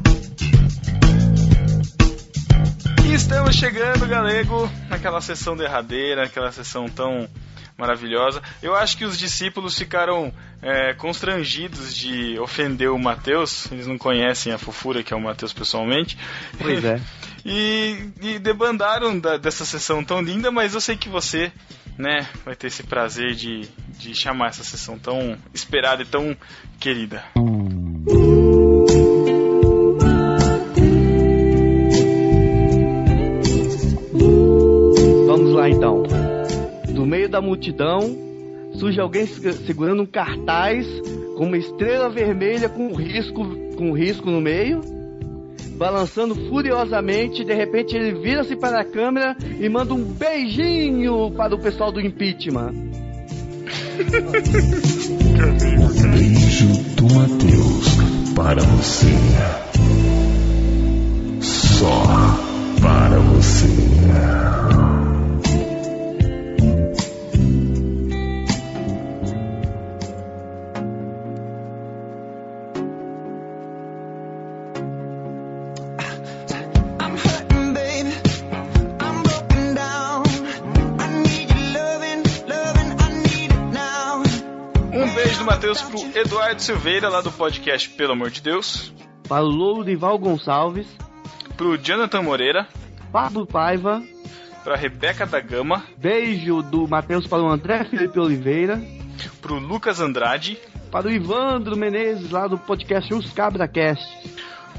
E estamos chegando, galego, naquela sessão derradeira, aquela sessão tão maravilhosa. Eu acho que os discípulos ficaram é, constrangidos de ofender o Mateus. Eles não conhecem a fofura que é o Mateus pessoalmente. Pois é. <laughs> E, e debandaram da- dessa sessão tão linda, mas eu sei que você, né, vai ter esse prazer de, de chamar essa sessão tão esperada e tão querida. Vamos lá então. Do meio da multidão surge alguém se- segurando um cartaz com uma estrela vermelha com um risco, com um risco no meio, balançando furiosamente. De repente ele vira-se para a câmera e manda um beijinho para o pessoal do impeachment. Beijo do Mateus para você. Só para você. Matheus pro Eduardo Silveira, lá do podcast Pelo Amor de Deus. Para o Lourival Gonçalves. Pro Jonathan Moreira. Pablo Paiva. Pra Rebeca da Gama. Beijo do Matheus para o André Felipe Oliveira. Pro Lucas Andrade. Para o Ivandro Menezes, lá do podcast Os Cabracast.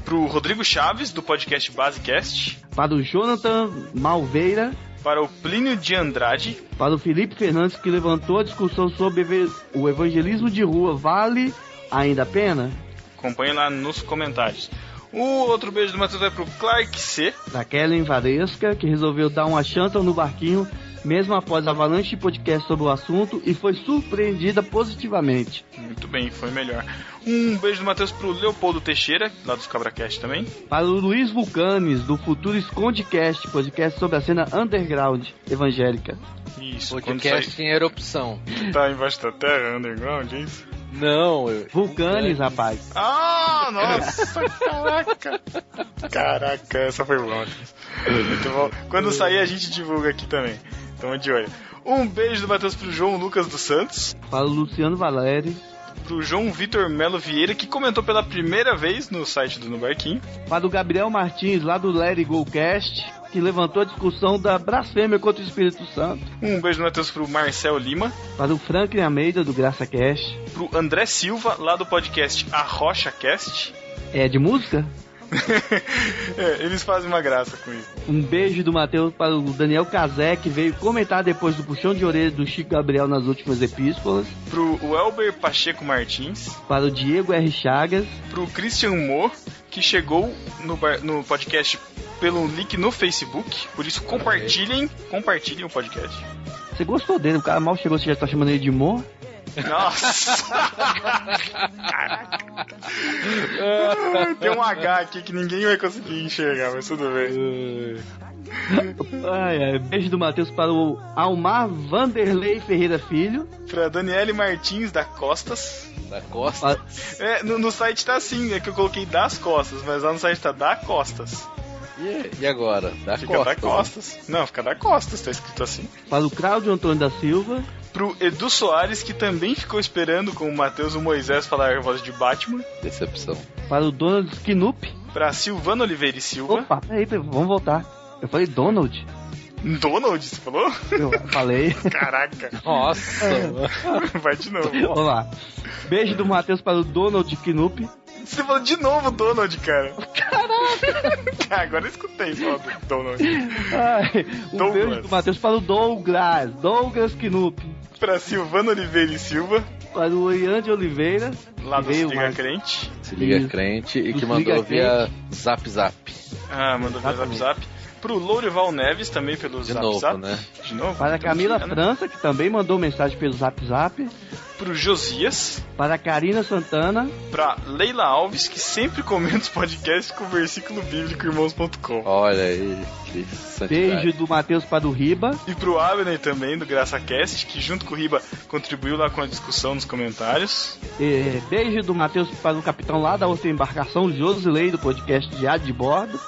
Pro Rodrigo Chaves, do podcast Basecast. Para o Jonathan Malveira. Para o Plínio de Andrade. Para o Felipe Fernandes, que levantou a discussão sobre o evangelismo de rua. Vale ainda a pena? Acompanhe lá nos comentários. O outro beijo do Matheus vai pro Clark C. Da Kellen Varesca, que resolveu dar uma chanta no barquinho, mesmo após a avalanche de podcast sobre o assunto, e foi surpreendida positivamente. Muito bem, foi melhor. Um beijo do Matheus pro Leopoldo Teixeira, lá dos Cabracast também. Para o Luiz Vulcanes, do Futuro Escondecast, podcast sobre a cena underground evangélica. Isso, Podcast em erupção. Tá embaixo da terra, underground, é isso? Não, eu... Vulcanes, rapaz. Ah, nossa, <laughs> caraca. Caraca, essa foi boa. Muito bom. Quando sair, a gente divulga aqui também. Tamo de olho. Um beijo do Matheus pro João Lucas dos Santos. Para o Luciano Valeri. Pro João Vitor Melo Vieira, que comentou pela primeira vez no site do No Barquinho. Para o Gabriel Martins, lá do Let It Go Cast, que levantou a discussão da blasfêmia contra o Espírito Santo. Um beijo do Matheus pro Marcel Lima. Para o Franklin Almeida, do Graça Cast. Pro André Silva, lá do podcast A Rocha Cast. É de música? <laughs> é, eles fazem uma graça com isso. Um beijo do Matheus para o Daniel Cazé, que veio comentar depois do puxão de orelha do Chico Gabriel nas últimas epístolas. Pro Welber Pacheco Martins. Para o Diego R. Chagas. Pro Christian Moore. que chegou no, no podcast pelo link no Facebook. Por isso, compartilhem, compartilhem o podcast. Você gostou dele? O cara mal chegou, você já tá chamando ele de Mo? Nossa! Tem um H aqui que ninguém vai conseguir enxergar, mas tudo bem. Ai, ai. Beijo do Matheus para o Almar Vanderlei Ferreira Filho. Pra Daniele Martins da Costas. Da Costa? É, no, no site tá assim, é que eu coloquei das costas, mas lá no site tá da Costas. E, e agora? Da Fica Costa. da Costas. Não, fica da Costas, tá escrito assim. Para o Cláudio Antônio da Silva. Pro Edu Soares, que também ficou esperando com o Matheus e o Moisés falar a voz de Batman. Decepção. Para o Donald Knup. Pra Silvana Oliveira e Silva. Opa, peraí, peraí, vamos voltar. Eu falei Donald. Donald, você falou? Eu falei. <laughs> Caraca. Nossa. <laughs> Vai de novo. Vamos lá. Beijo do Matheus para o Donald Knup. Você falou de novo Donald, cara. Caraca. <laughs> Agora eu escutei falar do Donald. Ai, um Douglas. beijo do Matheus para o Douglas. Douglas Knup. Pra Silvana Oliveira e Silva. Para o Ian de Oliveira. Lá do veio Liga mais- Crente. Se liga crente e que mandou via Zap Zap. Ah, mandou via Zap. Zap. Pro Lourival Neves também pelo De Zap novo, Zap. né? De novo. Para a Camila né? França, que também mandou mensagem pelo Zap Zap. Pro Josias. Para a Karina Santana. Pra Leila Alves, que sempre comenta os podcasts com o versículo bíblico irmãos.com. Olha aí, que santidade. Beijo do Matheus para o Riba. E pro Abner também, do GraçaCast, que junto com o Riba contribuiu lá com a discussão nos comentários. É, beijo do Matheus para o capitão lá da outra embarcação, Josilei, do podcast Diário de Bordo.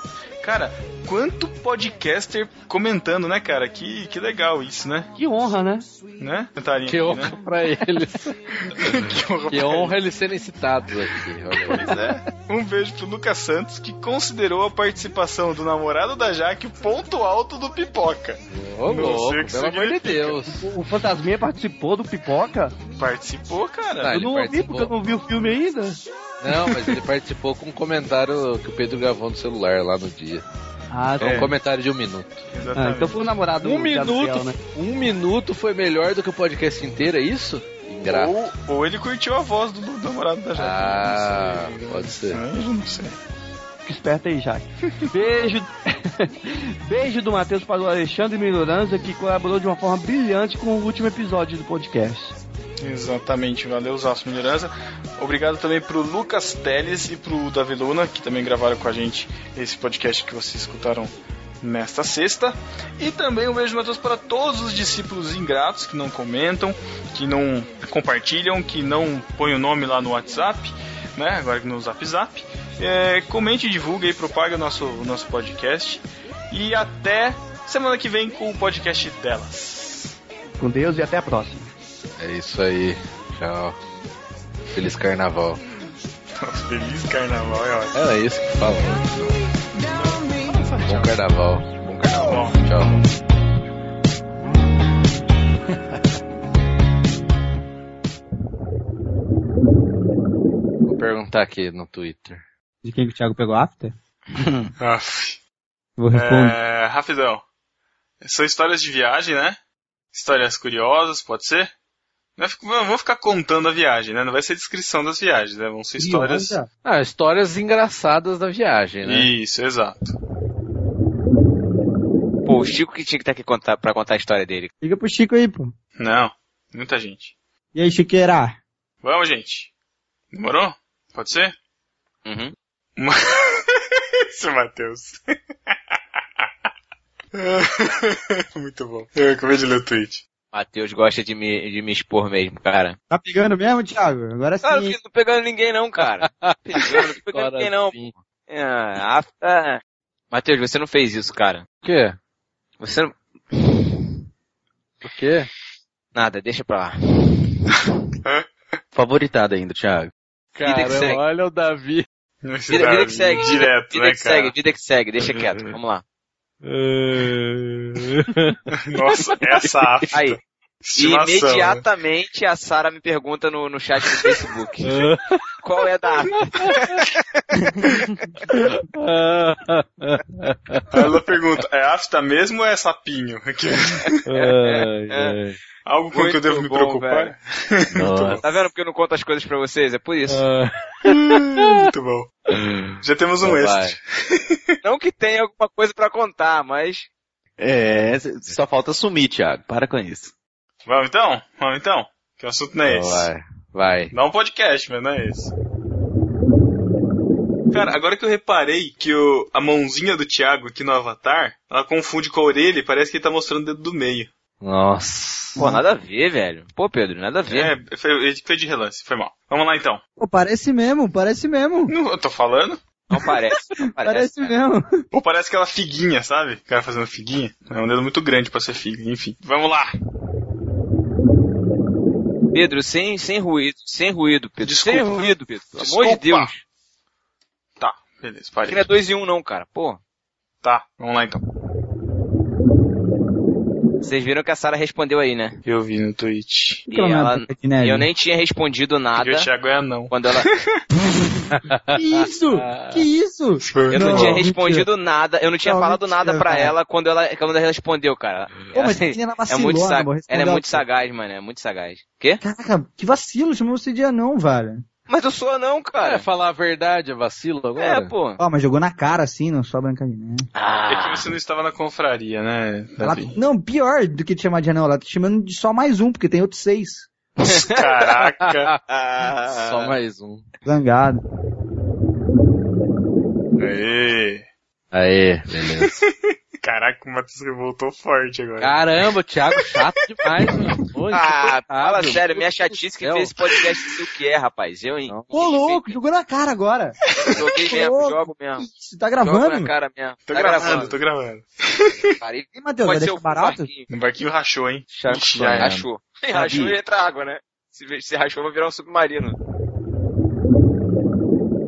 Cara, quanto podcaster comentando, né, cara? Que, que legal isso, né? Que honra, né? Né? Que aqui, honra né? pra eles. <laughs> que honra, que pra honra eles serem citados aqui. Pois é. Um beijo pro Lucas Santos, que considerou a participação do namorado da Jaque o ponto alto do pipoca. Ô, Não louco, sei o que pelo amor de. Deus. O, o Fantasminha participou do Pipoca. Participou, cara. Ah, eu não ouvi porque eu não vi o filme ainda. Não, mas ele participou com um comentário que o Pedro gravou no celular lá no dia. Ah, É um comentário de um minuto. Ah, Exatamente. então foi o namorado Um minuto, Gabriel, né? um minuto foi melhor do que o podcast inteiro, é isso? Ingrato. ou, ou ele curtiu a voz do, do namorado da Jaque. Ah, não sei. pode ser. Ah, eu não sei. Fica esperto aí, Jaque. <laughs> Beijo. <laughs> Beijo do Matheus para o Alexandre Minoranza, que colaborou de uma forma brilhante com o último episódio do podcast. Exatamente, valeu, Zaço Melhorança. Obrigado também pro Lucas Teles e pro Davi Luna, que também gravaram com a gente esse podcast que vocês escutaram nesta sexta. E também um beijo, Matheus, para todos os discípulos ingratos que não comentam, que não compartilham, que não põem o nome lá no WhatsApp, né? Agora no Zap Zap. É, comente, divulgue e propague o nosso, o nosso podcast. E até semana que vem com o podcast delas. Com Deus e até a próxima. É isso aí. Tchau. Feliz carnaval. Feliz carnaval, é ótimo. Era isso que fala. Bom carnaval. Bom carnaval. Tchau. Vou perguntar aqui no Twitter. De quem que o Thiago pegou after? <laughs> Vou responder. É, rapidão. São histórias de viagem, né? Histórias curiosas, pode ser? Não não vou ficar contando a viagem, né? Não vai ser descrição das viagens, né? Vão ser histórias. Ah, histórias engraçadas da viagem, né? Isso, exato. Pô, o Chico que tinha que estar aqui contar, pra contar a história dele. Liga pro Chico aí, pô. Não, muita gente. E aí, Chiqueira? Vamos, gente. Demorou? Pode ser? Uhum. <laughs> Seu Matheus. <laughs> Muito bom. Eu acabei de ler o tweet. Matheus gosta de me, de me expor mesmo, cara. Tá pegando mesmo, Thiago? Agora sim. Ah, eu não tô pegando ninguém não, cara. <laughs> Pegando, não tô pegando Agora ninguém não. sim. Ah, ah. Matheus, você não fez isso, cara. O quê? Você não... O quê? Nada, deixa pra lá. <laughs> Favoritado ainda, Thiago. Que Cara, olha o Davi. Vida, tá vida que segue. Direto, vida né, que cara? segue, vida que segue, deixa quieto. Vamos lá. <laughs> Nossa, essa afta. Aí. Estimação, né? Imediatamente a Sara me pergunta no, no chat do Facebook. <laughs> Qual é da Aí ela pergunta, é afta mesmo ou é sapinho? <laughs> Aqui. Algo com que eu devo me bom, preocupar? velho. Tá vendo porque eu não conto as coisas pra vocês? É por isso. Muito bom. <laughs> Já temos um Então extra. Não que tenha alguma coisa pra contar, mas. É, só falta sumir, Thiago. Para com isso. Vamos então? Vamos então? Que o assunto não é esse. Vai, vai. Dá um podcast, mas não é esse. Cara, agora que eu reparei que o, a mãozinha do Thiago aqui no Avatar, ela confunde com a orelha e parece que ele tá mostrando o dedo do meio. Nossa. Pô, nada a ver, velho. Pô, Pedro, nada a ver. É, foi, foi de relance, foi mal. Vamos lá então. Pô, parece mesmo, parece mesmo. Não, eu tô falando? Não parece. Não <laughs> parece. Parece mesmo. Ou parece aquela figuinha, sabe? O cara fazendo figuinha. É um dedo muito grande pra ser figa, enfim. Vamos lá. Pedro, sem, sem ruído, sem ruído, Pedro. Desculpa. Sem ruído, Pedro. Pelo Desculpa. amor de Deus. Tá, beleza, Aqui parei. não é 2 em 1 um, não, cara. Pô. Tá, vamos lá então. Vocês viram que a Sara respondeu aí, né? Eu vi no Twitch. E, ela não é ela, e eu nem tinha respondido nada Porque o Thiago é anão. quando ela. <laughs> Que isso? Que isso? Eu não, Não, tinha mentira. respondido nada, eu não tinha Não, falado mentira, nada pra cara. ela quando ela, quando ela respondeu, cara. Pô, mas Assim, a menina é vacilou, muito né, sag... Ela é muito ela. sagaz, mano. É muito sagaz. Quê? Caraca, que vacilo, chamou você de anão, velho. Mas eu sou não, Cara, cara. falar a verdade é vacilo agora? É, pô. Ó, mas jogou na cara assim, não só branca de neve. Ah. É que você não estava na confraria, né, Ela- não, pior do que te chamar de anão, ela tá te chamando de só mais um, porque tem outros seis. <laughs> Caraca. Só mais um. Zangado. Aê. Aê, beleza. <laughs> Caraca, o Matheus revoltou forte agora. Caramba, o Thiago chato demais, mano. Ah, fala sério, minha chatice que fez esse podcast sei o que é, rapaz. Eu, hein? Ô, louco, jogou na cara agora. Joguei mesmo, jogo mesmo. Você tá Jogo gravando? na cara mesmo. Tô tá gravando, gravando. tô gravando. <laughs> Parei. Ih, Matheus, vai ser deixar o barato? barquinho. O barquinho rachou, hein? Chato Ixi, já. Rachou. Rachou e entra água, né? Se, se rachou, vai virar um submarino.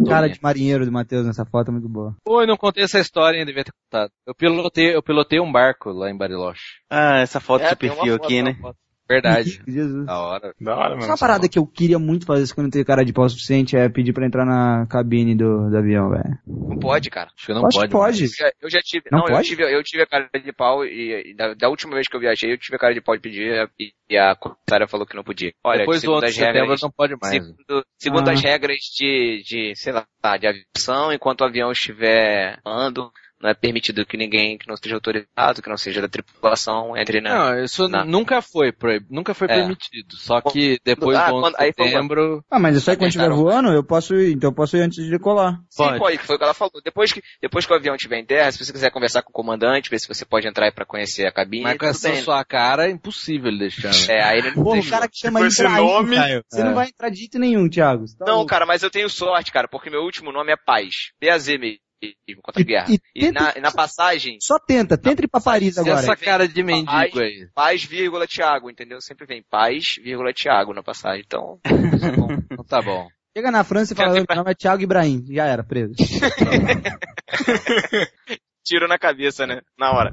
Cara de marinheiro do Matheus nessa foto é muito boa. Pô, eu não contei essa história, hein? Devia ter contado. Eu pilotei, eu pilotei um barco lá em Bariloche. Ah, essa foto É, de perfil aqui, né? foto. Verdade. <laughs> Jesus. da hora. Da hora, mano. Só uma parada que eu queria muito fazer isso quando eu tenho cara de pau suficiente é pedir pra entrar na cabine do, do avião, velho. Não pode, cara. Acho que não Acho que pode. pode. Eu já, eu já tive. Não Não, eu tive, eu tive a cara de pau e, e da, da última vez que eu viajei, eu tive a cara de pau de pedir e, e a comissária falou que não podia. Olha, Depois do segundo 11 de as regras, não pode mais. Segundo, segundo Ah. as regras de, de, sei lá, de aviação, enquanto o avião estiver andando, não é permitido que ninguém que não esteja autorizado, que não seja da tripulação, entre na. Não, isso Não. nunca foi proib... nunca foi É. permitido. Só que depois Ah, do 11 quando- de aí setembro. Ah, mas isso aí quando estiver voando, eu posso ir, então eu posso ir antes de decolar. Sim, pode, foi o que ela falou. Depois que, depois que o avião estiver em terra, se você quiser conversar com o comandante, ver se você pode entrar aí pra conhecer a cabine, Mas com essa bem. sua cara é impossível ele deixar. né? É, aí ele não Porra, o cara que chama esse nome- Caio. Você É. não vai entrar de jeito nenhum, Thiago. Tá Não, louco. cara, mas eu tenho sorte, cara, porque meu último nome é Paz. PAZ mesmo, contra a E- guerra. e E, tenta- na, na passagem, Só tenta, tenta ir pra Paris E agora. essa cara de mendigo Paz, aí. Paz, vírgula, Thiago, entendeu? Sempre vem Paz, vírgula, Thiago na passagem. Então, <laughs> Então tá bom. Chega na França e fala, meu nome é Thiago Ibrahim. Já era, preso. <laughs> tiro na cabeça, né? Na hora.